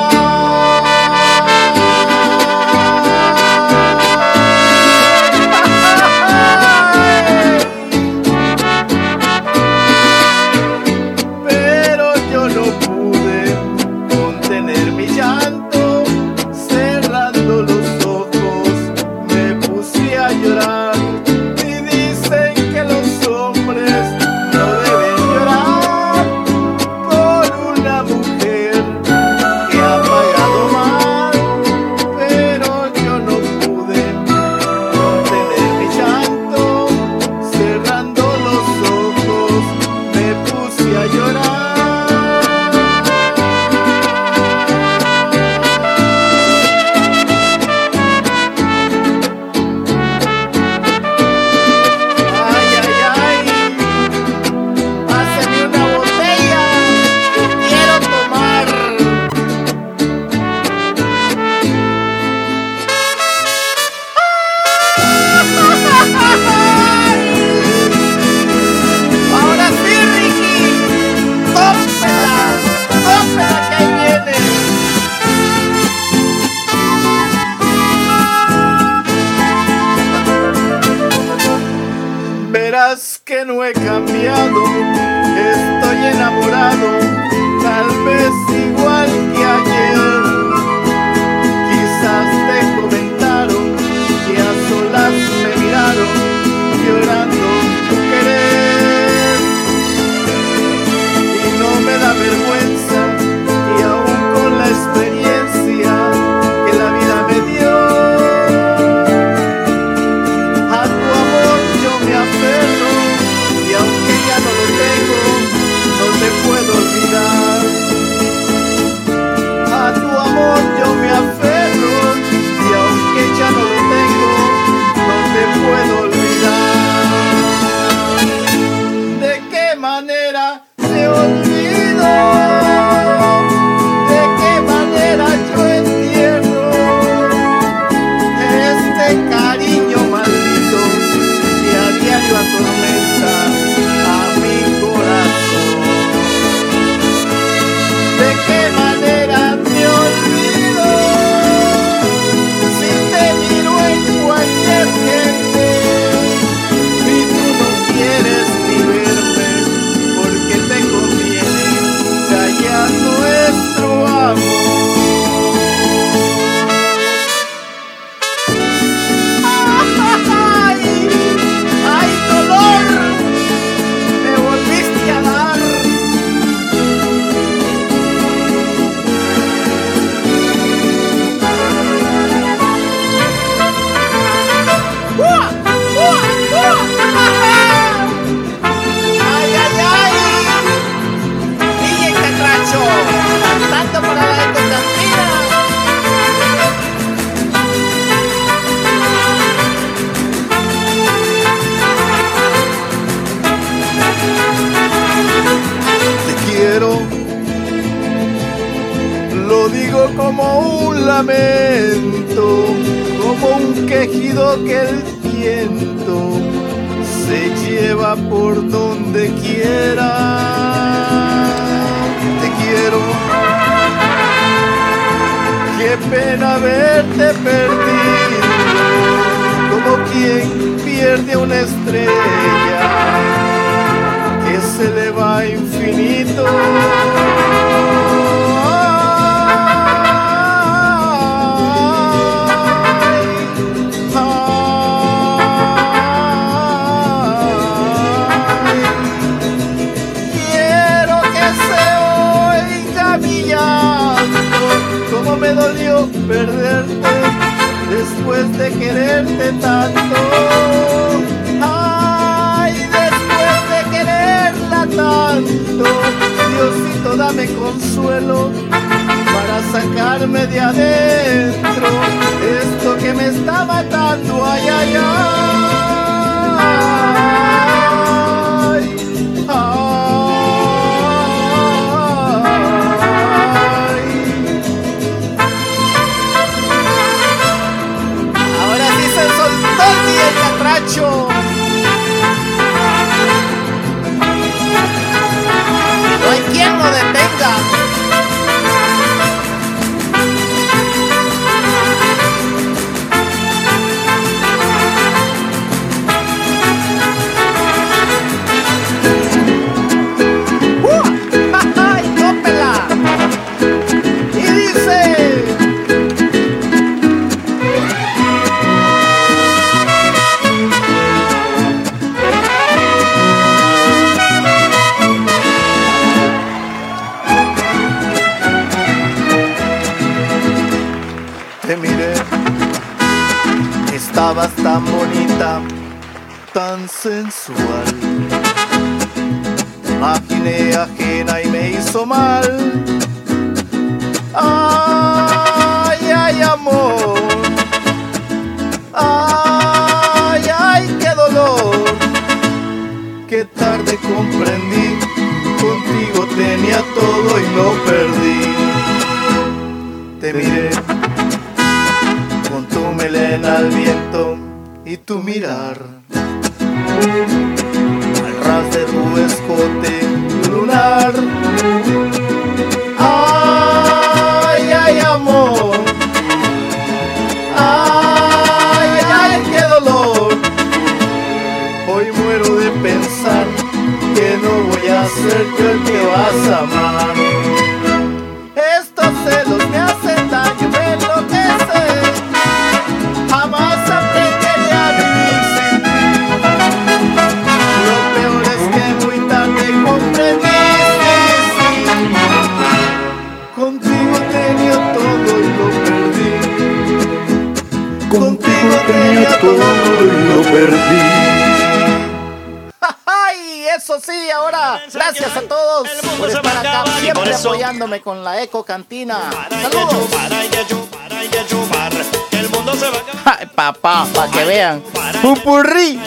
popurrí.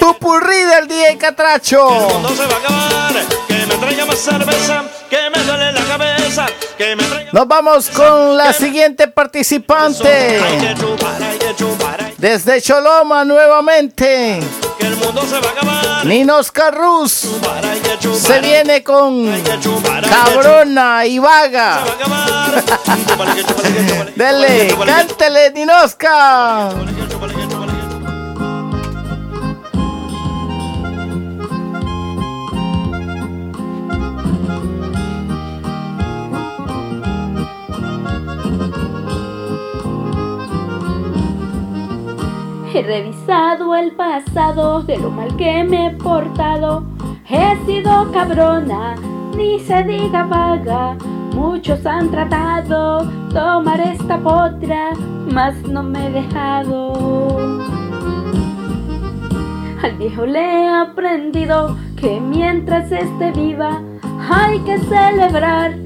Popurrí del día Catracho. Nos vamos con la siguiente participante. Desde Choloma nuevamente. Que el se. Ninos Carrus se viene con Cabrona y Vaga. Dele, cántele, Ninosca. He revisado el pasado de lo mal que me he portado. He sido cabrona, ni se diga vaga. Muchos han tratado tomar esta potra, mas no me he dejado. Al viejo le he aprendido que mientras esté viva hay que celebrar,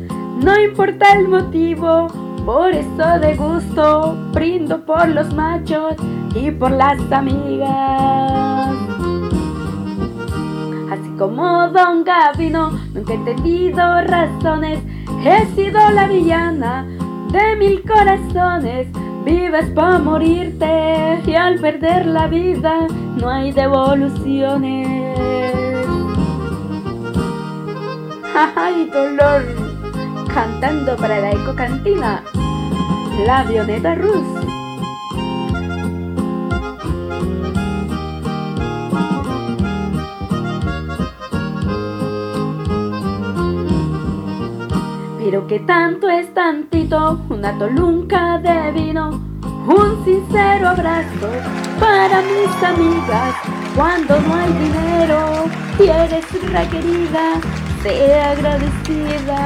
no importa el motivo. Por eso de gusto brindo por los machos aquí por las amigas. Así como Don Gavino, nunca he tenido razones. He sido la villana de mil corazones. Vives para morirte y al perder la vida no hay devoluciones. ¡Ay, dolor! Cantando para la ecocantina, la avioneta rusa. Pero que tanto es tantito, una tolunca de vino, un sincero abrazo para mis amigas. Cuando no hay dinero y eres requerida, sea agradecida.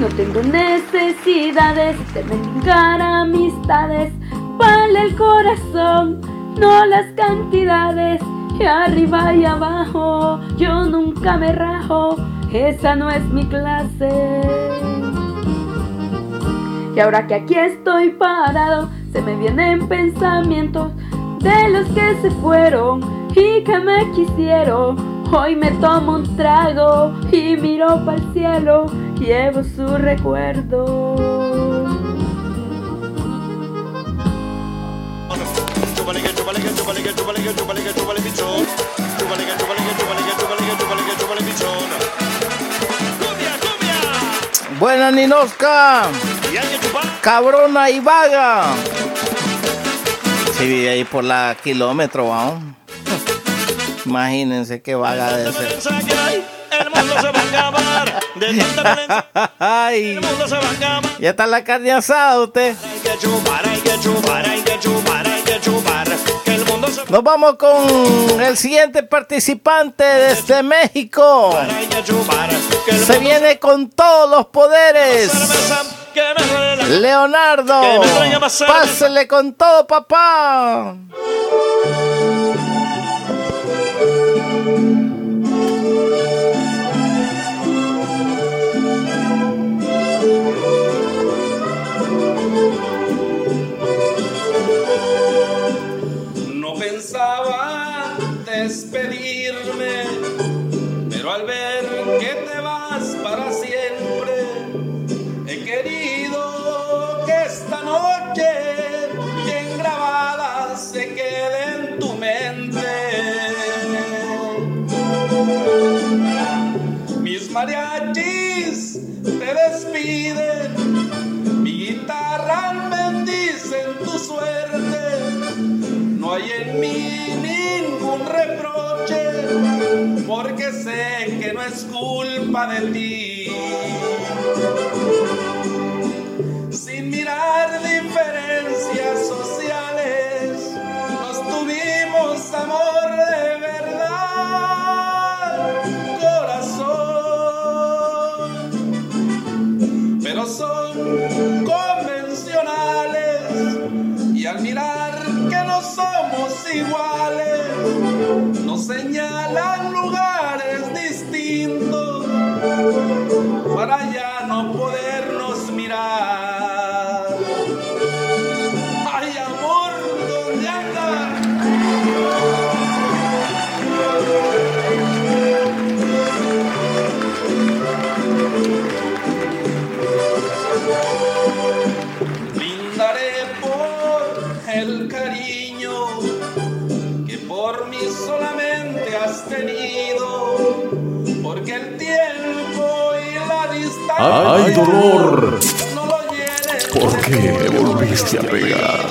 No tengo necesidades de mendigar amistades, vale el corazón, no las cantidades. Y arriba y abajo, yo nunca me rajo, esa no es mi clase. Y ahora que aquí estoy parado, se me vienen pensamientos de los que se fueron y que me quisieron. Hoy me tomo un trago y miro para el cielo, llevo su recuerdo. Buena Ninosca. Cabrona y vaga. Sí, vive ahí por la kilómetro, vamos. Imagínense qué vaga de ser. El mundo se va a acabar. De tanta violencia, Ay, el mundo se va a acabar. ya está la carne asada usted. Hay que chupar, hay que chupar, hay que chupar, hay que chupar. Nos vamos con el siguiente participante desde México. Que el Se viene con todos los poderes. Leonardo, pásele con todo, papá. Despedirme, pero al ver que te vas para siempre, he querido que esta noche bien grabada se quede en tu mente. Mis mariachis te despiden, mi guitarra bendice tu suerte. No hay en mí ningún reproche, porque sé que no es culpa de ti. Sin mirar diferencias sociales, nos tuvimos amor de verdad, corazón. Pero son convencionales y al mirar que no somos iguales, señalan lugares distintos para ya ¡Ay, dolor! no lo llenen ¿Por qué me volviste a pegar?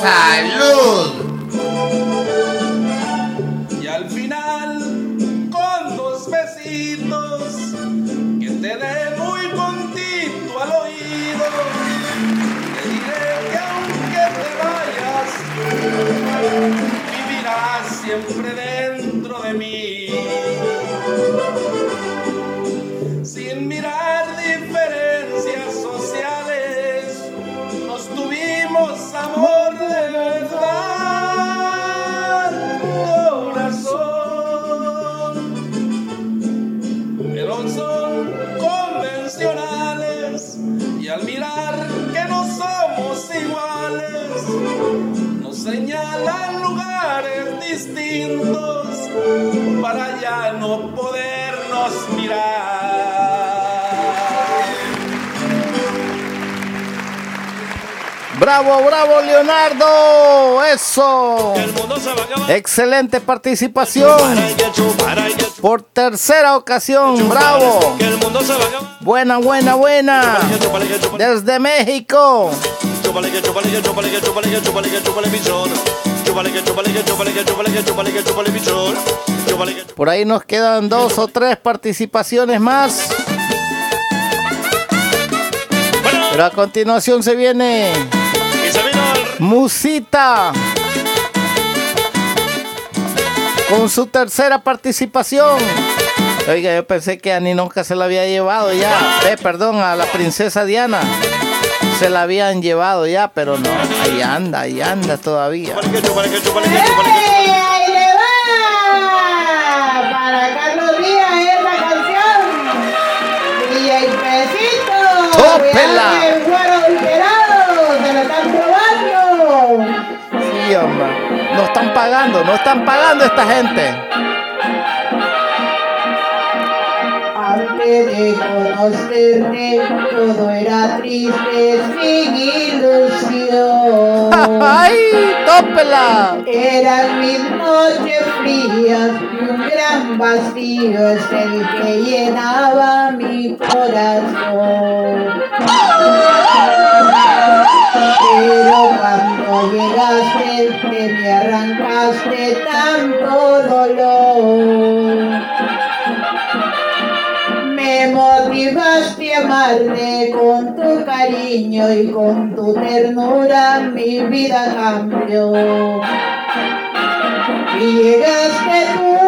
¡Salud! Y al final, con dos besitos que te dé muy contito al oído, te diré que aunque te vayas, vivirás siempre dentro Bravo, bravo, Leonardo. Eso. Excelente participación. Por tercera ocasión. Bravo. Buena, buena, buena. Desde México. Por ahí nos quedan dos o tres participaciones más. Pero a continuación se viene Musita con su tercera participación. Oiga, yo pensé que a ni nunca se la había llevado ya. Eh, perdón, a la princesa Diana. Se la habían llevado ya, pero no. Ahí anda, ahí anda todavía. No están pagando, no están pagando esta gente. Antes de conocerte, todo era triste, sin ilusión. ¡Ay, tópela! Eran mis noches frías y un gran vacío es el que llenaba mi corazón. Pero cuando llegaste, te me arrancaste tanto dolor. Me motivaste a amarte con tu cariño y con tu ternura mi vida cambió. Llegaste tú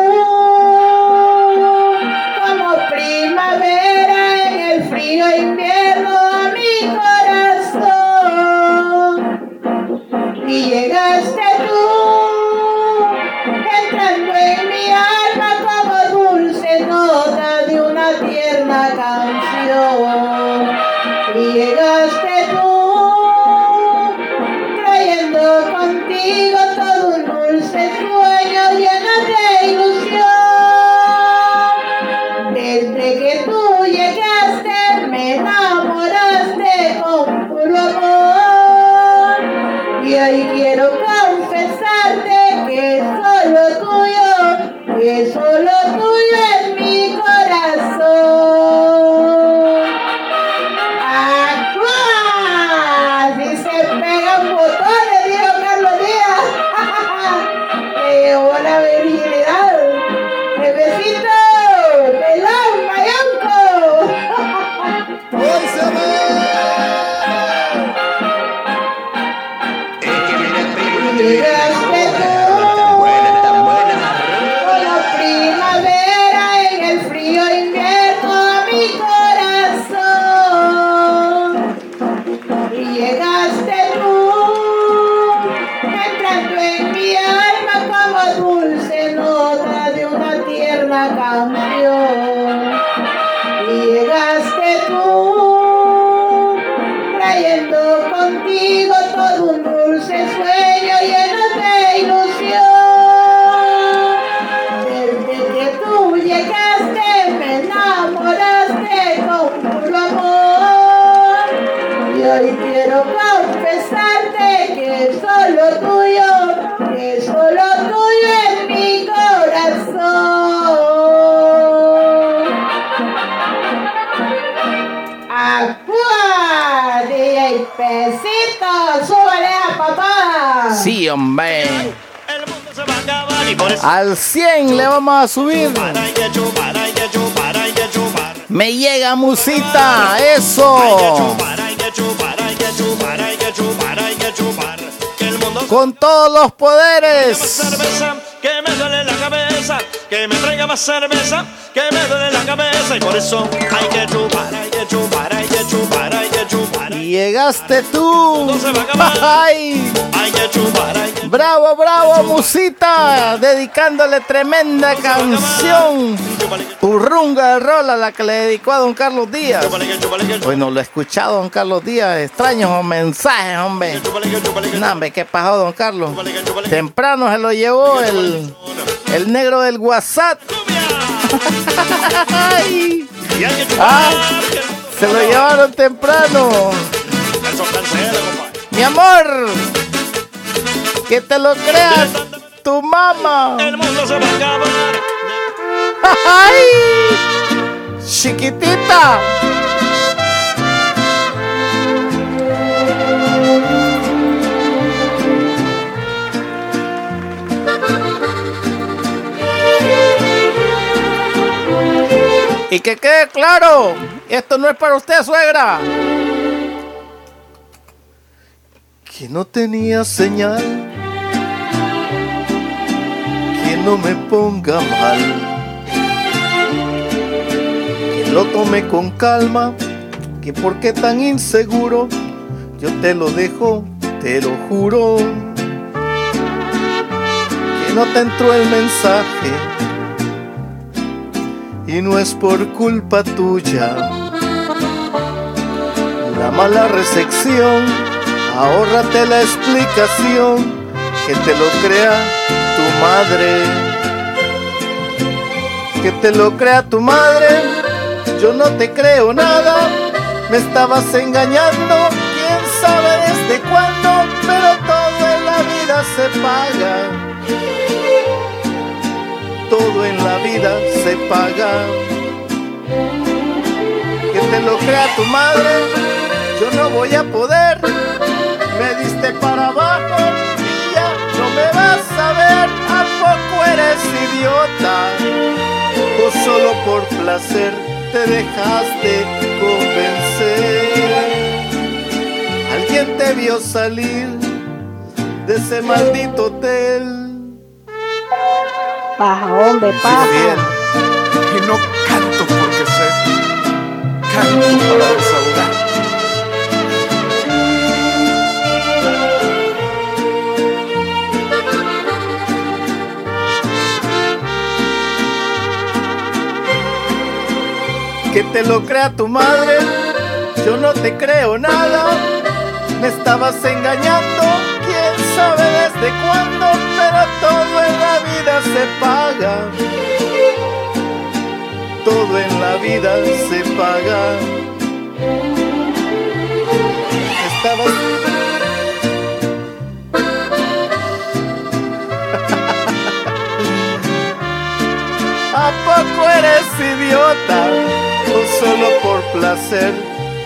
musita, eso. Con todos los poderes. que me duele la cabeza, que me traiga más cerveza, que me duele la cabeza y por eso hay que chupar, hay que chupar, hay que chupar, hay que llegaste tú. Ay. Bravo, bravo, musita. Dedicándole tremenda canción. Urrunga de rola, la que le dedicó a don Carlos Díaz. Bueno, lo he escuchado, don Carlos Díaz. Extraños mensajes, hombre. No, hombre, ¿qué pasó, don Carlos? Temprano se lo llevó el, el negro del WhatsApp. Ay. Ah, se lo llevaron temprano. Mi amor, que te lo creas tu mamá. El mundo se va a acabar. ¡Ay! Chiquitita. Y que quede claro, esto no es para usted, suegra. Que no tenía señal, que no me ponga mal, que lo tome con calma, que por qué tan inseguro, yo te lo dejo, te lo juro, que no te entró el mensaje y no es por culpa tuya. La mala recepción, ahórrate la explicación, que te lo crea tu madre. Que te lo crea tu madre, yo no te creo nada, me estabas engañando, quién sabe desde cuándo, pero todo en la vida se paga todo en la vida se paga. Que te lo crea tu madre, yo no voy a poder. Me diste para abajo y ya no me vas a ver. ¿A poco eres idiota? O solo por placer te dejaste convencer. Alguien te vio salir de ese maldito hotel. Paja, hombre, paja. Y no canto porque sé, canto para desahogar. Que te lo crea tu madre, yo no te creo nada. Me estabas engañando, quién sabe desde cuándo, pero todo en la se paga. Todo en la vida se paga. Estabas ¿A poco eres idiota? O solo por placer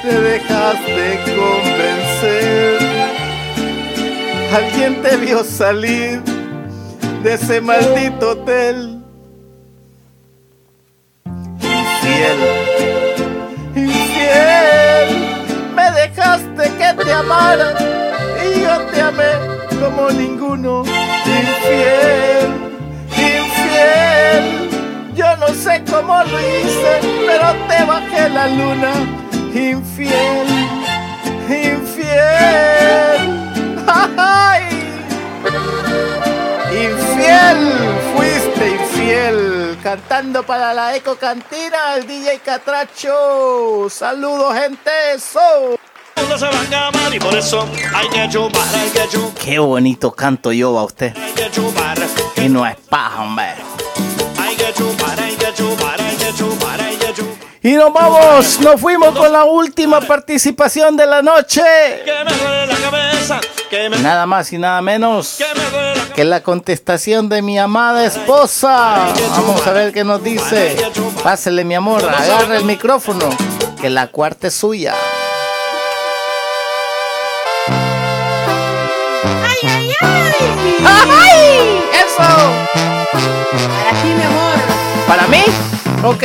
te dejaste convencer. Alguien te vio salir de ese maldito hotel. Infiel, infiel, me dejaste que te amara y yo te amé como ninguno. Infiel, infiel, yo no sé cómo lo hice, pero te bajé la luna. Infiel, infiel. ¡Ay! Infiel, fuiste infiel. Cantando para la Eco Cantina, el DJ Catracho. Saludos, gente. So. Qué bonito canto yo a usted. Y no es paja, hombre. Y nos vamos, nos fuimos con la última participación de la noche. Nada más y nada menos que la contestación de mi amada esposa. Vamos a ver qué nos dice. Pásele, mi amor, agarre el micrófono, que la cuarta es suya. ¡Ay, ay, ay! ¡Ay! ¡Eso! Para ti, mi amor. ¿Para mí? Ok.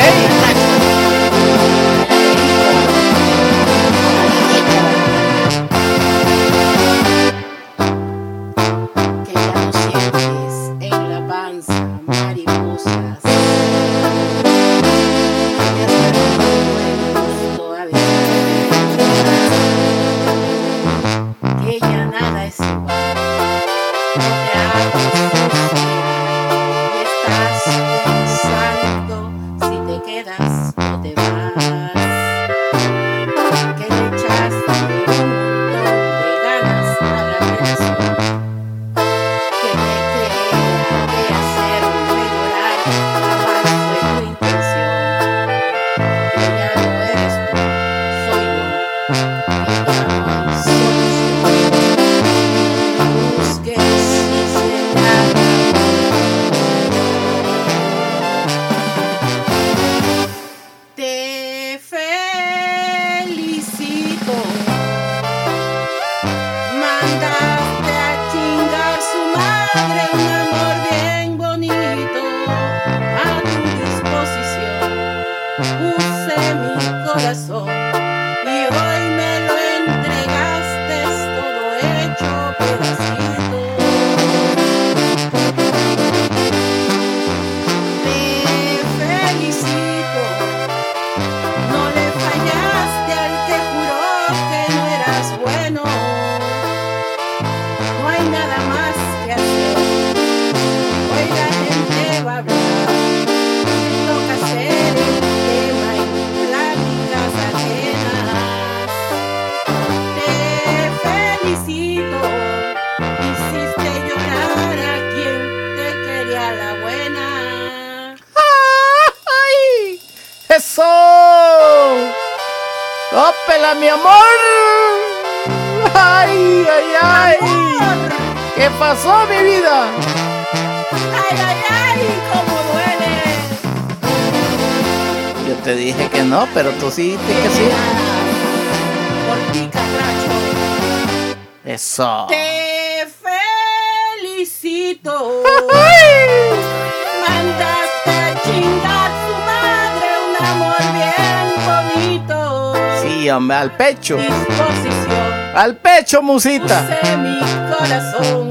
Musita. Mi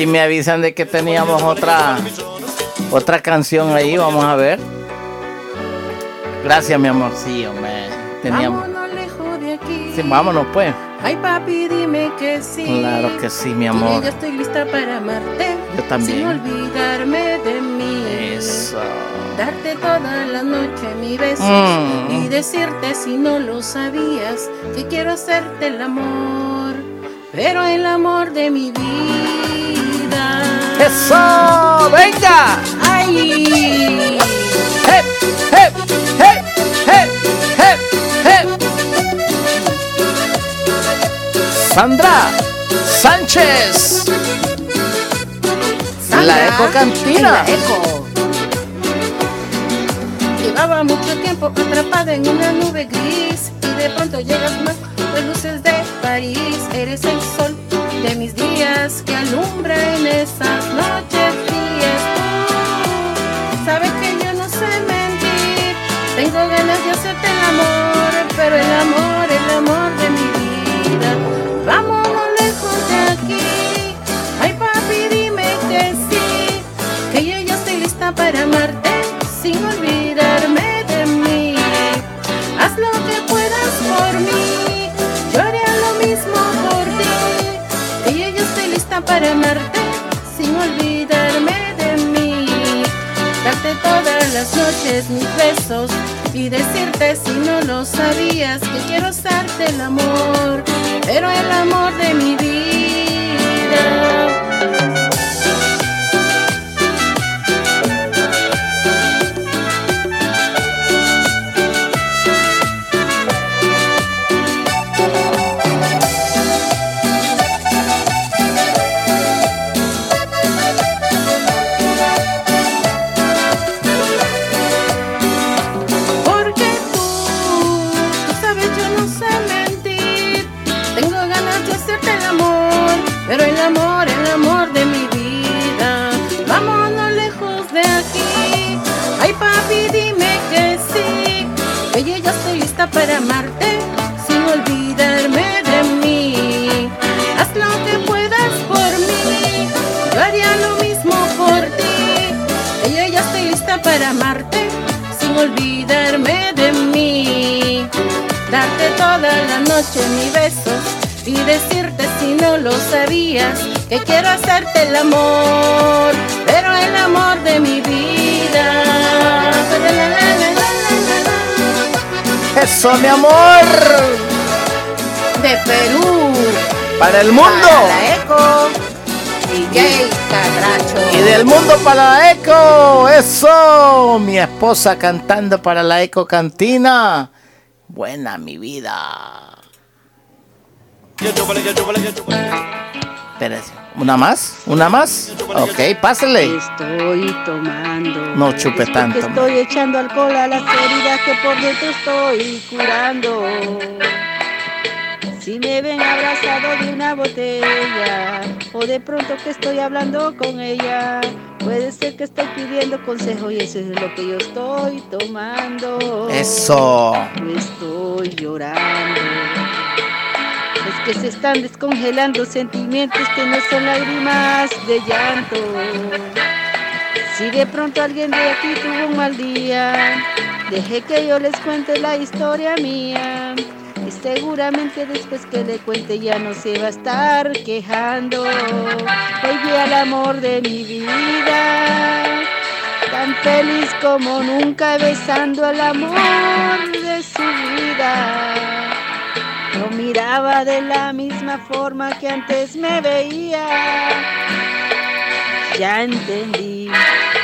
aquí me avisan de que teníamos otra otra canción ahí, vamos a ver. Gracias, mi amor. Sí, hombre. Teníamos. Vámonos lejos de aquí. Sí, vámonos pues. Ay, papi, dime que sí. Claro que sí, mi amor. yo estoy lista para amarte. Yo también. Sin olvidarme de mí. Eso. Darte toda la noche mi beso. Mm. Y decirte si no lo sabías. Que quiero hacerte el amor. Pero el amor de mi vida. ¡Eso! ¡Venga! ¡Ay! ¡Hep, hep, hep, hep, hep, hep! Sandra Sánchez. la Eco Cantina. La Eco. Llevaba mucho tiempo atrapada en una nube gris y de pronto llegas más las luces de París. Eres el sol de mis días que alumbra en esas el amor, pero el amor, el amor de mi vida. Vámonos lejos de aquí. Ay, papi, dime que sí. Que yo ya estoy lista para amarte sin olvidarme de mí. Haz lo que puedas por mí. Yo haré lo mismo por ti. Que yo ya estoy lista para amarte sin olvidarme de mí. Darte todas las noches mis besos y decirte si no lo sabías que quiero hacerte el amor, pero el amor de mi vida. Noche mis besos y decirte si no lo sabías que quiero hacerte el amor, pero el amor de mi vida. Eso, mi amor. De Perú. Para el mundo. Para la eco. DJ Catracho. Y del mundo para la eco. Eso. Mi esposa cantando para la eco cantina. Buena mi vida. Espérese. ¿Una más? ¿Una más? Ok, pásale. Estoy tomando. No chupe tanto. Estoy echando alcohol a las heridas que por dentro estoy curando. Si me ven abrazado de una botella o de pronto que estoy hablando con ella, puede ser que estoy pidiendo consejo y eso es lo que yo estoy tomando. Eso. No estoy llorando. Que se están descongelando sentimientos que no son lágrimas de llanto. Si de pronto alguien de aquí tuvo un mal día, deje que yo les cuente la historia mía. Y seguramente después que le cuente ya no se va a estar quejando. Vi al amor de mi vida, tan feliz como nunca besando al amor de su vida. No miraba de la misma forma que antes me veía. Ya entendí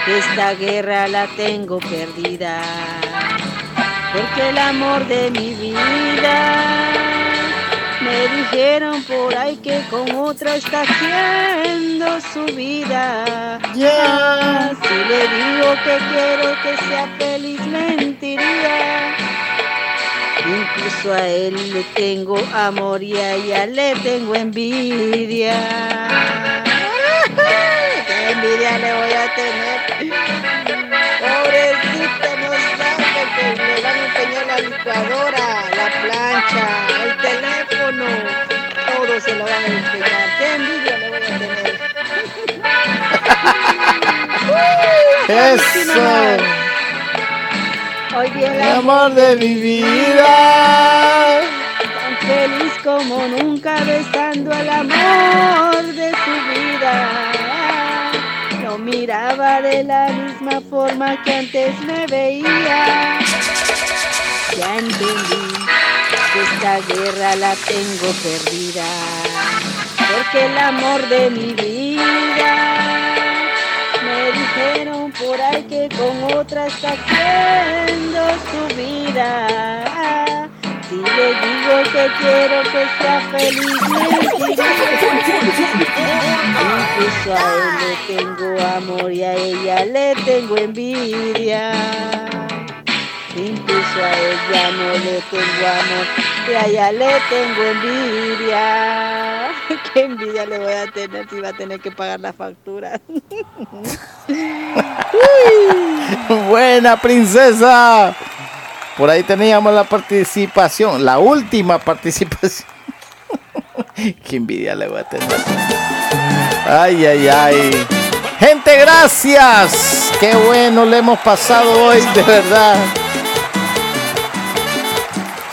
que esta guerra la tengo perdida. Porque el amor de mi vida me dijeron por ahí que con otra está haciendo su vida. Ya. Si le digo que quiero que sea feliz, mentiría. Incluso a él le tengo amor y a ella le tengo envidia. ¿Qué envidia le voy a tener? Pobrecita, no sabe que le van a empeñar la licuadora, la plancha, el teléfono. Todo se lo van a empeñar. ¿Qué envidia le voy a tener? Eso. Hoy vi el amor de mi vida. tan feliz como nunca besando al amor de su vida. No miraba de la misma forma que antes me veía. Ya entendí que esta guerra la tengo perdida. Porque el amor de mi vida dijeron por ahí que con otra está haciendo su vida. Si le digo que quiero que sea feliz, Incluso a él le tengo amor y a ella le tengo envidia. Incluso a ella no le tengo amor y a ella le tengo envidia. ¿Qué envidia le voy a tener si va a tener que pagar la factura? Buena princesa. Por ahí teníamos la participación, la última participación. Qué envidia le voy a tener. Ay, ay, ay. Gente, gracias. Qué bueno le hemos pasado hoy, de verdad.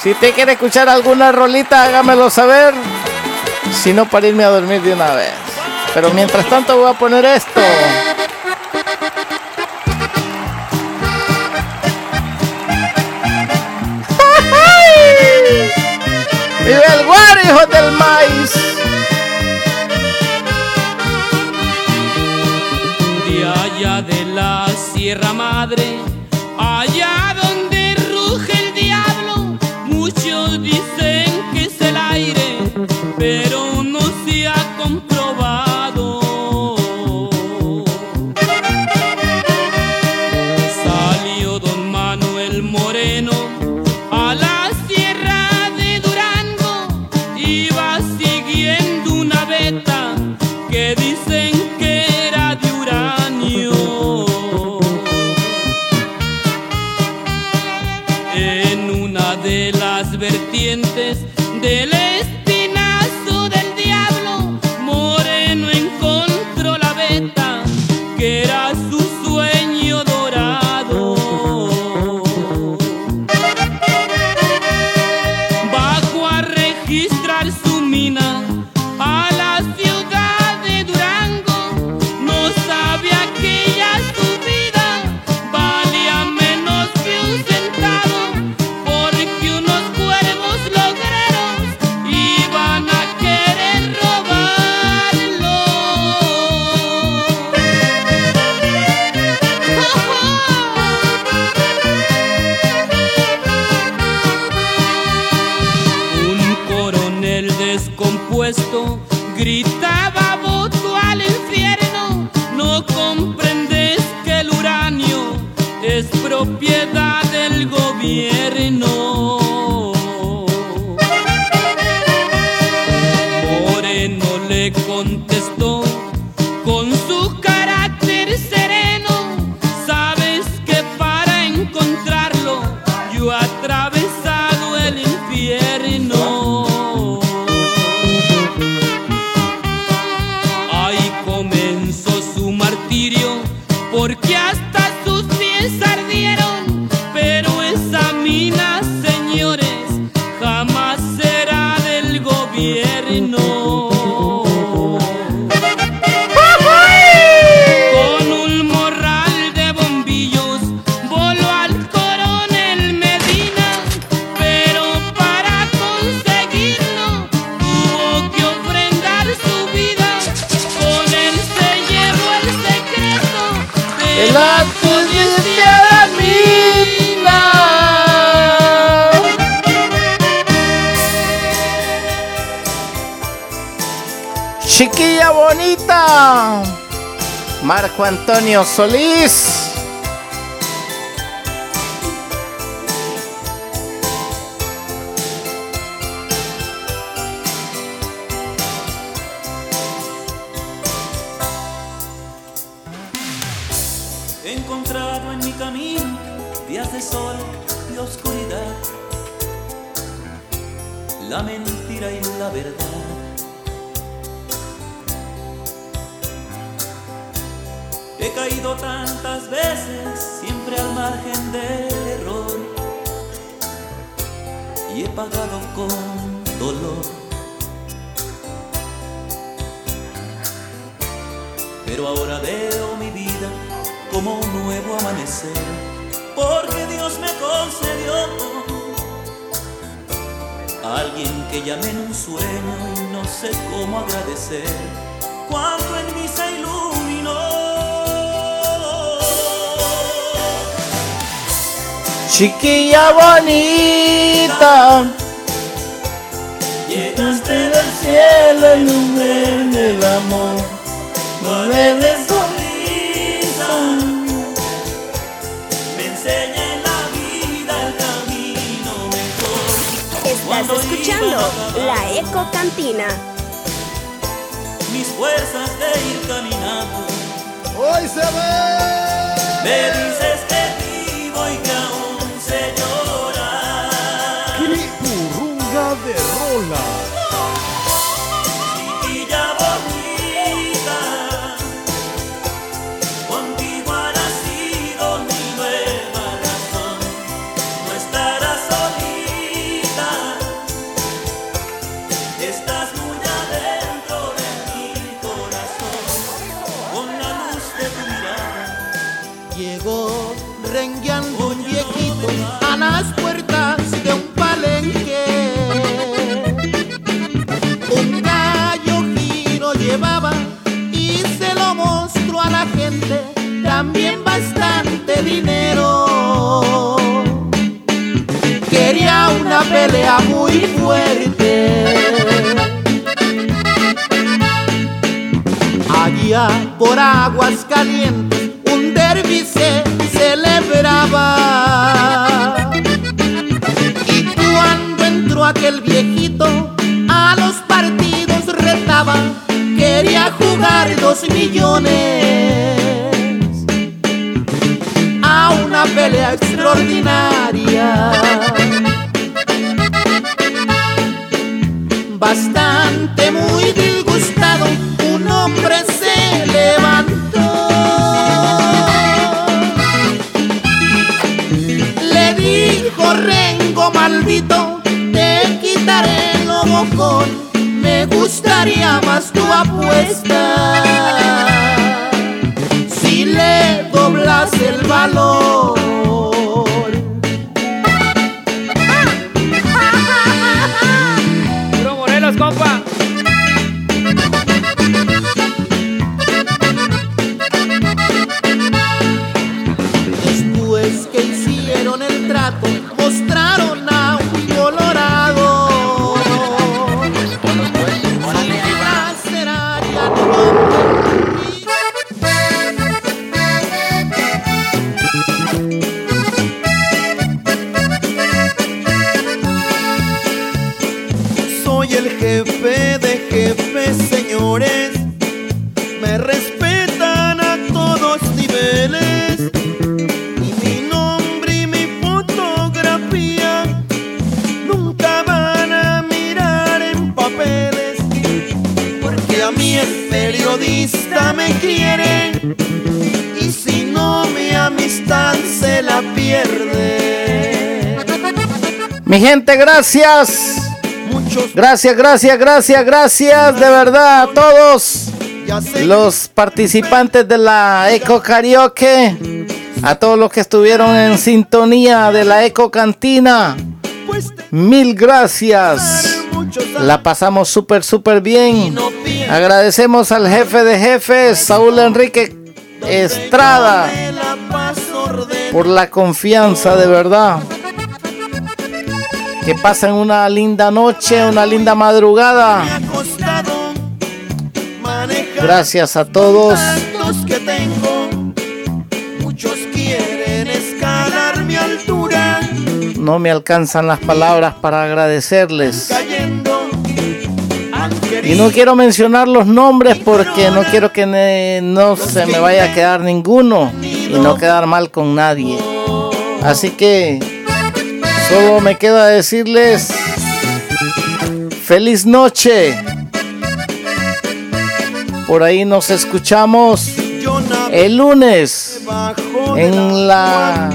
Si usted quiere escuchar alguna rolita, hágamelo saber. Si no, para irme a dormir de una vez. Pero mientras tanto voy a poner esto. ¡Vive el guaro, hijo del maíz! Marco Antonio Solís. Encontrado en mi camino días de sol y oscuridad, la mentira y la verdad. He caído tantas veces, siempre al margen del error, y he pagado con dolor. Pero ahora veo mi vida como un nuevo amanecer, porque Dios me concedió a alguien que llamé en un sueño y no sé cómo agradecer cuánto en mí se iluminó. Chiquilla bonita. Llenaste del cielo el nube del amor, nueve de sonrisa. Me enseña en la vida el camino mejor. Estás Cuando escuchando la Eco Cantina. mis fuerzas de ir caminando. Hoy se ve. Me dices fuerte. Por aguas calientes un derbi se celebraba. Y cuando entró aquel viejito, a los partidos retaba, quería jugar dos millones a una pelea extraordinaria. Me gustaría más tu apuesta. Gracias. Gracias, gracias, gracias, gracias de verdad a todos los participantes de la Eco Karaoke, a todos los que estuvieron en sintonía de la Eco Cantina. Mil gracias. La pasamos súper, súper bien. Agradecemos al jefe de jefes, Saúl Enrique Estrada, por la confianza de verdad. Que pasen una linda noche, una linda madrugada. Gracias a todos. que tengo, muchos quieren escalar mi altura. No me alcanzan las palabras para agradecerles. Y no quiero mencionar los nombres porque no quiero que ne- no se me vaya a quedar ninguno y no quedar mal con nadie. Así que solo me queda decirles feliz noche. Por ahí nos escuchamos el lunes en la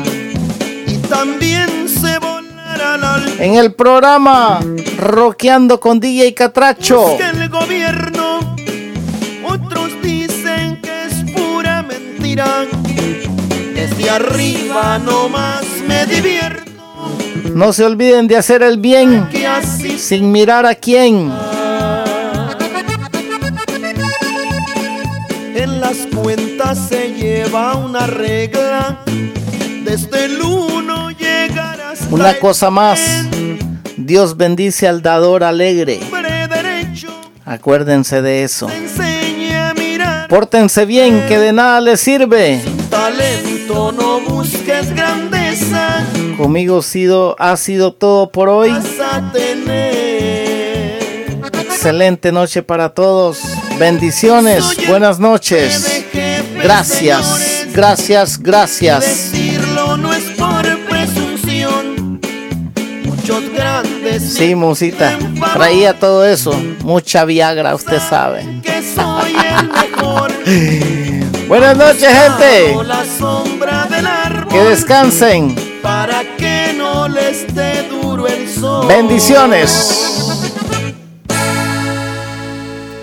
en el programa Roqueando con DJ Catracho. el gobierno. Otros dicen que es pura mentira. Desde arriba nomás me divierto. No se olviden de hacer el bien sin mirar a quién. En las cuentas se lleva una regla. Desde el uno llegar hasta Una cosa más. Dios bendice al dador alegre. Acuérdense de eso. Pórtense bien, que de nada les sirve. Talento, no busques grandeza. Conmigo sido, ha sido todo por hoy. Excelente noche para todos. Bendiciones. Buenas noches. Gracias. Gracias, gracias. Sí, musita. Traía todo eso. Mucha Viagra, usted sabe. Buenas noches, gente. Que descansen. Para que no le esté duro el sol. Bendiciones.